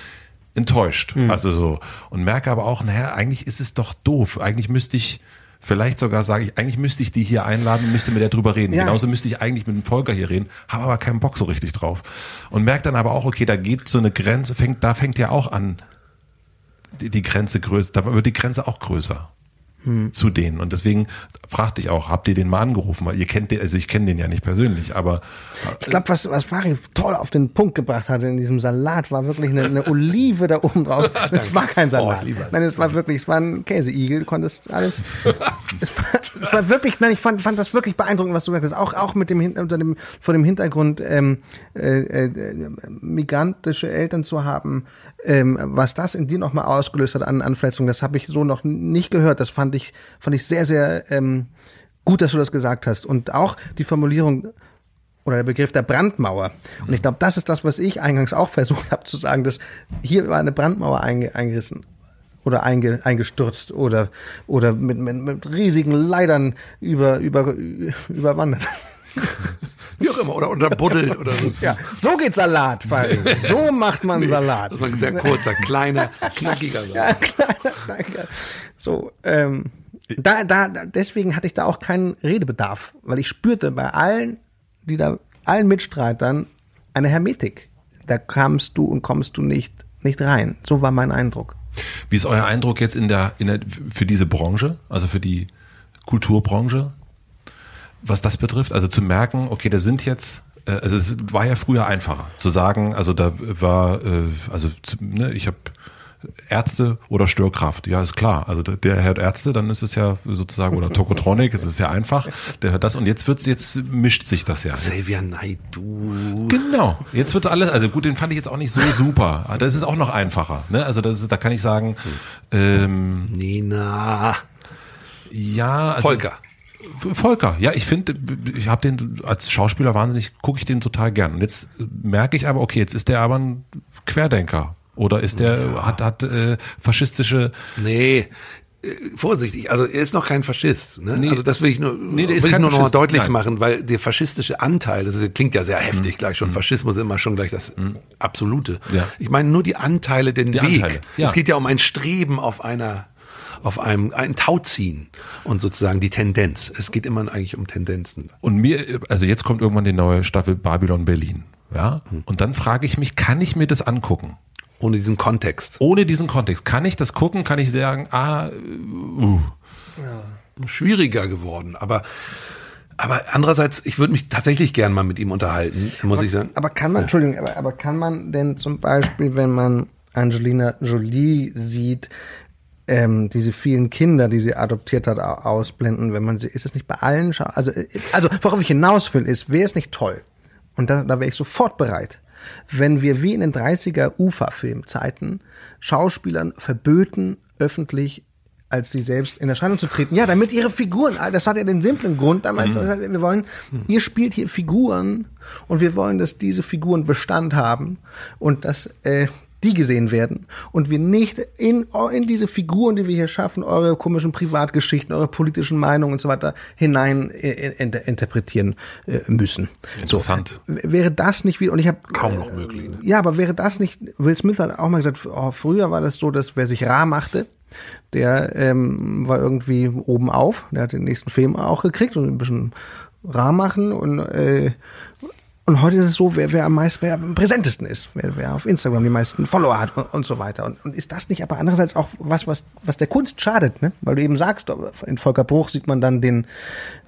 enttäuscht. Mhm. Also so. Und merke aber auch, naja, eigentlich ist es doch doof. Eigentlich müsste ich, vielleicht sogar sage ich, eigentlich müsste ich die hier einladen und müsste mit der drüber reden. Ja. Genauso müsste ich eigentlich mit dem Volker hier reden, habe aber keinen Bock so richtig drauf. Und merke dann aber auch, okay, da geht so eine Grenze, fängt, da fängt ja auch an, die, die Grenze größer, da wird die Grenze auch größer hm. zu denen. Und deswegen fragte ich auch, habt ihr den mal angerufen? Weil ihr kennt den, also ich kenne den ja nicht persönlich, aber. Ich glaube, was, was Farin toll auf den Punkt gebracht hatte in diesem Salat, war wirklich eine, eine Olive da oben drauf. Es war kein Salat. Oh, nein, es war wirklich, es war ein Käseigel, du konntest alles. es, war, es war wirklich, nein, ich fand, fand das wirklich beeindruckend, was du gesagt hast. Auch, auch mit dem, unter dem, vor dem Hintergrund, ähm, äh, äh, migrantische Eltern zu haben, ähm, was das in dir nochmal ausgelöst hat an Anverletzungen, das habe ich so noch nicht gehört. Das fand ich, fand ich sehr, sehr ähm, gut, dass du das gesagt hast. Und auch die Formulierung oder der Begriff der Brandmauer. Und ich glaube, das ist das, was ich eingangs auch versucht habe zu sagen, dass hier war eine Brandmauer einge eingerissen oder einge, eingestürzt oder, oder mit, mit, mit riesigen Leitern über, über, überwandert. Wie auch immer, oder unterbuddelt oder so. Ja, so geht Salat, Farin. So macht man nee, Salat. Das war ein sehr kurzer, kleiner, knackiger Salat. Ja, kleiner, knackiger. So, ähm, Da, da, da- deswegen hatte ich da auch keinen Redebedarf, weil ich spürte bei allen, die da, allen Mitstreitern eine Hermetik. Da kamst du und kommst du nicht, nicht rein. So war mein Eindruck. Wie ist euer Eindruck jetzt in der, in der, für diese Branche, also für die Kulturbranche, was das betrifft? Also zu merken, okay, da sind jetzt, äh, also es war ja früher einfacher zu sagen, also da war, äh, also ne, ich habe Ärzte oder Störkraft, ja ist klar. Also der- hört Ärzte, dann ist es ja sozusagen oder Tokotronic, es ist ja einfach. Der hört das und jetzt wird's jetzt mischt sich das ja. Xavier Naidu. Genau. Jetzt wird alles, also gut, den fand ich jetzt auch nicht so super. Aber Das ist auch noch einfacher. Ne? Also das ist, da kann ich sagen, ähm, Nina. ja. Also Volker. Volker, ja, ich finde, ich habe den als Schauspieler wahnsinnig, gucke ich den total gern. Und jetzt merke ich aber, okay, jetzt ist der aber ein Querdenker. Oder ist der, hat, hat äh, faschistische Nee. äh, Vorsichtig, also er ist noch kein Faschist. Ne? Nee. Also das will ich nur, Nee, der will ist ich nur noch mal deutlich Nein. machen, weil der faschistische Anteil, das ist, klingt ja sehr heftig gleich schon. Faschismus ist immer schon gleich das Absolute. Ja. Ich meine nur die Anteile, den Die Weg. Anteile, ja. Es geht ja um ein Streben auf einer auf einem ein Tauziehen und sozusagen die Tendenz. Es geht immer eigentlich um Tendenzen. Und mir, also jetzt kommt irgendwann die neue Staffel Babylon Berlin. Ja. Und dann frage ich mich, kann ich mir das angucken? Ohne diesen Kontext. Ohne diesen Kontext. Kann ich das gucken? Kann ich sagen, ah, uh, Schwieriger geworden, aber aber andererseits, ich würde mich tatsächlich gern mal mit ihm unterhalten, muss ich sagen. Aber kann man, Entschuldigung, aber, aber kann man denn zum Beispiel, wenn man Angelina Jolie sieht, ähm, diese vielen Kinder, die sie adoptiert hat, au- ausblenden, wenn man sie, ist es nicht bei allen, also, äh, also worauf ich hinaus will, ist, wäre es nicht toll, und da, da wäre ich sofort bereit, wenn wir wie in den 30er UFA-Filmzeiten Schauspielern verböten, öffentlich als sie selbst in Erscheinung zu treten. Ja, damit ihre Figuren, das hat ja den simplen Grund damals, wir wollen, ihr spielt hier Figuren und wir wollen, dass diese Figuren Bestand haben und dass äh, die gesehen werden und wir nicht in, in diese Figuren, die wir hier schaffen, eure komischen Privatgeschichten, eure politischen Meinungen und so weiter hinein äh, inter interpretieren äh, müssen. Interessant. So, wäre das nicht wieder, und ich habe Kaum noch möglich, ne? ja, aber wäre das nicht, Will Smith hat auch mal gesagt, oh, früher war das so, dass wer sich rar machte, der ähm, war irgendwie oben auf, der hat den nächsten Film auch gekriegt und ein bisschen rar machen und äh, und heute ist es so, wer, wer am meisten, wer am präsentesten ist, wer, wer auf Instagram die meisten Follower hat und, und so weiter. Und, und ist das nicht aber andererseits auch was, was, was der Kunst schadet, ne? Weil du eben sagst, in Volker Bruch sieht man dann den,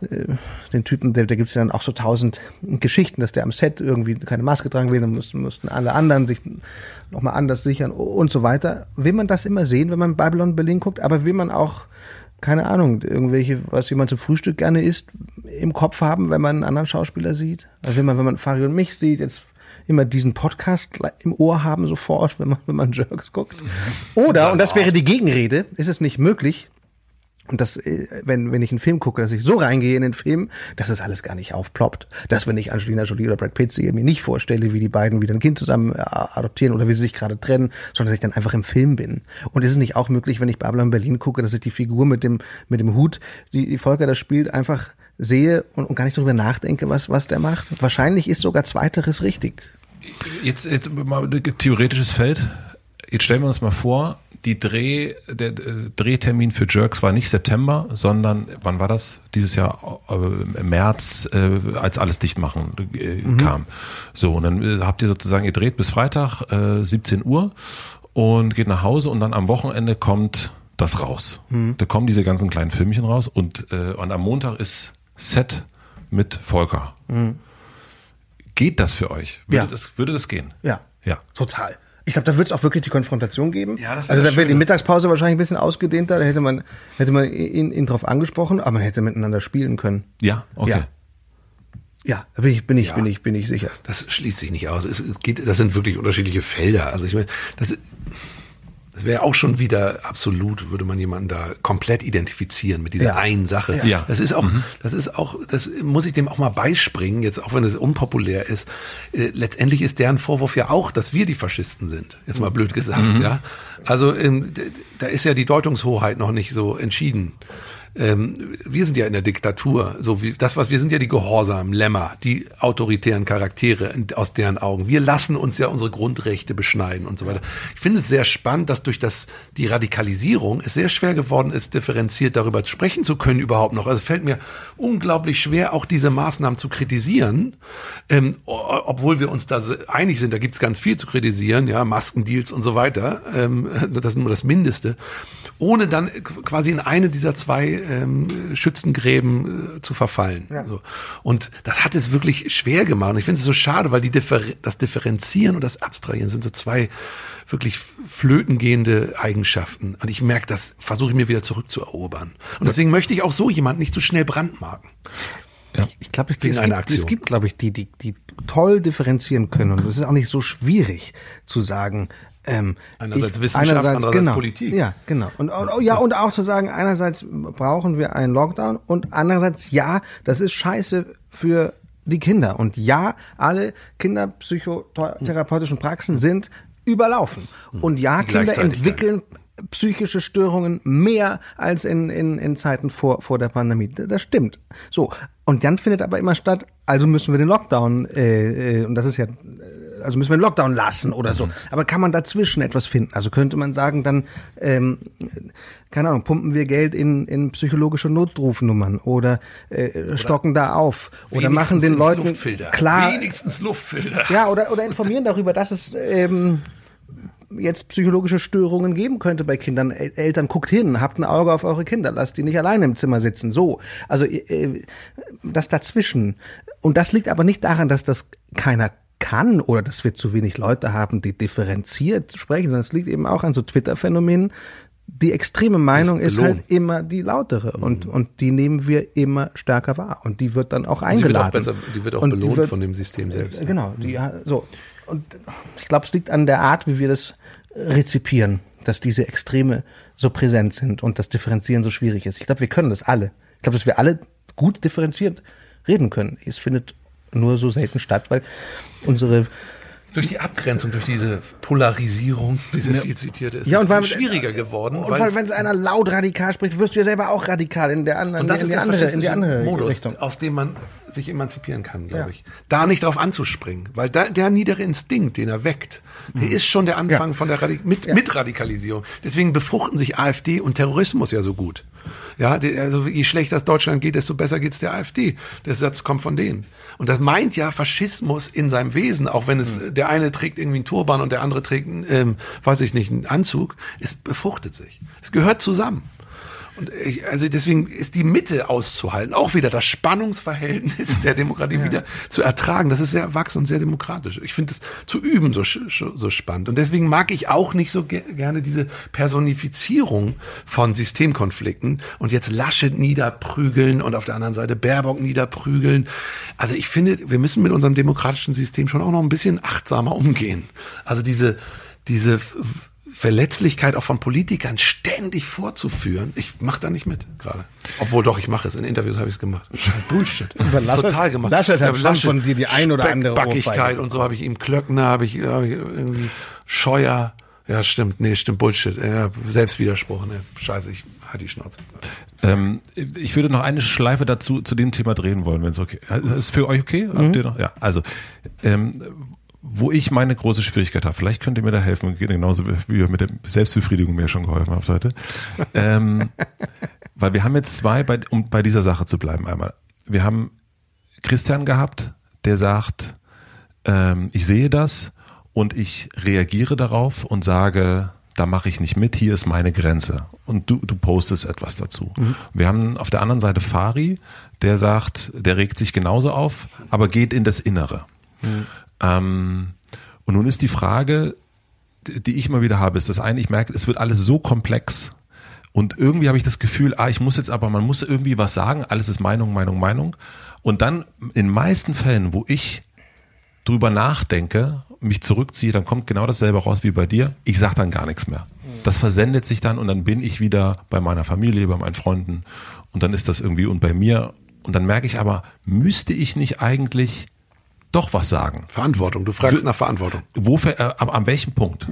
äh, den Typen, da gibt's ja dann auch so tausend Geschichten, dass der am Set irgendwie keine Maske tragen will, dann mussten, mussten alle anderen sich nochmal anders sichern und so weiter. Will man das immer sehen, wenn man Babylon Berlin guckt, aber will man auch keine Ahnung, irgendwelche, was jemand zum Frühstück gerne isst, im Kopf haben, wenn man einen anderen Schauspieler sieht. Also wenn man, wenn man Farid und mich sieht, jetzt immer diesen Podcast im Ohr haben sofort, wenn man, wenn man Jerks guckt. Oder, und das wäre die Gegenrede, ist es nicht möglich, und das, äh, wenn, wenn ich einen Film gucke, dass ich so reingehe in den Film, dass es alles gar nicht aufploppt. Dass, wenn ich Angelina Jolie oder Brad Pitt sehe, mir nicht vorstelle, wie die beiden wieder ein Kind zusammen äh, adoptieren oder wie sie sich gerade trennen, sondern dass ich dann einfach im Film bin. Und ist es nicht auch möglich, wenn ich Babylon Berlin gucke, dass ich die Figur mit dem, mit dem Hut, die, die Volker da spielt, einfach sehe und, und gar nicht darüber nachdenke, was, was der macht? Wahrscheinlich ist sogar Zweiteres richtig. Jetzt, jetzt mal ein theoretisches Feld. Jetzt stellen wir uns mal vor, die Dreh, der äh, Drehtermin für Jerks war nicht September, sondern wann war das? Dieses Jahr äh, März, äh, als alles dicht machen äh, kam. So, und dann äh, habt ihr sozusagen, ihr dreht bis Freitag äh, 17 Uhr und geht nach Hause und dann am Wochenende kommt das raus. Da kommen diese ganzen kleinen Filmchen raus und, äh, und am Montag ist Set mit Volker. Geht das für euch? Würde, Ja. das, würde das gehen? Ja. Ja. Total. Ich glaube, da wird es auch wirklich die Konfrontation geben. Ja, das also da wäre die. Mittagspause wahrscheinlich ein bisschen ausgedehnter. Da hätte man, hätte man ihn, ihn drauf angesprochen, aber man hätte miteinander spielen können. Ja, okay. Ja. Ja, da bin ich, bin ich, Ja. bin ich, bin ich sicher. Das schließt sich nicht aus. Es geht, das sind wirklich unterschiedliche Felder. Also ich meine, das, das wäre auch schon wieder absolut, würde man jemanden da komplett identifizieren mit dieser Ja. einen Sache. Ja. Das ist auch, das ist auch, das muss ich dem auch mal beispringen, jetzt auch wenn es unpopulär ist. Äh, letztendlich ist deren Vorwurf ja auch, dass wir die Faschisten sind. Jetzt mal blöd gesagt, ja. Also ähm, da ist ja die Deutungshoheit noch nicht so entschieden. Ähm, wir sind ja in der Diktatur, so wie das, was wir sind ja die gehorsamen Lämmer, die autoritären Charaktere aus deren Augen. Wir lassen uns ja unsere Grundrechte beschneiden und so weiter. Ich finde es sehr spannend, dass durch das die Radikalisierung es sehr schwer geworden ist, differenziert darüber sprechen zu können überhaupt noch. Also fällt mir unglaublich schwer, auch diese Maßnahmen zu kritisieren, ähm, obwohl wir uns da einig sind. Da gibt es ganz viel zu kritisieren, ja, Maskendeals und so weiter. Ähm, das ist nur das Mindeste ohne dann quasi in eine dieser zwei ähm, Schützengräben äh, zu verfallen. Ja. So. Und das hat es wirklich schwer gemacht. Und ich finde es so schade, weil die Differ das Differenzieren und das Abstrahieren sind so zwei wirklich flötengehende Eigenschaften. Und ich merke, das versuche ich mir wieder zurückzuerobern. Und deswegen möchte ich auch so jemand nicht so schnell brandmarken. Ja. Ich glaube, es, es gibt, glaube ich, die, die, die toll differenzieren können. Und es ist auch nicht so schwierig zu sagen, ähm, einerseits ich, Wissenschaft, einerseits, andererseits genau, Politik. Ja, genau. Und, und, ja, und auch zu sagen, einerseits brauchen wir einen Lockdown und andererseits, ja, das ist scheiße für die Kinder. Und ja, alle kinderpsychotherapeutischen Praxen sind überlaufen. Und ja, Kinder entwickeln psychische Störungen mehr als in, in, in Zeiten vor, vor der Pandemie. Das stimmt. So. Und dann findet aber immer statt, also müssen wir den Lockdown, äh, äh, und das ist ja also müssen wir einen Lockdown lassen oder so. Mhm. Aber kann man dazwischen etwas finden? Also könnte man sagen, dann, ähm, keine Ahnung, pumpen wir Geld in, in psychologische Notrufnummern oder, äh, oder stocken da auf oder machen den Leuten Luftfilter. klar. Wenigstens Luftfilter. Ja, oder, oder informieren darüber, dass es ähm, jetzt psychologische Störungen geben könnte bei Kindern. Eltern, guckt hin, habt ein Auge auf eure Kinder, lasst die nicht alleine im Zimmer sitzen. So. Also äh, das dazwischen. Und das liegt aber nicht daran, dass das keiner kann oder dass wir zu wenig Leute haben, die differenziert sprechen, sondern es liegt eben auch an so Twitter-Phänomenen. Die extreme Meinung ist, ist, halt immer die lautere mhm. und, und die nehmen wir immer stärker wahr und die wird dann auch eingeladen. Die wird auch, besser, die wird auch belohnt wird, von dem System selbst. Genau, die, so. Und ich glaube, es liegt an der Art, wie wir das rezipieren, dass diese Extreme so präsent sind und das Differenzieren so schwierig ist. Ich glaube, wir können das alle. Ich glaube, dass wir alle gut differenziert reden können. Es findet nur so selten statt, weil unsere durch die Abgrenzung, durch diese Polarisierung, diese ja. viel zitierte, ist ja, und es weil, schwieriger geworden. Und weil, wenn einer laut radikal spricht, wirst du ja selber auch radikal in der anderen, und das in, ist die andere, in die andere Modus, Richtung. aus dem man sich emanzipieren kann, glaube ja. ich. Da nicht drauf anzuspringen, weil da, der niedere Instinkt, den er weckt, der mhm. ist schon der Anfang ja. von der Radik mit, mit Radikalisierung. Deswegen befruchten sich AfD und Terrorismus ja so gut. Ja, also je schlechter es Deutschland geht, desto besser geht es der AfD. Der Satz kommt von denen. Und das meint ja Faschismus in seinem Wesen, auch wenn es mhm. der eine trägt irgendwie einen Turban und der andere trägt, ähm, weiß ich nicht, einen Anzug. Es befruchtet sich. Es gehört zusammen. Und ich, also deswegen ist die Mitte auszuhalten, auch wieder das Spannungsverhältnis der Demokratie ja. wieder zu ertragen. Das ist sehr erwachsen und sehr demokratisch. Ich finde es zu üben so, so spannend. Und deswegen mag ich auch nicht so ge gerne diese Personifizierung von Systemkonflikten und jetzt Laschet niederprügeln und auf der anderen Seite Baerbock niederprügeln. Also ich finde, wir müssen mit unserem demokratischen System schon auch noch ein bisschen achtsamer umgehen. Also diese diese Verletzlichkeit auch von Politikern ständig vorzuführen, ich mache da nicht mit gerade. Obwohl doch, ich mache es. In Interviews habe ich es gemacht. Bullshit. Laschet, Total gemacht. Laschet hat schon Laschet, von dir die ein oder andere Backigkeit und so habe ich ihm Klöckner, habe ich, hab ich irgendwie Scheuer. Ja, stimmt. Nee, stimmt. Bullshit. Ja, Selbstwiderspruch. Nee, scheiße, ich hatte die Schnauze. Ähm, ich würde noch eine Schleife dazu zu dem Thema drehen wollen, wenn es okay ist. Ist für euch okay? Mhm. Habt ihr noch? Ja, also ähm, wo ich meine große Schwierigkeit habe, vielleicht könnt ihr mir da helfen, genauso wie ihr mit der Selbstbefriedigung mir schon geholfen habt heute. ähm, weil wir haben jetzt zwei, bei, um bei dieser Sache zu bleiben einmal. Wir haben Christian gehabt, der sagt, ähm, ich sehe das und ich reagiere darauf und sage, da mache ich nicht mit, hier ist meine Grenze. Und du, du postest etwas dazu. Mhm. Wir haben auf der anderen Seite Fari, der sagt, der regt sich genauso auf, aber geht in das Innere. Mhm. Ähm, und nun ist die Frage, die ich immer wieder habe, ist das eine, ich merke, es wird alles so komplex. Und irgendwie habe ich das Gefühl, ah, ich muss jetzt aber, man muss irgendwie was sagen, alles ist Meinung, Meinung, Meinung. Und dann in meisten Fällen, wo ich drüber nachdenke, mich zurückziehe, dann kommt genau dasselbe raus wie bei dir. Ich sage dann gar nichts mehr. Das versendet sich dann und dann bin ich wieder bei meiner Familie, bei meinen Freunden und dann ist das irgendwie und bei mir. Und dann merke ich aber, müsste ich nicht eigentlich doch was sagen. Verantwortung, du fragst nach Verantwortung. Wo, äh, aber an welchem Punkt?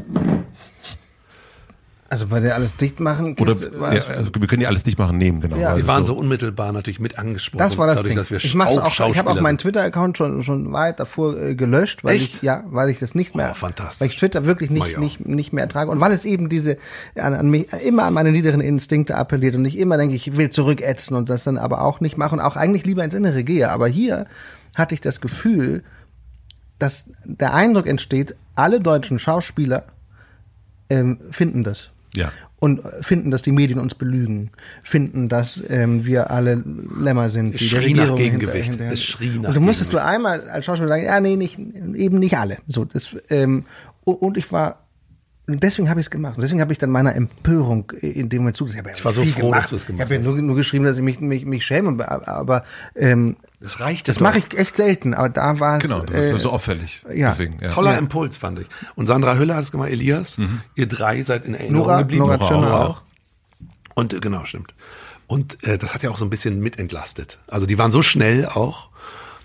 Also bei der alles dicht machen. Oder ja, also wir können ja alles nicht machen nehmen, genau. Ja. Also Wir waren so- unmittelbar natürlich mit angesprochen. Das war das dadurch, Ding. Dass wir ich mach's auch auch, ich habe auch meinen. Twitter-Account schon schon weit davor äh, gelöscht, weil Echt? ich ja, weil ich das nicht mehr, Oh, fantastisch. weil ich Twitter wirklich nicht nicht nicht mehr ertrage und weil es eben diese an, an mich immer an meine niederen Instinkte appelliert und ich immer denke, ich will zurückätzen und das dann aber auch nicht machen, auch eigentlich lieber ins Innere gehe. Aber hier hatte ich das Gefühl, dass der Eindruck entsteht, alle deutschen Schauspieler ähm, finden das Ja. und finden, dass die Medien uns belügen, finden, dass ähm, wir alle Lämmer sind. Es schrie nach Gegengewicht. hinterher- Es schrie nach Und du musstest du einmal als Schauspieler sagen, ja, nee, nicht, eben nicht alle. So, das, ähm, und ich war, und deswegen habe ich es gemacht. Und deswegen habe ich dann meiner Empörung in dem Moment zu. Ich, Ich war so froh, gemacht. dass du es Ich gemacht habe ja hast. nur, nur geschrieben, dass ich mich, mich, mich schäme, aber, ähm, Das reicht das mache ich echt selten. Aber da war es. Genau, das ist äh, so auffällig. ja. Deswegen, ja. Toller Ja. Impuls, fand ich. Und Sandra Hüller hat es gemacht, Elias. Ihr drei seid in Erinnerung Nora- geblieben. Nora Nora auch. auch. Und äh, genau, stimmt. Und äh, das hat ja auch so ein bisschen mitentlastet. Also die waren so schnell auch,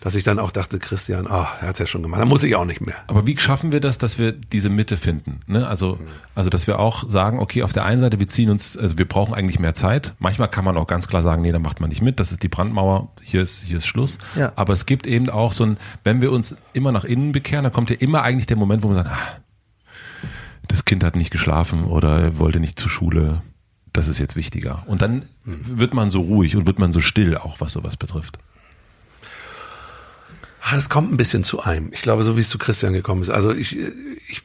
dass ich dann auch dachte, Christian, ah, er hat's ja schon gemacht, da muss ich auch nicht mehr. Aber wie schaffen wir das, dass wir diese Mitte finden? Ne? Also, also, dass wir auch sagen, okay, auf der einen Seite, wir ziehen uns, also wir brauchen eigentlich mehr Zeit. Manchmal kann man auch ganz klar sagen, nee, da macht man nicht mit. Das ist die Brandmauer. Hier ist, hier ist Schluss. Ja. Aber es gibt eben auch so ein, wenn wir uns immer nach innen bekehren, dann kommt ja immer eigentlich der Moment, wo man sagt, ah, das Kind hat nicht geschlafen oder wollte nicht zur Schule. Das ist jetzt wichtiger. Und dann wird man so ruhig und wird man so still, auch was sowas betrifft. Ah, Es kommt ein bisschen zu einem. Ich glaube, so wie es zu Christian gekommen ist. Also ich, äh, ich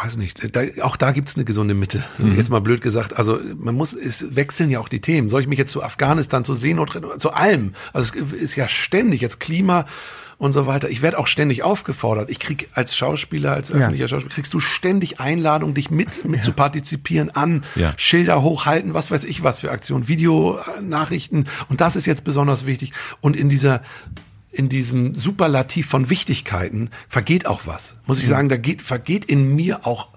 weiß nicht, da, auch da gibt's eine gesunde Mitte. Jetzt mal blöd gesagt. Also man muss, es wechseln ja auch die Themen. Soll ich mich jetzt zu Afghanistan, zu Seenot, zu allem? Also es ist ja ständig jetzt Klima und so weiter. Ich werde auch ständig aufgefordert. Ich krieg als Schauspieler, als öffentlicher Schauspieler, kriegst du ständig Einladungen, dich mit, mit zu partizipieren an, Ja. Schilder hochhalten, was weiß ich was für Aktionen, Videonachrichten. Und das ist jetzt besonders wichtig. Und in dieser in diesem Superlativ von Wichtigkeiten vergeht auch was. Muss ich sagen, da geht, vergeht in mir auch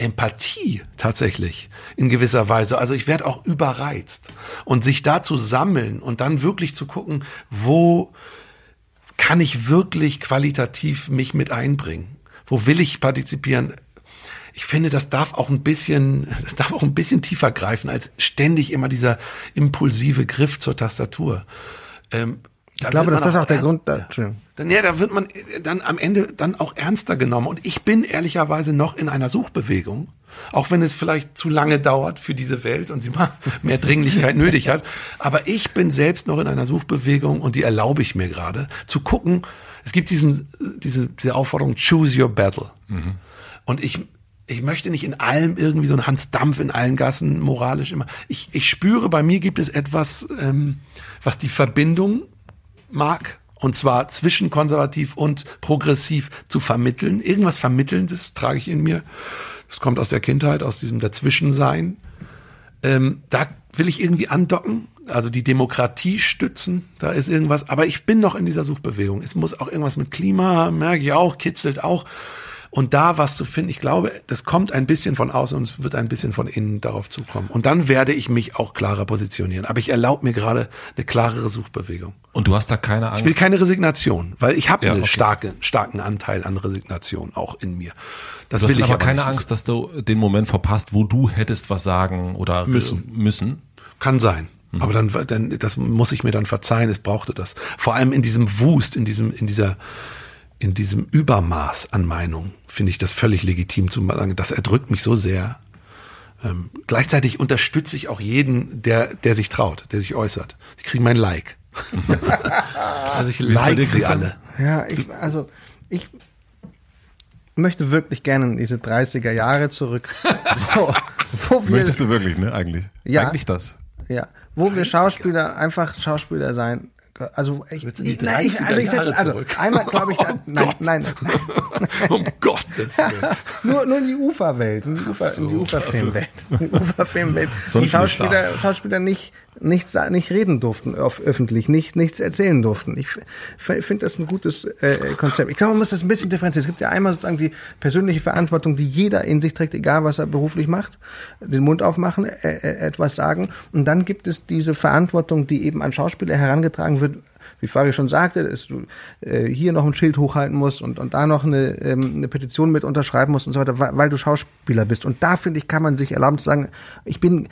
Empathie tatsächlich in gewisser Weise. Also ich werde auch überreizt. Und sich da zu sammeln und dann wirklich zu gucken, wo kann ich wirklich qualitativ mich mit einbringen? Wo will ich partizipieren? Ich finde, das darf auch ein bisschen, das darf auch ein bisschen tiefer greifen als ständig immer dieser impulsive Griff zur Tastatur. Ähm, Ich glaube, wird dass man das auch der Grund, da, dann, ja, da wird man dann am Ende dann auch ernster genommen. Und ich bin ehrlicherweise noch in einer Suchbewegung. Auch wenn es vielleicht zu lange dauert für diese Welt und sie mal mehr Dringlichkeit nötig hat. Aber ich bin selbst noch in einer Suchbewegung und die erlaube ich mir gerade zu gucken. Es gibt diesen, diese, diese Aufforderung, choose your battle. Und ich, ich möchte nicht in allem irgendwie so ein Hans Dampf in allen Gassen moralisch immer. Ich, ich spüre, bei mir gibt es etwas, ähm, was die Verbindung mag, und zwar zwischen konservativ und progressiv zu vermitteln. Irgendwas Vermittelndes trage ich in mir. Das kommt aus der Kindheit, aus diesem Dazwischensein. Ähm, da will ich irgendwie andocken, also die Demokratie stützen, da ist irgendwas. Aber ich bin noch in dieser Suchbewegung. Es muss auch irgendwas mit Klima, merke ich auch, kitzelt auch. Und da was zu finden, ich glaube, das kommt ein bisschen von außen und es wird ein bisschen von innen darauf zukommen. Und dann werde ich mich auch klarer positionieren. Aber ich erlaube mir gerade eine klarere Suchbewegung. Und du hast da keine Angst. Ich will keine Resignation, weil ich habe Ja, einen okay. starke, starken Anteil an Resignation auch in mir. Das Du will hast ich aber keine nicht. Angst, dass du den Moment verpasst, wo du hättest was sagen oder Müssen. müssen. Kann sein. Mhm. Aber dann, dann, das muss ich mir dann verzeihen, es brauchte das. Vor allem in diesem Wust, in diesem, in dieser, in diesem Übermaß an Meinung finde ich das völlig legitim zu sagen, das erdrückt mich so sehr. Ähm, gleichzeitig unterstütze ich auch jeden, der, der sich traut, der sich äußert. Die kriegen mein Like. also ich like sie alle. Ja, ich, also ich möchte wirklich gerne in diese 30er Jahre zurück, wo, wo wir, Möchtest du wirklich, ne? Eigentlich. Ja. Eigentlich das. ja, wo wir Schauspieler einfach Schauspieler sein. Also ich, ich, nein, ich 30er also ich setz, Jahre also einmal glaube ich, Oh da, nein, Gott. nein, nein, Um Gottes Willen. nur, nur in die Uferwelt, in die, Ufer, in die Uferfilmwelt, in die Uferfilmwelt. Sonst Und nicht Schauspieler, Schauspieler nicht, nicht, sa- nicht reden durften auf, öffentlich, nicht, nichts erzählen durften. Ich finde das ein gutes äh, Konzept. Ich glaube, man muss das ein bisschen differenzieren. Es gibt ja einmal sozusagen die persönliche Verantwortung, die jeder in sich trägt, egal was er beruflich macht, den Mund aufmachen, äh, äh, etwas sagen. Und dann gibt es diese Verantwortung, die eben an Schauspieler herangetragen wird, wie Fari schon sagte, dass du äh, hier noch ein Schild hochhalten musst und, und da noch eine, ähm, eine Petition mit unterschreiben musst und so weiter, weil, weil du Schauspieler bist. Und da, finde ich, kann man sich erlauben zu sagen, ich bin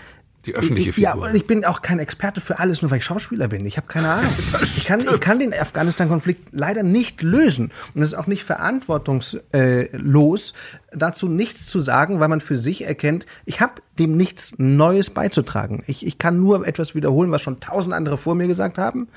Die öffentliche ich, Ja, Figur. und ich bin auch kein Experte für alles, nur weil ich Schauspieler bin. Ich habe keine Ahnung. Ich kann, ich kann den Afghanistan-Konflikt leider nicht lösen. Und es ist auch nicht verantwortungslos, dazu nichts zu sagen, weil man für sich erkennt, ich habe dem nichts Neues beizutragen. Ich, ich kann nur etwas wiederholen, was schon tausend andere vor mir gesagt haben.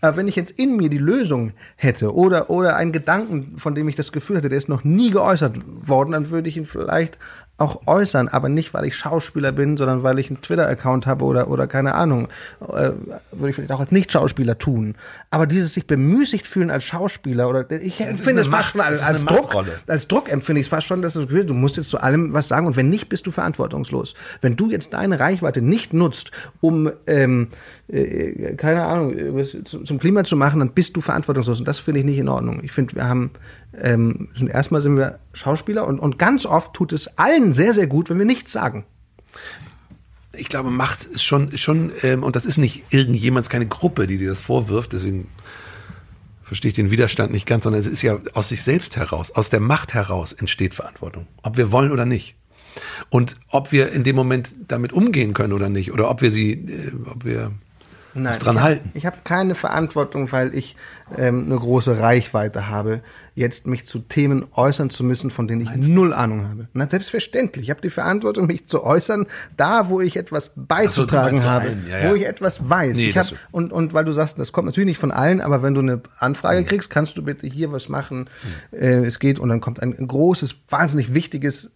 Aber wenn ich jetzt in mir die Lösung hätte oder, oder einen Gedanken, von dem ich das Gefühl hatte, der ist noch nie geäußert worden, dann würde ich ihn vielleicht auch äußern, aber nicht, weil ich Schauspieler bin, sondern weil ich einen Twitter-Account habe oder, oder keine Ahnung, äh, würde ich vielleicht auch als Nicht-Schauspieler tun. Aber dieses sich bemüßigt fühlen als Schauspieler oder ich empfinde es fast Macht, schon als, als Druck, Machtrolle. als Druck empfinde ich es fast schon, dass du, du musst jetzt zu allem was sagen und wenn nicht, bist du verantwortungslos. Wenn du jetzt deine Reichweite nicht nutzt, um ähm, äh, keine Ahnung zum Klima zu machen, dann bist du verantwortungslos und das finde ich nicht in Ordnung. Ich finde, wir haben ähm, sind erstmal sind wir Schauspieler und, und ganz oft tut es allen sehr sehr gut, wenn wir nichts sagen. ich glaube, Macht ist schon, schon ähm, und das ist nicht irgendjemand, keine Gruppe, die dir das vorwirft, deswegen verstehe ich den Widerstand nicht ganz, sondern es ist ja aus sich selbst heraus, aus der Macht heraus entsteht Verantwortung, ob wir wollen oder nicht. Und ob wir in dem Moment damit umgehen können oder nicht, oder ob wir sie, äh, ob wir uns dran ich halten. Hab, ich habe keine Verantwortung, weil ich ähm, eine große Reichweite habe, jetzt mich zu Themen äußern zu müssen, von denen ich null Ahnung habe. Na, selbstverständlich. Ich habe die Verantwortung, mich zu äußern, da, wo ich etwas beizutragen meinst zu habe, ja, ja. wo ich etwas weiß. Nee, ich hab, und, und weil du sagst, das kommt natürlich nicht von allen, aber wenn du eine Anfrage kriegst, kannst du bitte hier was machen. Äh, es geht und dann kommt ein großes, wahnsinnig wichtiges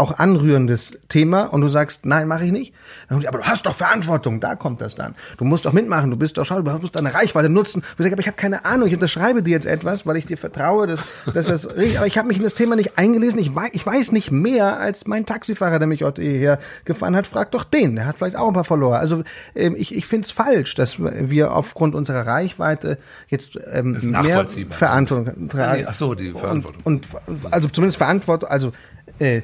auch anrührendes Thema und du sagst, nein, mache ich nicht. Dann aber du hast doch Verantwortung, da kommt das dann. Du musst doch mitmachen, du bist doch schau, du musst deine Reichweite nutzen. Ich sage, aber ich habe keine Ahnung, ich unterschreibe dir jetzt etwas, weil ich dir vertraue, dass, dass das richtig, aber ich habe mich in das Thema nicht eingelesen, ich weiß, ich weiß nicht mehr als mein Taxifahrer, der mich heute hierher gefahren hat, frag doch den, der hat vielleicht auch ein paar Follower. Also ähm, ich, ich finde es falsch, dass wir aufgrund unserer Reichweite jetzt ähm, mehr. Verantwortung Ah, nee, ach so, die Verantwortung. Und, und also zumindest Verantwortung, also äh,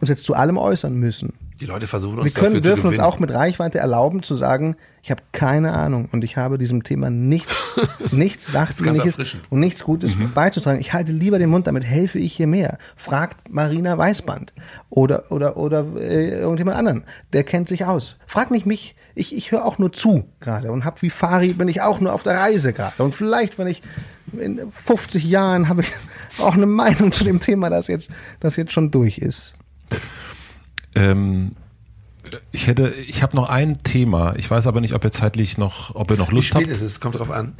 uns jetzt zu allem äußern müssen. Die Leute versuchen uns Wir können, dürfen uns auch mit Reichweite erlauben zu sagen, ich habe keine Ahnung und ich habe diesem Thema nichts, nichts Sachdienliches und nichts Gutes Mhm. beizutragen. Ich halte lieber den Mund, damit helfe ich hier mehr. Fragt Marina Weißband oder, oder, oder äh, irgendjemand anderen. Der kennt sich aus. Frag nicht mich. Ich, ich höre auch nur zu gerade und hab wie Fari bin ich auch nur auf der Reise gerade. Und vielleicht, wenn ich in 50 Jahren habe ich auch eine Meinung zu dem Thema, das jetzt, das jetzt schon durch ist. Ähm, ich hätte, ich habe noch ein Thema. Ich weiß aber nicht, ob ihr zeitlich noch, ob ihr noch Wie Lust spät habt. ist es? Kommt drauf an.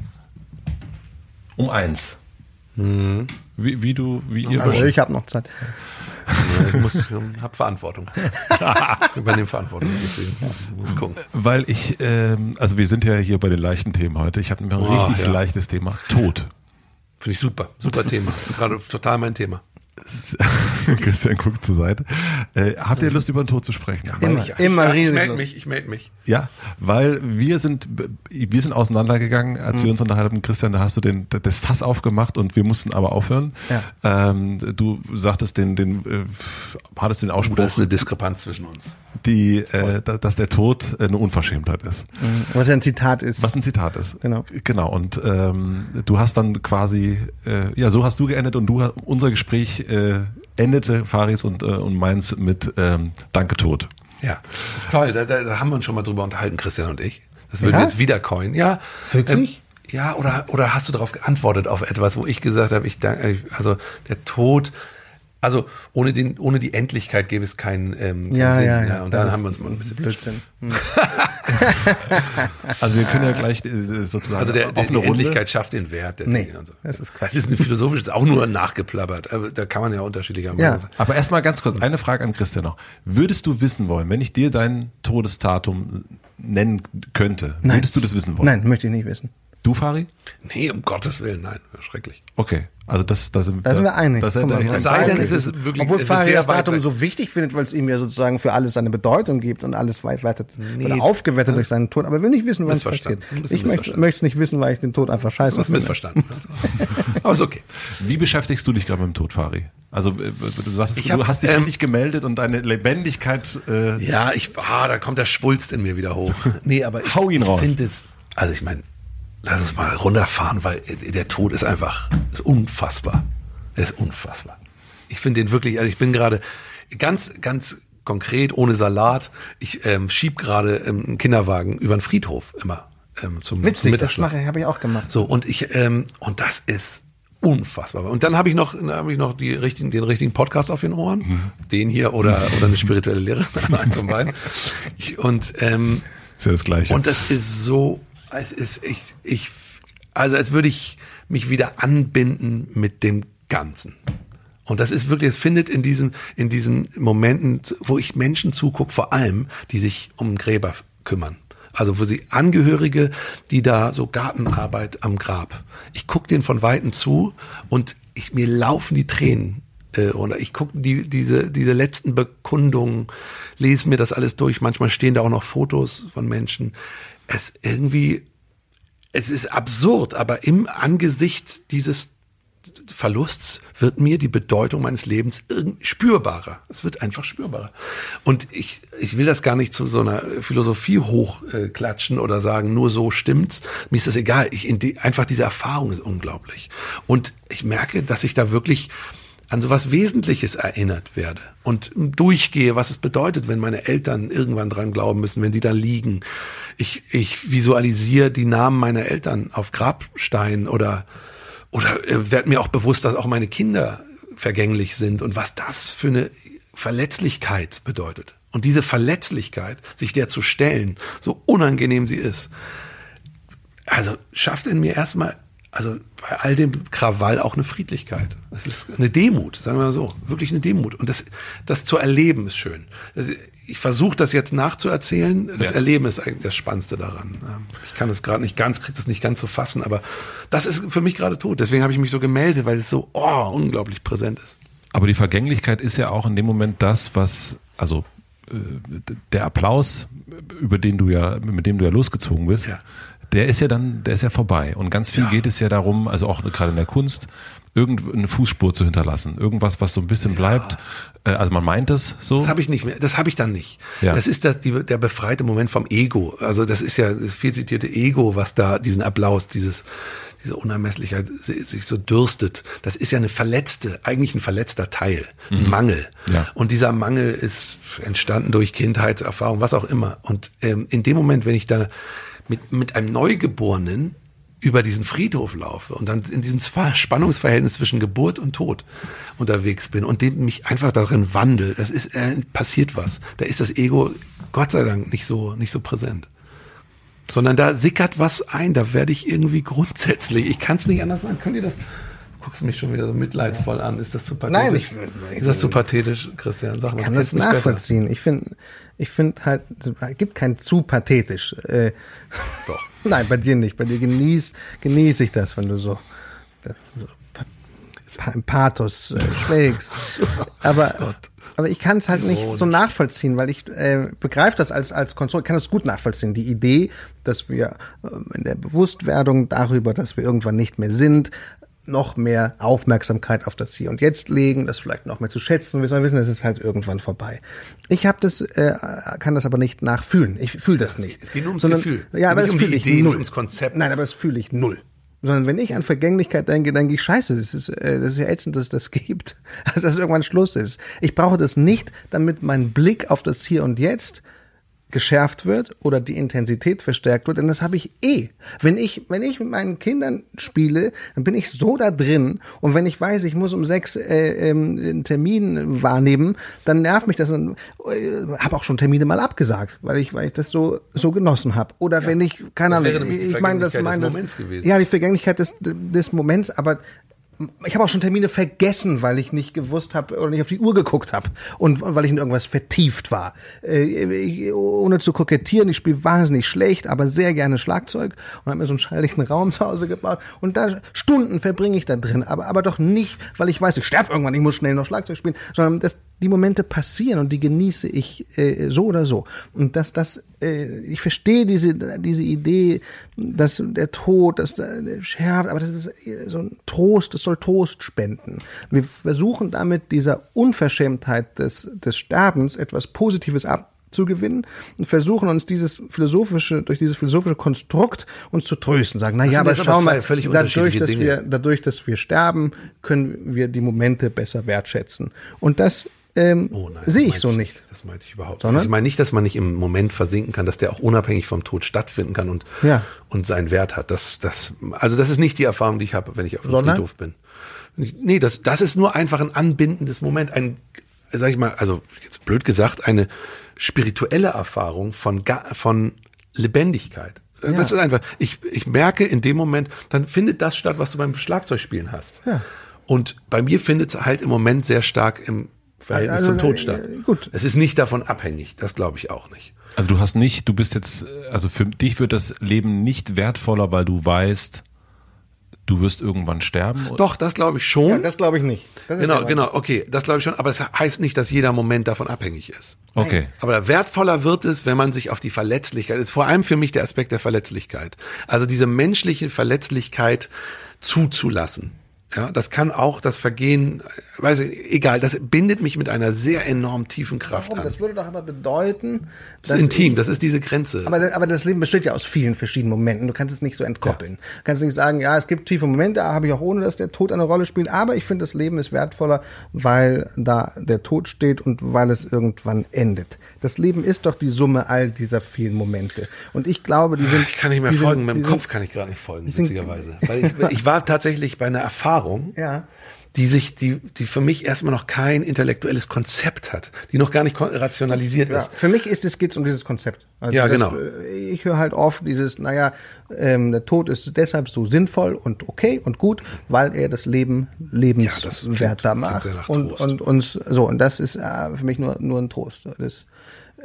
Um eins. Wie, wie du, wie ihr. Also ich habe noch Zeit. Ich muss, hab Verantwortung. Ich übernehme Verantwortung. Deswegen muss gucken. Weil ich, ähm, also wir sind ja hier bei den leichten Themen heute. Ich habe ein Oh, richtig ja. leichtes Thema. Tod. Finde ich super. Super Thema. Das ist gerade total mein Thema. Christian guckt zur Seite. Äh, habt ihr Lust, über den Tod zu sprechen? Ja, Immer, ich, immer ich, ich melde mich, ich melde mich. ja weil wir sind, wir sind auseinandergegangen, als Mhm. wir uns unterhalten haben. Christian, da hast du den, das Fass aufgemacht und wir mussten aber aufhören. Ja. Ähm, du sagtest den, den, äh, hattest den Oh, Ausspruch, da ist eine Diskrepanz zwischen uns. die, äh, da- dass der Tod eine Unverschämtheit ist. Was ja ein Zitat ist. Was ein Zitat ist. Genau. Genau. Und ähm, du hast dann quasi, äh, ja, so hast du geendet und du unser Gespräch äh, endete, Faris und, äh, und meins mit ähm, Danke Tod. Ja, das ist toll. Da, da, haben wir uns schon mal drüber unterhalten, Christian und ich. Das würden Ja? wir jetzt wieder coin. Ja. Wirklich? Ähm, ja, oder, oder hast du darauf geantwortet auf etwas, wo ich gesagt habe, ich danke, also der Tod, also ohne den, ohne die Endlichkeit gäbe es keinen, ähm, keinen ja, Sinn. ja, ja. Und dann haben wir uns mal ein bisschen Blödsinn. Hm. Also wir können ja gleich äh, sozusagen Also der, der, die Runde. Endlichkeit schafft den Wert der Nee, Dinge und so. das ist Quatsch. Das ist eine philosophische, das ist auch nur nachgeplappert. Aber da kann man ja unterschiedlicher Meinung Ja. sein. Aber erstmal ganz kurz, eine Frage an Christian noch. Würdest du wissen wollen, wenn ich dir dein Todesdatum nennen könnte, Nein. würdest du das wissen wollen? Nein, möchte ich nicht wissen. Du, Fari? Nee, um Gottes Willen, nein. Schrecklich. Okay, also das, da sind, Da sind wir einig. Das mal, das sei denn, es ist wirklich Obwohl es ist Fari sehr das Datum weg. so wichtig findet, weil es ihm ja sozusagen für alles seine Bedeutung gibt und alles weit weiter Nee, oder aufgewertet durch seinen Tod. Aber er will nicht wissen, was passiert. Ich möchte es nicht wissen, weil ich den Tod einfach scheiße Du hast finde. missverstanden. Aber ist okay. Wie beschäftigst du dich gerade mit dem Tod, Fari? Also äh, du sagst, Ich du hab, hast dich ähm, richtig gemeldet und deine Lebendigkeit äh, Ja, ich, ah, da kommt der Schwulst in mir wieder hoch. Nee, aber ich, Hau ihn ich raus. finde es, also ich meine, lass es mal runterfahren, weil der Tod ist einfach ist unfassbar. Er ist unfassbar. Ich finde den wirklich, also ich bin gerade ganz, ganz konkret, ohne Salat. Ich ähm, schieb gerade ähm, einen Kinderwagen über den Friedhof immer ähm, zum, Witzig, zum das Mittagsschlaf. mache habe ich auch gemacht. So, und ich, ähm, und das ist unfassbar. Und dann habe ich noch, dann habe ich noch die richtigen, den richtigen Podcast auf den Ohren. Den hier oder, oder eine spirituelle Lehre. Von beiden. Ich, und, ähm, Ist ja das Gleiche. und das ist so, es ist, ich, ich, also als würde ich mich wieder anbinden mit dem Ganzen. Und das ist wirklich, es findet in diesen, in diesen Momenten, wo ich Menschen zugucke, vor allem, die sich um Gräber kümmern. Also wo sie Angehörige, die da so Gartenarbeit am Grab. Ich gucke denen von Weitem zu und ich, mir laufen die Tränen. Äh, oder ich gucke die, diese, diese letzten Bekundungen, lese mir das alles durch. Manchmal stehen da auch noch Fotos von Menschen. Es irgendwie, es ist absurd, aber im Angesicht dieses Verlusts wird mir die Bedeutung meines Lebens spürbarer. Es wird einfach spürbarer. Und ich, ich will das gar nicht zu so einer Philosophie hochklatschen oder sagen, nur so stimmt's. Mir ist das egal. Ich, die, einfach diese Erfahrung ist unglaublich. Und ich merke, dass ich da wirklich an sowas Wesentliches erinnert werde und durchgehe, was es bedeutet, wenn meine Eltern irgendwann dran glauben müssen, wenn die da liegen. Ich, ich visualisiere die Namen meiner Eltern auf Grabsteinen oder oder äh, werd mir auch bewusst, dass auch meine Kinder vergänglich sind und was das für eine Verletzlichkeit bedeutet. Und diese Verletzlichkeit, sich der zu stellen, so unangenehm sie ist, also schafft in mir erstmal, also bei all dem Krawall auch eine Friedlichkeit. Das ist eine Demut, sagen wir mal so, wirklich eine Demut. Und das, das zu erleben ist schön. Ich versuche das jetzt nachzuerzählen. Das Ja. Erleben ist eigentlich das Spannendste daran. Ähm, Ich kann es gerade nicht ganz, kriege das nicht ganz zu fassen, aber das ist für mich gerade tot. Deswegen habe ich mich so gemeldet, weil es so oh, unglaublich präsent ist. Aber die Vergänglichkeit ist ja auch in dem Moment das, was, also äh, der Applaus, über den du ja, mit dem du ja losgezogen bist, Ja. Der ist ja dann, der ist ja vorbei. Und ganz viel Ja. geht es ja darum, also auch gerade in der Kunst, irgendeine Fußspur zu hinterlassen. Irgendwas, was so ein bisschen bleibt. Äh, Also man meint es so. Das habe ich nicht mehr. Das habe ich dann nicht. Ja. Das ist das, die, der befreite Moment vom Ego. Also das ist ja das viel zitierte Ego, was da diesen Applaus, dieses diese Unermesslichkeit si- sich so dürstet. Das ist ja eine verletzte, eigentlich ein verletzter Teil, ein Mangel. Ja. Und dieser Mangel ist entstanden durch Kindheitserfahrung, was auch immer. Und ähm, in dem Moment, wenn ich da mit mit einem Neugeborenen über diesen Friedhof laufe und dann in diesem Spannungsverhältnis zwischen Geburt und Tod unterwegs bin und dem mich einfach darin wandel, das ist äh, passiert was. Da ist das Ego Gott sei Dank nicht so nicht so präsent. Sondern da sickert was ein, da werde ich irgendwie grundsätzlich, ich kann es nicht anders sagen. Könnt ihr das? Du guckst mich schon wieder so mitleidsvoll an. Ist das zu pathetisch? Nein, ich- ist das zu pathetisch, Christian? Sag mal, Ich kann du das mich besser. nachvollziehen. Ich finde, ich finde halt, es gibt kein zu pathetisch. Äh, Doch. Nein, bei dir nicht. Bei dir genieß, genieße ich das, wenn du so, so pa- im Pathos äh, schwelgst. Aber, aber ich kann es halt nicht so nachvollziehen, weil ich äh, begreife das als, als Konstrukt, kann das gut nachvollziehen. Die Idee, dass wir ähm, in der Bewusstwerdung darüber, dass wir irgendwann nicht mehr sind, noch mehr Aufmerksamkeit auf das Hier und Jetzt legen, das vielleicht noch mehr zu schätzen. Wir sollen wissen, es ist halt irgendwann vorbei. Ich habe das, äh, kann das aber nicht nachfühlen. Ich fühle das nicht. es geht nur ums Sondern- Gefühl. Ja, aber Nicht das um fühle ich Idee, nicht null. ums Konzept. Nein, aber das fühle ich null. Sondern wenn ich an Vergänglichkeit denke, denke ich, scheiße, das ist, äh, das ist ja ätzend, dass es das gibt. Also, dass irgendwann Schluss ist. Ich brauche das nicht, damit mein Blick auf das Hier und Jetzt geschärft wird oder die Intensität verstärkt wird, denn das habe ich eh. Wenn ich, wenn ich mit meinen Kindern spiele, dann bin ich so da drin und wenn ich weiß, ich muss um sechs äh, ähm, einen Termin wahrnehmen, dann nervt mich das und äh, habe auch schon Termine mal abgesagt, weil ich, weil ich das so so genossen habe. Oder wenn ich, keine Das Ahnung, ich meine das, meine das, Moments gewesen. ja, die Vergänglichkeit des, des Moments, aber ich habe auch schon Termine vergessen, weil ich nicht gewusst habe oder nicht auf die Uhr geguckt habe und, weil ich in irgendwas vertieft war. Äh, ohne zu kokettieren, ich spiele wahnsinnig schlecht, aber sehr gerne Schlagzeug und habe mir so einen schalldichten Raum zu Hause gebaut und da Stunden verbringe ich da drin, aber aber doch nicht, weil ich weiß, ich sterbe irgendwann, ich muss schnell noch Schlagzeug spielen, sondern dass die Momente passieren und die genieße ich äh, so oder so und dass das äh, ich verstehe diese diese Idee, dass der Tod, dass der, schärft, aber das ist äh, so ein Trost, es soll Trost spenden. Wir versuchen damit dieser Unverschämtheit des des Sterbens etwas Positives ab zu gewinnen und versuchen uns dieses philosophische, durch dieses philosophische Konstrukt uns zu trösten, sagen, na ja, aber jetzt aber schau zwei mal, völlig dadurch, dass Dinge. wir, dadurch, dass wir sterben, können wir die Momente besser wertschätzen. Und das ähm, Oh nein, sehe ich so meinte nicht. Das meinte ich überhaupt nicht. Sondern? Also ich meine nicht, dass man nicht im Moment versinken kann, dass der auch unabhängig vom Tod stattfinden kann und, Ja. und seinen Wert hat. Das, das, also das ist nicht die Erfahrung, die ich habe, wenn ich auf dem Sondern? Friedhof bin. Ich- Nee, das, das ist nur einfach ein anbindendes Moment, ein, sag ich mal, also jetzt blöd gesagt, eine spirituelle Erfahrung von, von Lebendigkeit. Das ist einfach, ich, ich merke in dem Moment, dann findet das statt, was du beim Schlagzeugspielen hast. Ja. Und bei mir findet es halt im Moment sehr stark im Verhältnis Also, zum Tod statt. äh, gut. Es ist nicht davon abhängig, das glaube ich auch nicht. Also du hast nicht, du bist jetzt, also für dich wird das Leben nicht wertvoller, weil du weißt, du wirst irgendwann sterben. Doch, das glaube ich schon. Ja, das glaube ich nicht. Das ist genau, genau, okay, das glaube ich schon, aber es heißt nicht, dass jeder Moment davon abhängig ist. Okay. Aber wertvoller wird es, wenn man sich auf die Verletzlichkeit, ist vor allem für mich der Aspekt der Verletzlichkeit. Also diese menschliche Verletzlichkeit zuzulassen. Ja, das kann auch das Vergehen, weiß ich, egal, das bindet mich mit einer sehr enorm tiefen Kraft Warum? an. Das würde doch aber bedeuten, Das ist intim, das ist diese Grenze. Aber, aber das Leben besteht ja aus vielen verschiedenen Momenten. Du kannst es nicht so entkoppeln. Du kannst nicht sagen, ja, es gibt tiefe Momente, habe ich auch ohne, dass der Tod eine Rolle spielt. Aber ich finde, das Leben ist wertvoller, weil da der Tod steht und weil es irgendwann endet. Das Leben ist doch die Summe all dieser vielen Momente. Und ich glaube, die sind. Ich kann nicht mehr folgen, sind, mit dem Kopf Sind, kann ich gerade nicht folgen, sind- witzigerweise. Weil ich, ich war tatsächlich bei einer Erfahrung, Ja. die sich, die, die für mich erstmal noch kein intellektuelles Konzept hat, die noch gar nicht rationalisiert ja, ist. für mich ist es geht's um dieses Konzept. Also Ja, das, genau. äh, Ich höre halt oft dieses, naja, ähm, der Tod ist deshalb so sinnvoll und okay und gut, weil er das Leben Ja, lebenswerter klingt- macht. und, und uns so und das ist äh, für mich nur nur ein Trost. Das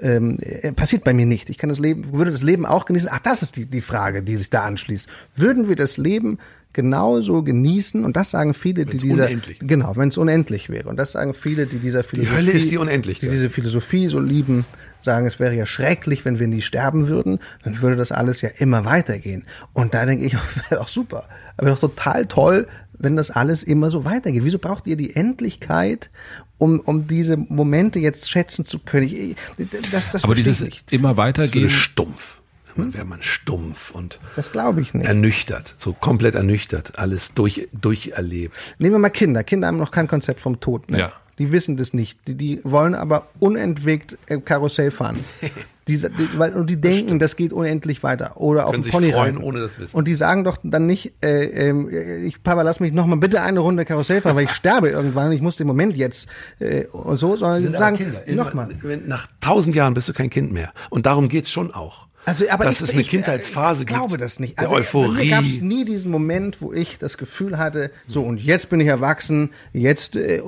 ähm, äh, passiert bei mir nicht. Ich kann das Leben, würde das Leben auch genießen. Ach, das ist die die Frage, die sich da anschließt. Würden wir das Leben genauso genießen? Und das sagen viele, die Wenn's dieser unendlich ist. genau, wenn es unendlich wäre. Und das sagen viele, die dieser Philosophie, Hölle ist die Unendlichkeit. die diese Philosophie so lieben, sagen, es wäre ja schrecklich, wenn wir nie sterben würden, dann würde das alles ja immer weitergehen. Und da denke ich, wäre doch super. Aber doch total toll, wenn das alles immer so weitergeht. Wieso braucht ihr die Endlichkeit, um, um diese Momente jetzt schätzen zu können? Ich, das, das Aber dieses ich nicht. immer weitergehen, stumpf. Dann wäre man stumpf und Das glaube ich nicht. ernüchtert, so komplett ernüchtert, alles durch, durcherlebt. Nehmen wir mal Kinder. Kinder haben noch kein Konzept vom Tod. Ne? Ja. Die wissen das nicht. Die, die wollen aber unentwegt äh, Karussell fahren. Die, die, weil, und die denken, das geht unendlich weiter. Oder auf Können dem Pony freuen, ohne das Wissen. Und die sagen doch dann nicht, äh, ähm, ich, Papa, lass mich noch mal bitte eine Runde Karussell fahren, weil ich sterbe irgendwann. Ich muss den Moment jetzt äh, und so, sondern die sagen, noch mal. Wenn- Nach tausend Jahren bist du kein Kind mehr. Und darum geht's schon auch. Also, aber dass ich, es eine ich, Kindheitsphase ich glaube das nicht. Der Also, Euphorie. Mir gab es nie diesen Moment, wo ich das Gefühl hatte, so und jetzt bin ich erwachsen, jetzt, äh,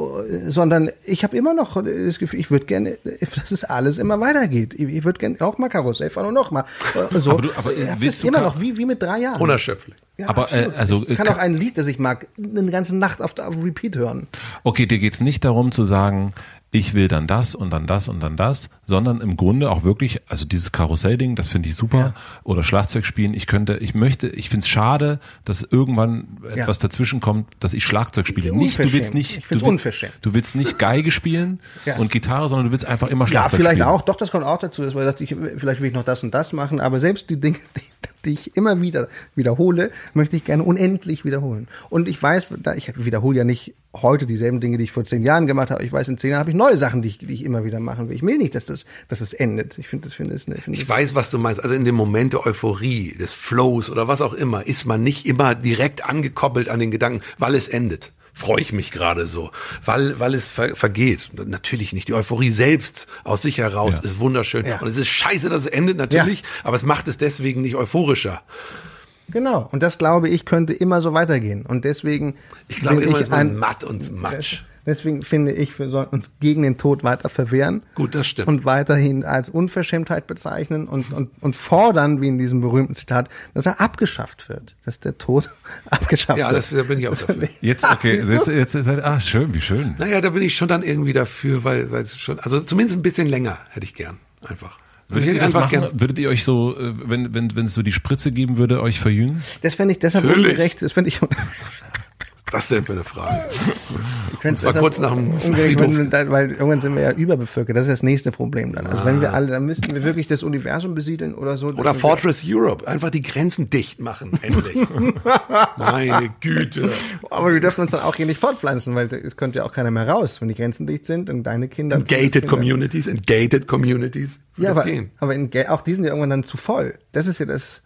sondern ich habe immer noch das Gefühl, ich würde gerne, dass es alles immer weitergeht. Ich, ich würde gerne auch mal Karussell fahren und noch mal. Äh, So. Aber du- aber, äh, ich willst das du immer noch wie, wie mit drei Jahren. Unerschöpflich. Ja, Aber, äh, also, äh, ich kann Ka- auch ein Lied, das ich mag, eine ganze Nacht auf, auf Repeat hören. okay, dir geht's nicht darum zu sagen, ich will dann das und dann das und dann das, sondern im Grunde auch wirklich, also dieses Karussellding, das finde ich super, oder Schlagzeug spielen, ich könnte, ich möchte, ich finde es schade, dass irgendwann etwas dazwischen kommt, dass ich Schlagzeug spiele. Nicht, du willst nicht, Ich du willst, du willst nicht Geige spielen Ja. und Gitarre, sondern du willst einfach immer Ja, Schlagzeug vielleicht spielen. auch. Doch, das kommt auch dazu, dass man sagt, ich, vielleicht will ich noch das und das machen. Aber selbst die Dinge, die ich immer wieder wiederhole, möchte ich gerne unendlich wiederholen. Und ich weiß, da ich wiederhole ja nicht heute dieselben Dinge, die ich vor zehn Jahren gemacht habe. Ich weiß, in zehn Jahren habe ich neue Sachen, die ich, die ich immer wieder machen will. Ich will nicht, dass das, dass es endet. Ich finde, das finde ich, finde Ich das, weiß, was du meinst. Also in dem Moment der Euphorie, des Flows oder was auch immer, ist man nicht immer direkt angekoppelt an den Gedanken, weil es endet. Freue ich mich gerade so, weil, weil es ver vergeht. Natürlich nicht. Die Euphorie selbst aus sich heraus Ja. ist wunderschön. Ja. Und es ist scheiße, dass es endet, natürlich, aber es macht es deswegen nicht euphorischer. Genau. Und das glaube ich könnte immer so weitergehen. Und deswegen Ich glaube immer, ist man ein- matt und matsch. Deswegen finde ich, wir sollten uns gegen den Tod weiter verwehren. Gut, das stimmt. Und weiterhin als Unverschämtheit bezeichnen und, und, und fordern, wie in diesem berühmten Zitat, dass er abgeschafft wird. Dass der Tod abgeschafft Ja, wird. das, da bin ich auch dafür. Jetzt, okay, du? jetzt, jetzt ist halt, ah, schön, wie schön. Naja, da bin ich schon dann irgendwie dafür, weil, weil es schon, also zumindest ein bisschen länger hätte ich gern. Einfach. Würdet ihr das machen? Würdet ihr euch so, äh, wenn, wenn, wenn es so die Spritze geben würde, euch verjüngen? Das fände ich deshalb Natürlich. ungerecht. Das fände ich, Was denn für eine Frage? Ich besser kurz nach dem Friedhof. wenn weil irgendwann sind wir ja überbevölkert. Das ist das nächste Problem dann. Also wenn wir alle, dann müssten wir wirklich das Universum besiedeln oder so. Ah. Oder Das- Fortress Europe. Einfach die Grenzen dicht machen, endlich. Meine Güte. Aber wir dürfen uns dann auch hier nicht fortpflanzen, weil es könnte ja auch keiner mehr raus, wenn die Grenzen dicht sind und deine Kinder. Gated Kinder- Communities, in gated Communities. Ja, das aber, gehen. aber in, auch die sind ja irgendwann dann zu voll. Das ist ja das.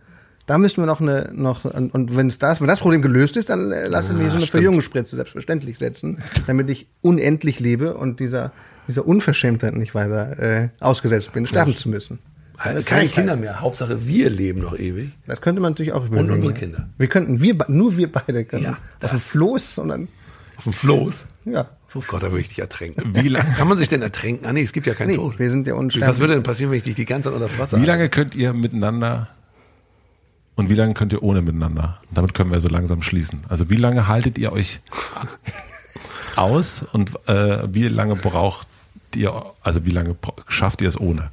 Da müssen wir noch eine, noch, und, und wenn es das, wenn das Problem gelöst ist, dann äh, lass mir so eine. Verjüngungsspritze selbstverständlich setzen, damit ich unendlich lebe und dieser, dieser Unverschämtheit nicht weiter äh, ausgesetzt bin, sterben zu müssen. Keine Frechheit. Kinder mehr. Hauptsache, wir leben noch ewig. Das könnte man natürlich auch überlegen. unsere Kinder. Wir könnten, wir, nur wir beide können. Ja, auf dem Floß und dann, Auf dem Floß. ja. Oh Gott, da würde ich dich ertränken. Wie lang- Kann man sich denn ertränken? Ah nee, es gibt ja keinen Nee, Tod. wir sind ja unsterblich. Was würde denn passieren, wenn ich dich die ganze Zeit unter das Wasser Wie lange könnt ihr miteinander und wie lange könnt ihr ohne miteinander? Damit können wir so langsam schließen. Also wie lange haltet ihr euch aus und äh, wie lange braucht ihr, also wie lange schafft ihr es ohne?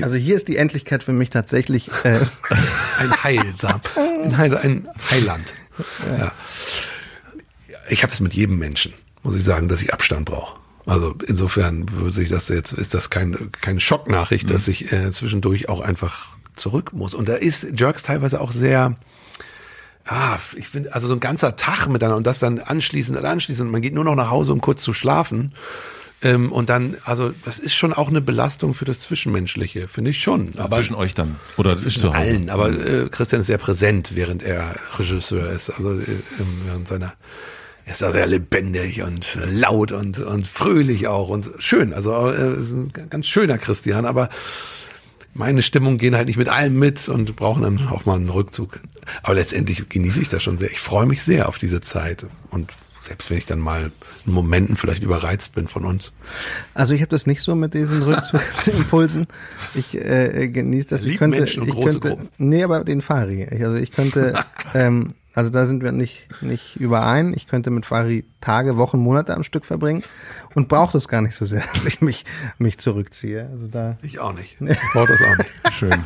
Also hier ist die Endlichkeit für mich tatsächlich, äh, Ein Heilsam. Ein, Heil, ein Heiland. Ja. Ich habe es mit jedem Menschen, muss ich sagen, dass ich Abstand brauche. Also insofern würde ich das jetzt, ist das kein, keine Schocknachricht, dass ich äh, zwischendurch auch einfach zurück muss. Und da ist Jerks teilweise auch sehr, ah, ich finde, also so ein ganzer Tag miteinander und das dann anschließend und anschließend. Man geht nur noch nach Hause, um kurz zu schlafen. Ähm, und dann, also das ist schon auch eine Belastung für das Zwischenmenschliche, finde ich schon. Also zwischen euch dann oder Zwischen zu Hause? allen, aber äh, Christian ist sehr präsent, während er Regisseur ist. Also äh, während seiner er ist da sehr lebendig und laut und, und fröhlich auch und schön. Also äh, ist ein ganz schöner Christian, aber meine Stimmung gehen halt nicht mit allem mit und brauchen dann auch mal einen Rückzug. Aber letztendlich genieße ich das schon sehr. Ich freue mich sehr auf diese Zeit. Und selbst wenn ich dann mal in Momenten vielleicht überreizt bin von uns. Also ich habe das nicht so mit diesen Rückzugsimpulsen. Ich äh, genieße das. Er Ich könnte, Menschen und ich große könnte, Gruppen. Nee, aber den Fari. Ich, also ich könnte, ähm, also da sind wir nicht nicht überein. Ich könnte mit Fari Tage, Wochen, Monate am Stück verbringen und brauche das gar nicht so sehr, dass ich mich mich zurückziehe. Also da. Ich auch nicht. Ich brauche das auch nicht. Schön.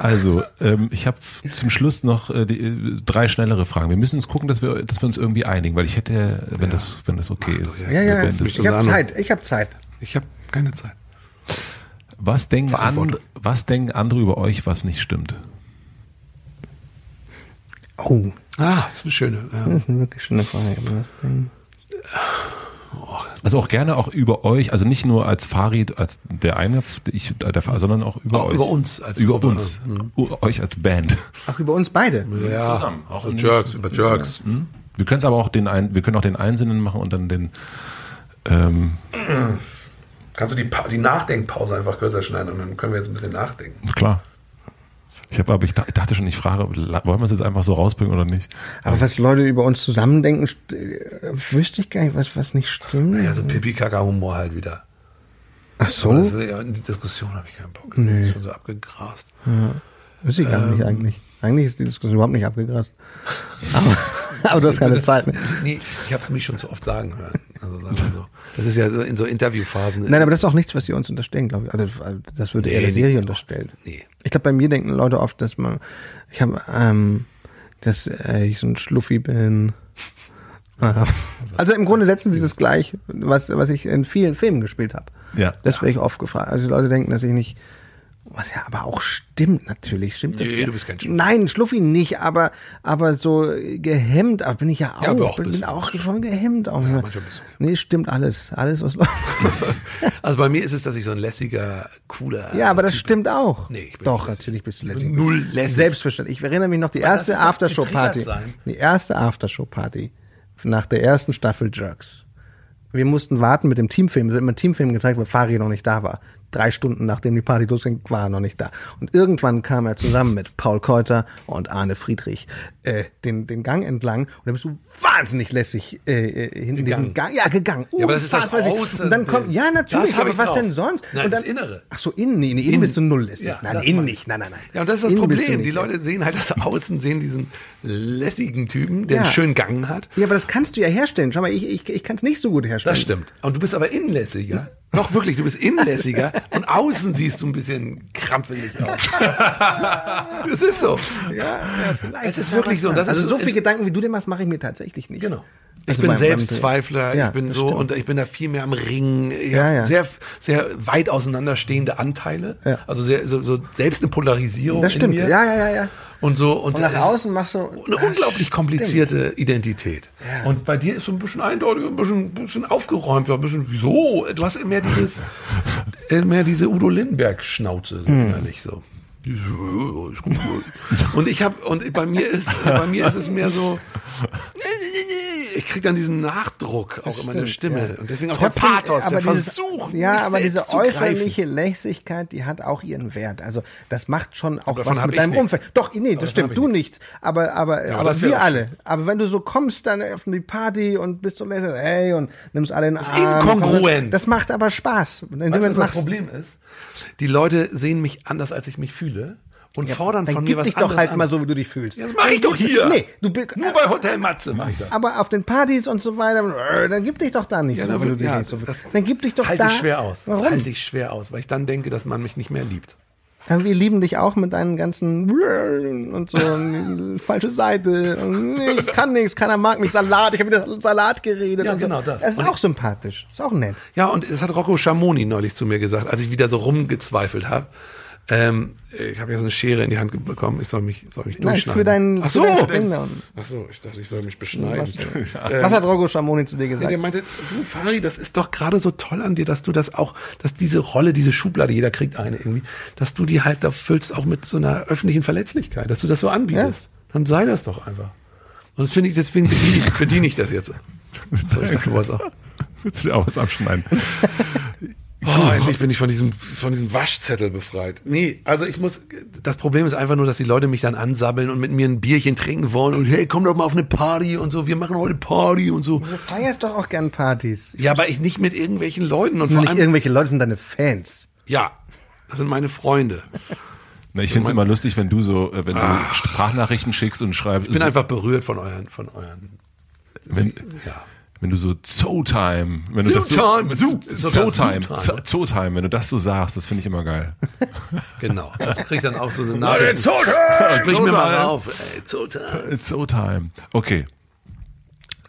Also, ähm, ich habe zum Schluss noch äh, die, drei schnellere Fragen. Wir müssen uns gucken, dass wir, dass wir uns irgendwie einigen, weil ich hätte, wenn das, wenn das okay ist. Ja, ja. wenn das- Ich habe Zeit. Ich habe Zeit. Ich habe keine Zeit. Was denken, and, was denken andere über euch, was nicht stimmt? Oh, Ah, das ist eine schöne. Ja. das ist eine wirklich schöne Frage. Also auch gerne auch über euch, also nicht nur als Farid, als der eine, ich, der, sondern auch über Auch euch. über uns als über Gruppe, uns, U- euch als Band. Auch über uns beide. Ja, Zusammen, auch so in- Jerks, über Jerks. Wir können es aber auch den ein, wir können auch den Einzelnen machen und dann den ähm, Kannst du die, Pa- die Nachdenkpause einfach kürzer schneiden und dann können wir jetzt ein bisschen nachdenken. klar. Ich habe aber ich, dach- ich dachte schon, ich frage, wollen wir es jetzt einfach so rausbringen oder nicht? Aber was Leute über uns zusammendenken, äh, wüsste ich gar nicht, was, was nicht stimmt. Ja, so Pipi-Kaka-Humor halt wieder. Ach Aber so, ja, in die Diskussion habe ich keinen Bock. Nee. Ist schon so abgegrast. wüsste ich gar nicht Ähm. eigentlich. Eigentlich ist die Diskussion überhaupt nicht abgegrast. Aber, aber du hast keine Zeit. Ne? Nee, ich habe es mich schon zu oft sagen hören. Also sagen wir so. Das ist ja so in so Interviewphasen. Nein, aber das ist auch nichts, was sie uns unterstellen, glaube ich. Also, das würde Nee, eher der nee, Serie doch. unterstellt. Nee. Ich glaube, bei mir denken Leute oft, dass man, ich habe, ähm, dass äh, ich so ein Schluffi bin. Äh, Also im Grunde setzen sie das gleich, was, was ich in vielen Filmen gespielt habe. Ja. Das werde ich oft gefragt. Also die Leute denken, dass ich nicht, was ja aber auch stimmt natürlich, stimmt das? Nee, ja. du bist kein Schluffi. Nein, Schluffi nicht, aber, aber so gehemmt, aber bin ich ja auch. Ja, aber auch bin, bin auch schon gehemmt. Auch. manchmal bist du nee, stimmt alles. Alles, was Also bei mir ist es, dass ich so ein lässiger, cooler. Ja, aber das Typ stimmt auch. Nee, ich bin Doch, lässig. natürlich bist du lässig. null lässig. Selbstverständlich. Ich erinnere mich noch, die das erste Aftershow-Party. Die erste Aftershow-Party nach der ersten Staffel Jerks. Wir mussten warten mit dem Teamfilm. Es wird immer Teamfilm gezeigt, weil Fari noch nicht da war. Drei Stunden nachdem die Party losging, war er noch nicht da. Und irgendwann kam er zusammen mit Paul Keuter und Arne Friedrich äh, den, den Gang entlang. Und da bist du wahnsinnig lässig äh, äh, hinten diesen Gang. Ja, gegangen. Ja, aber das ist das lässig. Und dann kommt, ja, natürlich, aber ich was drauf. denn sonst? Nein, und dann, das Innere. Ach so, innen, nee, innen bist du null lässig. Ja, nein, innen nicht, nein, nein, nein. Ja, und das ist das Innen Problem. Die ja. Leute sehen halt das Außen, sehen diesen lässigen Typen, der Ja. einen schönen Gang hat. Ja, aber das kannst du ja herstellen. Schau mal, ich, ich, ich kann es nicht so gut herstellen. Das stimmt. Und du bist aber inlässiger. Doch, wirklich, du bist innenlässiger und außen siehst du ein bisschen krampfelig aus. das ist so. Ja, ja vielleicht. Es ist wirklich so. Also ist so viele Gedanken, wie du dir machst, mache ich mir tatsächlich nicht. Genau. Ich Also bin beim- beim- Selbstzweifler, Ja, ich bin so stimmt. und ich bin da viel mehr am Ringen. Ich Ja, habe ja. sehr, sehr weit auseinanderstehende Anteile. Ja. Also sehr, so, so selbst eine Polarisierung. Das stimmt. In mir. Ja, ja, ja, ja. Und so und, Und nach außen machst du eine unglaublich komplizierte Identität. Ja. Und bei dir ist so ein bisschen eindeutiger, ein bisschen, ein bisschen aufgeräumter, ein bisschen, wieso? Du hast mehr dieses, mehr diese Udo Lindenberg-Schnauze, so Hm. so. Und ich habe, und bei mir ist, bei mir ist es mehr so, ich krieg dann diesen Nachdruck auch in meiner Stimme. ja. Und deswegen auch Trotzdem, der Pathos, der aber dieses- Versuch, Ja, aber diese zu greifen. äußerliche Lässigkeit, die hat auch ihren Wert. Also das macht schon auch was mit deinem nichts. Umfeld. Doch, nee, das stimmt, du nichts. nicht. Aber, aber, aber aber das wir alle. Aber wenn du so kommst dann auf die Party und bist so lässig, hey, und nimmst alle in den ist Arm. inkongruent. Das macht aber Spaß. Weißt das was das Problem ist? Die Leute sehen mich anders, als ich mich fühle und fordern dann von mir gib was dich doch anderes halt an. mal so, wie du dich fühlst. Ja, das mache ich doch hier. Nee, du Nur bei Hotel Matze mache ich das. aber auf den Partys und so weiter, äh, dann gib dich doch da nicht Ja, so, da wenn du dich ja, nicht so das Dann gib dich doch halte da. ich schwer aus. Warum? halte ich schwer aus, weil ich dann denke, dass man mich nicht mehr liebt. Ja, wir lieben dich auch mit deinen ganzen und so falsche Seite. Ich kann nichts, keiner mag mich. Salat, ich habe wieder Salat geredet. Ja, und so. genau das. Das ist Und auch sympathisch. Ist auch nett. Ja, und das hat Rocco Schamoni neulich zu mir gesagt, als ich wieder so rumgezweifelt habe. Ähm, ich habe ja so eine Schere in die Hand bekommen. Ich soll mich, soll mich Nein, durchschneiden. für deinen- Ach für so. deinen. Ach so, ich dachte, ich soll mich beschneiden. Was hat Rocco Schamoni zu dir Ja, gesagt? der meinte, du Fari, das ist doch gerade so toll an dir, dass du das auch, dass diese Rolle, diese Schublade, jeder kriegt eine irgendwie, dass du die halt da füllst auch mit so einer öffentlichen Verletzlichkeit, dass du das so anbietest. Dann sei das doch einfach. Und das finde ich, deswegen bediene ich, bediene ich das jetzt. So, ich dachte, du wolltest auch. Willst du dir auch was abschneiden? Oh, endlich bin ich von diesem, von diesem Waschzettel befreit. Nee, also ich muss, das Problem ist einfach nur, dass die Leute mich dann ansabbeln und mit mir ein Bierchen trinken wollen und hey, komm doch mal auf eine Party und so, wir machen heute Party und so. Du feierst doch auch gern Partys. Ja, aber ich nicht mit irgendwelchen Leuten und Das sind vor nicht allem, irgendwelche Leute, das sind deine Fans. ja, das sind meine Freunde. Na, ich finde es immer lustig, wenn du so, äh, wenn du Sprachnachrichten schickst und schreibst. Ich bin so, einfach berührt von euren, von euren, wenn, ja. Wenn du so Zootime, wenn du das so, Zootime, Zootime, Zootime. Zo- Zootime, wenn du das so sagst, das finde ich immer geil. Genau. Das kriegt dann auch so eine Nachricht. Zootime! Sprich mir mal auf, ey, Zootime. Zootime. Okay.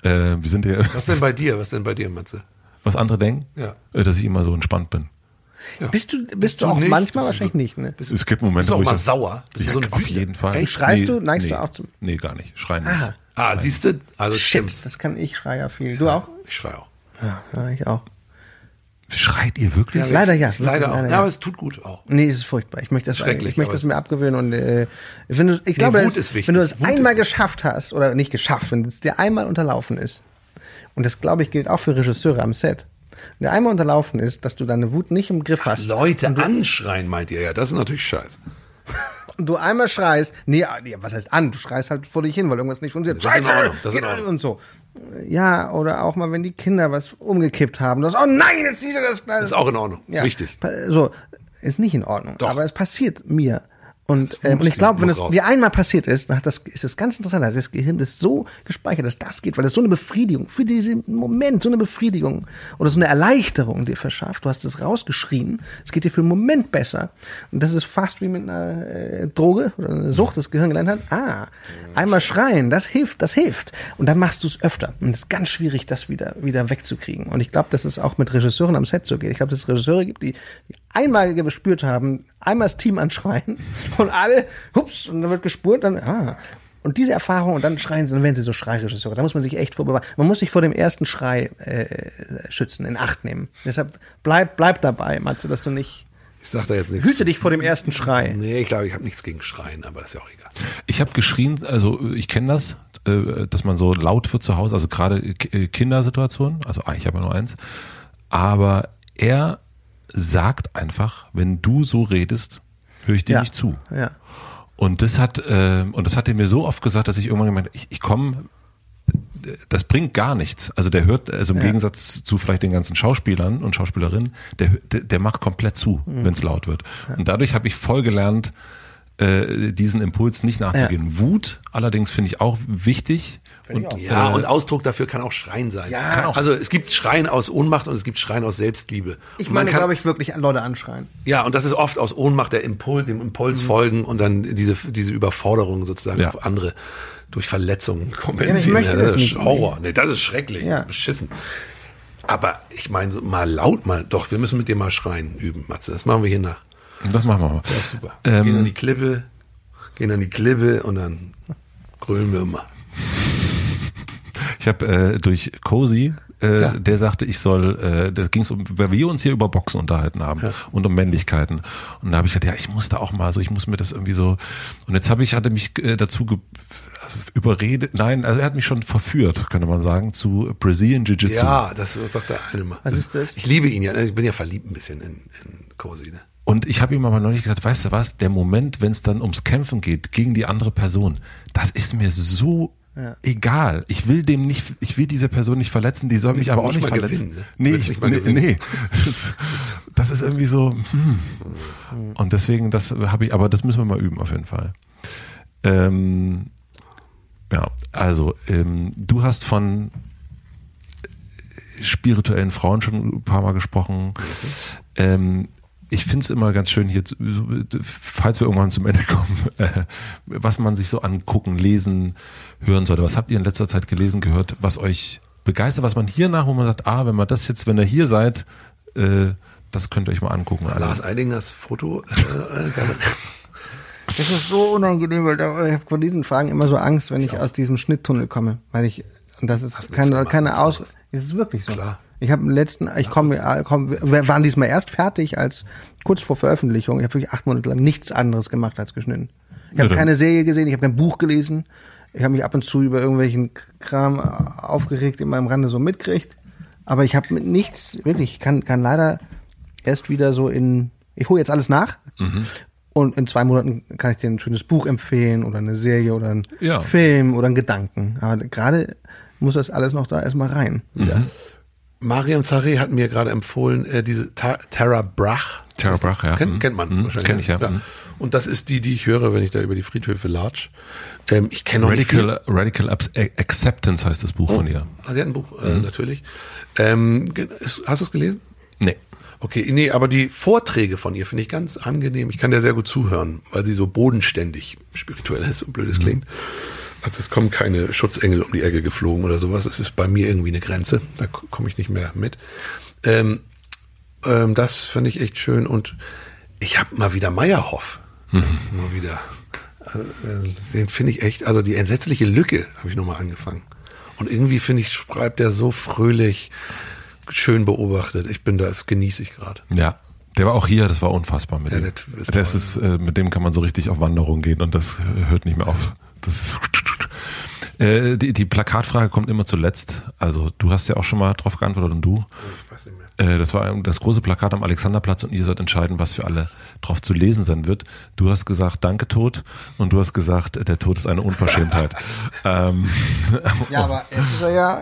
Äh, wir sind hier, Was denn bei dir? Was denn bei dir, Matze? was andere denken, Ja. äh, dass ich immer so entspannt bin. Bist du, bist, du du auch nicht? manchmal Bist du wahrscheinlich so- nicht, ne? Bist Es gibt Momente, Bist du auch wo ich mal das- sauer? Bist du Ja, so ein auf jeden Fall. Echt? Schreist du? Neigst nee, du auch zum- Nee, gar nicht. Schreien Aha. nicht. Ah, siehst du? Also Shit, stimmt. das kann ich, schreie ja viel. Du auch? Ich schreie auch. Ja, ja, ich auch. Schreit ihr wirklich? Leider ja. Leider auch. Leider Ja, ja. aber es tut gut auch. Nee, es ist furchtbar. Ich möchte das, Schrecklich, ich möchte das es- mir abgewöhnen und äh, wenn du, ich glaube, Wut das- ist wichtig. wenn du das Wut ist einmal geschafft hast oder nicht geschafft, wenn es dir einmal unterlaufen ist und das glaube ich gilt auch für Regisseure am Set, wenn dir einmal unterlaufen ist, dass du deine Wut nicht im Griff hast Leute anschreien, meint ihr ja. Das ist natürlich scheiße. Und du einmal schreist, nee, ah, nee, was heißt an? Du schreist halt vor dich hin, weil irgendwas nicht funktioniert. Das ist in! Ordnung, das ist in Ordnung. Und so. Ja, oder auch mal, wenn die Kinder was umgekippt haben. Das, oh nein, jetzt siehst du das. Das ist auch in Ordnung. Ist wichtig. So, ist nicht in Ordnung. Doch. Aber es passiert mir. Und, Das ähm, und ich glaube, wenn raus. dir einmal passiert ist, dann hat das, ist das ganz interessant, das Gehirn das so gespeichert, dass das geht, weil das so eine Befriedigung, für diesen Moment so eine Befriedigung oder so eine Erleichterung dir verschafft. Du hast es rausgeschrien, es geht dir für einen Moment besser. Und das ist fast wie mit einer äh, Droge oder einer Sucht, das Gehirn gelernt hat, ah, einmal schreien, das hilft, das hilft. Und dann machst du es öfter. Und es ist ganz schwierig, das wieder, wieder wegzukriegen. Und ich glaube, dass es auch mit Regisseuren am Set so geht. Ich glaube, dass es Regisseure gibt, die einmal gespürt haben, einmal das Team anschreien und alle, hups, und dann wird gespurt, dann, ah. Und diese Erfahrung, und dann schreien sie, dann werden sie so Schreiregisseure. Da muss man sich echt vorbewahren. Man muss sich vor dem ersten Schrei äh, schützen, in Acht nehmen. Deshalb bleib, bleib dabei, Matze, dass du nicht. Ich sag da jetzt nichts. Hüte dich vor dem ersten Schrei. Nee, ich glaube, ich habe nichts gegen Schreien, aber ist ja auch egal. Ich habe geschrien, also ich kenne das, äh, dass man so laut wird zu Hause, also gerade äh, Kindersituationen, also ah, ich habe ja nur eins, aber er sagt einfach, wenn du so redest, höre ich dir Ja. nicht zu. Ja. Und das hat äh, und das hat er mir so oft gesagt, dass ich irgendwann gemeint, habe, ich, ich komme das bringt gar nichts. Also der hört, also im Gegensatz zu vielleicht den ganzen Schauspielern und Schauspielerinnen, der, der, der macht komplett zu, Mhm. wenn es laut wird. Und dadurch habe ich voll gelernt, äh, diesen Impuls nicht nachzugehen. Wut allerdings finde ich auch wichtig. Auch. Ja, und Ausdruck dafür kann auch Schreien sein. Ja. Kann auch. Also es gibt Schreien aus Ohnmacht und es gibt Schreien aus Selbstliebe. Ich Und meine, kann- glaube ich, wirklich Leute anschreien. Ja, und das ist oft aus Ohnmacht der Impuls, dem Impuls folgen und dann diese, diese Überforderung sozusagen Ja. auf andere durch Verletzungen Ja, kompensieren. ich möchte das ist nicht. Horror. Nee, das ist schrecklich. Ja. Das ist beschissen. Aber ich meine, so mal laut mal, doch, wir müssen mit dir mal schreien üben, Matze. Das machen wir hier nach. Das machen wir mal. Super. Ähm, gehen an die Klippe, gehen an die Klippe und dann grölen wir mal. Ich habe äh, durch Cozy, äh, Ja. der sagte, ich soll, äh, da ging es um, weil wir uns hier über Boxen unterhalten haben Ja. und um Männlichkeiten. Und da habe ich gesagt, ja, ich muss da auch mal so, ich muss mir das irgendwie so. Und jetzt habe ich, hatte mich äh, dazu ge überredet, nein, also er hat mich schon verführt, könnte man sagen, zu Brazilian Jiu-Jitsu. Ja, das, das sagt der eine mal. Was ist das? Ich liebe ihn ja. Ich bin ja verliebt ein bisschen in, in Cosi. Ne? Und ich habe ihm aber neulich gesagt, weißt du was, der Moment, wenn es dann ums Kämpfen geht gegen die andere Person, das ist mir so Ja. egal. Ich will dem nicht, ich will diese Person nicht verletzen, die soll mich aber auch nicht nicht, verletzen. gewinnen, ne? Nee, Willst nicht nee, nee. Das, das ist irgendwie so. Hm. Und deswegen, das habe ich, aber das müssen wir mal üben auf jeden Fall. Ähm, ja, also ähm, du hast von spirituellen Frauen schon ein paar Mal gesprochen. Ähm, ich finde es immer ganz schön hier, zu- falls wir irgendwann zum Ende kommen, äh, was man sich so angucken, lesen, hören sollte. Was habt ihr in letzter Zeit gelesen, gehört, was euch begeistert, was man hier nach, wo man sagt, ah, wenn man das jetzt, wenn ihr hier seid, äh, das könnt ihr euch mal angucken. Lars Eidingers Foto. Äh. Das ist so unangenehm, weil ich habe vor diesen Fragen immer so Angst, wenn ich aus diesem Schnitttunnel komme, weil ich und das ist nichts keine, keine Aus. anderes. Es ist wirklich so. Klar. Ich habe im letzten, ich komme, komm, wir waren diesmal erst fertig als kurz vor Veröffentlichung. Ich habe wirklich acht Monate lang nichts anderes gemacht als geschnitten. Ich habe keine Serie gesehen, ich habe kein Buch gelesen. Ich habe mich ab und zu über irgendwelchen Kram aufgeregt in meinem Rande so mitkriegt. Aber ich habe mit nichts, wirklich, ich kann, kann leider erst wieder so in, ich hole jetzt alles nach. Und in zwei Monaten kann ich dir ein schönes Buch empfehlen oder eine Serie oder einen Ja. Film oder einen Gedanken. Aber gerade muss das alles noch da erstmal rein. wieder. Mariam Zareh hat mir gerade empfohlen, äh, diese Ta Tara Brach. Tara Brach, ja. Kennt, Mhm. kennt man Mhm, wahrscheinlich. kenn ich, ja. Mhm. Und das ist die, die ich höre, wenn ich da über die Friedhöfe latsch. Ähm, ich kenne noch. Radical, Radical Acceptance heißt das Buch von ihr. Ah, sie hat ein Buch, Mhm. äh, natürlich. Ähm, hast du es gelesen? Nee. Okay, nee, aber die Vorträge von ihr finde ich ganz angenehm. Ich kann der sehr gut zuhören, weil sie so bodenständig spirituell ist, so blöd es klingt. Also es kommen keine Schutzengel um die Ecke geflogen oder sowas. Es ist bei mir irgendwie eine Grenze. Da komme ich nicht mehr mit. Ähm, ähm, das finde ich echt schön. Und ich habe mal wieder Meyerhoff. Mal wieder. Äh, Den finde ich echt, also die entsetzliche Lücke habe ich nochmal angefangen. Und irgendwie finde ich, schreibt er so fröhlich, schön beobachtet. Ich bin da, das genieße ich gerade. Ja. Der war auch hier, das war unfassbar mit Ja, dem. der ist das toll. ist, äh, mit dem kann man so richtig auf Wanderung gehen und das äh, hört nicht mehr auf. Das ist äh, die, die Plakatfrage kommt immer zuletzt. Also du hast ja auch schon mal drauf geantwortet und du. Ich weiß nicht mehr. Äh, das war das große Plakat am Alexanderplatz und ihr sollt entscheiden, was für alle drauf zu lesen sein wird. Du hast gesagt, danke Tod und du hast gesagt, der Tod ist eine Unverschämtheit. ähm, Ja, aber jetzt ist er ja,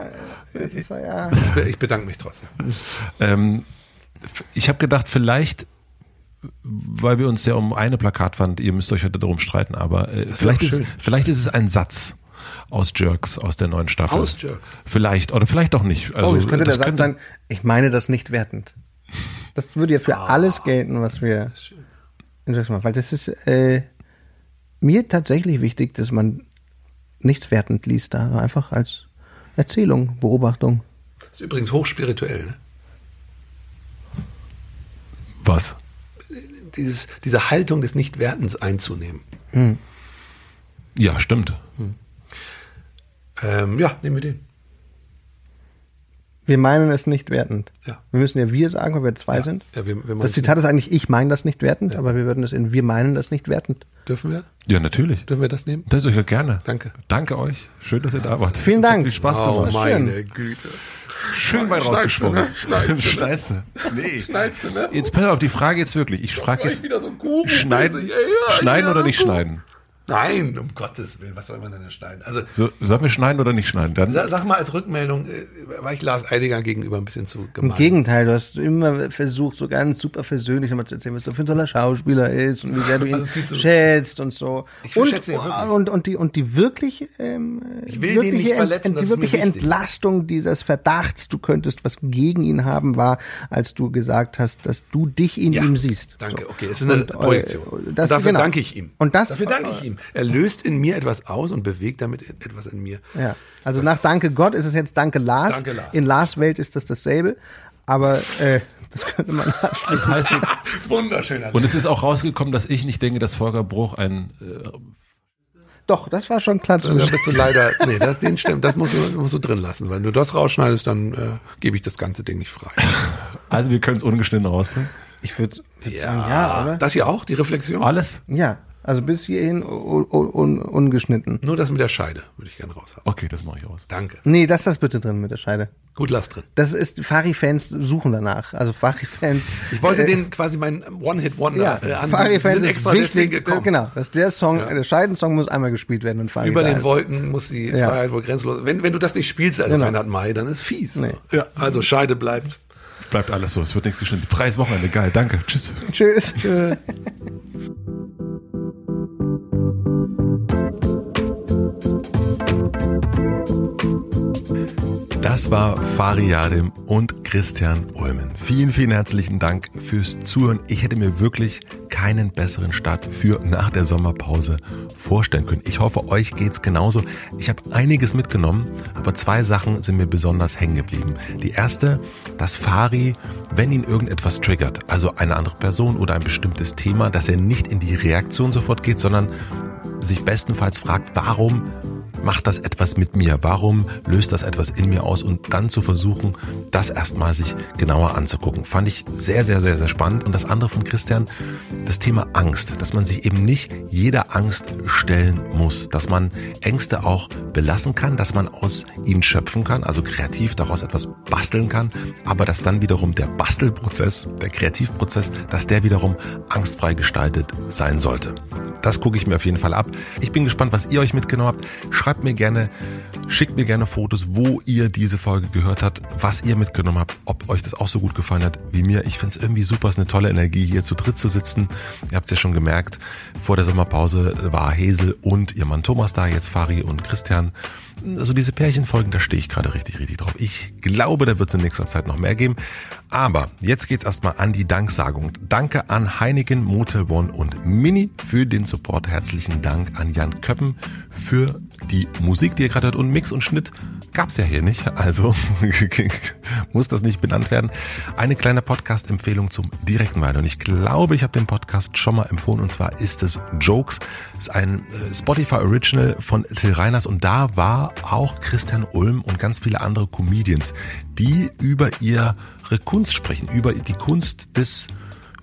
jetzt ist er ja. Ich be- Ich bedanke mich trotzdem. Ähm, ich habe gedacht, vielleicht, weil wir uns ja um eine Plakatwand, ihr müsst euch heute darum streiten, aber äh, vielleicht, ist, vielleicht ist es ein Satz aus Jerks, aus der neuen Staffel. Aus Jerks. Vielleicht, oder vielleicht auch nicht. Also, Oh, das könnte der Satz sein, ich meine das nicht wertend. Das würde ja für alles gelten, was wir in Jerks machen. Weil das ist äh, mir tatsächlich wichtig, dass man nichts wertend liest da. Einfach als Erzählung, Beobachtung. Das ist übrigens hochspirituell. Ne? Was? Dieses, diese Haltung des Nichtwertens einzunehmen. Ja, stimmt. Ähm, ja, nehmen wir den. Wir meinen es nicht wertend. Ja. Wir müssen ja wir sagen, weil wir zwei sind. Ja, wir, wir Das Zitat ist eigentlich, ich meine das nicht wertend, aber wir würden es in wir meinen das nicht wertend. Dürfen wir? Ja, natürlich. Dürfen wir das nehmen? Das ja gerne. Danke. Danke euch. Schön, dass ihr da wart. Vielen Dank. Viel Spaß Oh, gemacht. meine Güte. Schön weit rausgesprungen. ne? Schneidest du, ne? Schneidest du. Nee. Schneidest du, ne? Jetzt pass auf die Frage jetzt wirklich. Ich frage jetzt, wieder so schneiden, schneiden oder nicht schneiden? Nein, um Gottes Willen, was soll man denn da schneiden? Also So, sollen wir schneiden oder nicht schneiden? Dann Sa- Sag mal als Rückmeldung, äh, war ich Lars Eidinger gegenüber ein bisschen zu Im gemein? Gegenteil, du hast immer versucht, so ganz super versöhnlich nochmal zu erzählen, was du für ein toller Schauspieler ist und wie sehr du ihn Also viel zu- schätzt und so. Ich und, schätze ihn wirklich. und, und die, und die wirklich, ähm, Ich will den wirkliche, nicht verletzen, das die mir wirkliche. Entlastung dieses Verdachts, du könntest was gegen ihn haben, war, als du gesagt hast, dass du dich in Ja, ihm siehst. Danke, So. okay, es ist eine Und, äh, Projektion. das- Dafür genau. danke ich ihm. Und das, Dafür danke ich ihm. Er löst in mir etwas aus und bewegt damit etwas in mir. Ja, also nach Danke Gott ist es jetzt Danke Lars. Danke Lars. In Lars Welt ist das dasselbe, aber äh, das könnte man abschließen. das heißt, Wunderschöner. und es ist auch rausgekommen, dass ich nicht denke, dass Volker Bruch ein äh, Doch, das war schon klar zu da bist du leider, nee, das, den stimmt, das musst du, musst du drin lassen. Wenn du das rausschneidest, dann äh, gebe ich das ganze Ding nicht frei. Also wir können es ungeschnitten rausbringen. Ich würde ja, oder? Das hier auch, die Reflexion? Alles? Ja, also bis hierhin un, un, ungeschnitten. Nur das mit der Scheide würde ich gerne raushaben. Okay, das mache ich aus. Danke. Nee, das das bitte drin mit der Scheide. Gut, lass drin. Das ist, Fari-Fans suchen danach. Also Fari-Fans. Ich wollte äh, den quasi meinen One-Hit-Wonder ja, äh, Fari-Fans sind extra deswegen wichtig. gekommen. Genau, dass der Song, Ja. der Scheidensong muss einmal gespielt werden und Fari Über den ist. Wolken muss die Ja. Freiheit wohl grenzenlos. Wenn, wenn du das nicht spielst als Genau. Reinhard May, dann ist fies. Nee. Ja. Also Scheide bleibt. Bleibt alles so, es wird nichts geschnitten. Freies Wochenende, geil, danke, tschüss. Tschüss. Das war Fari Yadim und Christian Ulmen. Vielen, vielen herzlichen Dank fürs Zuhören. Ich hätte mir wirklich keinen besseren Start für nach der Sommerpause vorstellen können. Ich hoffe, euch geht's genauso. Ich habe einiges mitgenommen, aber zwei Sachen sind mir besonders hängen geblieben. Die erste, dass Fari, wenn ihn irgendetwas triggert, also eine andere Person oder ein bestimmtes Thema, dass er nicht in die Reaktion sofort geht, sondern sich bestenfalls fragt, warum macht das etwas mit mir? Warum löst das etwas in mir aus? Und dann zu versuchen, das erstmal sich genauer anzugucken. Fand ich sehr, sehr, sehr, sehr spannend. Und das andere von Christian, das Thema Angst, dass man sich eben nicht jeder Angst stellen muss, dass man Ängste auch belassen kann, dass man aus ihnen schöpfen kann, also kreativ daraus etwas basteln kann, aber dass dann wiederum der Bastelprozess, der Kreativprozess, dass der wiederum angstfrei gestaltet sein sollte. Das gucke ich mir auf jeden Fall ab. Ich bin gespannt, was ihr euch mitgenommen habt. Schreibt mir gerne, schickt mir gerne Fotos, wo ihr diese Folge gehört habt, was ihr mitgenommen habt, ob euch das auch so gut gefallen hat wie mir. Ich finde es irgendwie super, es ist eine tolle Energie, hier zu dritt zu sitzen. Ihr habt es ja schon gemerkt, vor der Sommerpause war Hesel und ihr Mann Thomas da, jetzt Fari und Christian. Also diese Pärchenfolgen, da stehe ich gerade richtig, richtig drauf. Ich glaube, da wird es in nächster Zeit noch mehr geben. Aber jetzt geht's erstmal an die Danksagung. Danke an Heineken, Motel One und Mini für den Support. Herzlichen Dank an Jan Köppen für die Musik, die ihr gerade hört. Und Mix und Schnitt gab's ja hier nicht. Also muss das nicht benannt werden. Eine kleine Podcast-Empfehlung zum direkten Weiter. Und ich glaube, ich habe den Podcast schon mal empfohlen. Und zwar ist es Jokes. Ist ein äh, Spotify Original von Till Reiners. Und da war auch Christian Ulm und ganz viele andere Comedians, die über ihre Kunst sprechen, über die Kunst des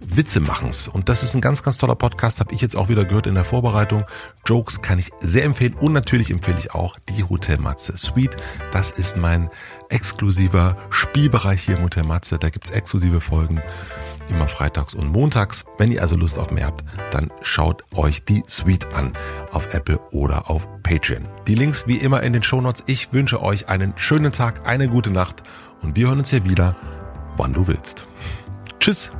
Witzemachens. Und das ist ein ganz, ganz toller Podcast, habe ich jetzt auch wieder gehört in der Vorbereitung. Jokes kann ich sehr empfehlen und natürlich empfehle ich auch die Hotel Matze Suite. Das ist mein exklusiver Spielbereich hier im Hotel Matze. Da gibt's exklusive Folgen immer freitags und montags. Wenn ihr also Lust auf mehr habt, dann schaut euch die Suite an auf Apple oder auf Patreon. Die Links wie immer in den Shownotes. Ich wünsche euch einen schönen Tag, eine gute Nacht und wir hören uns hier wieder, wann du willst. Tschüss!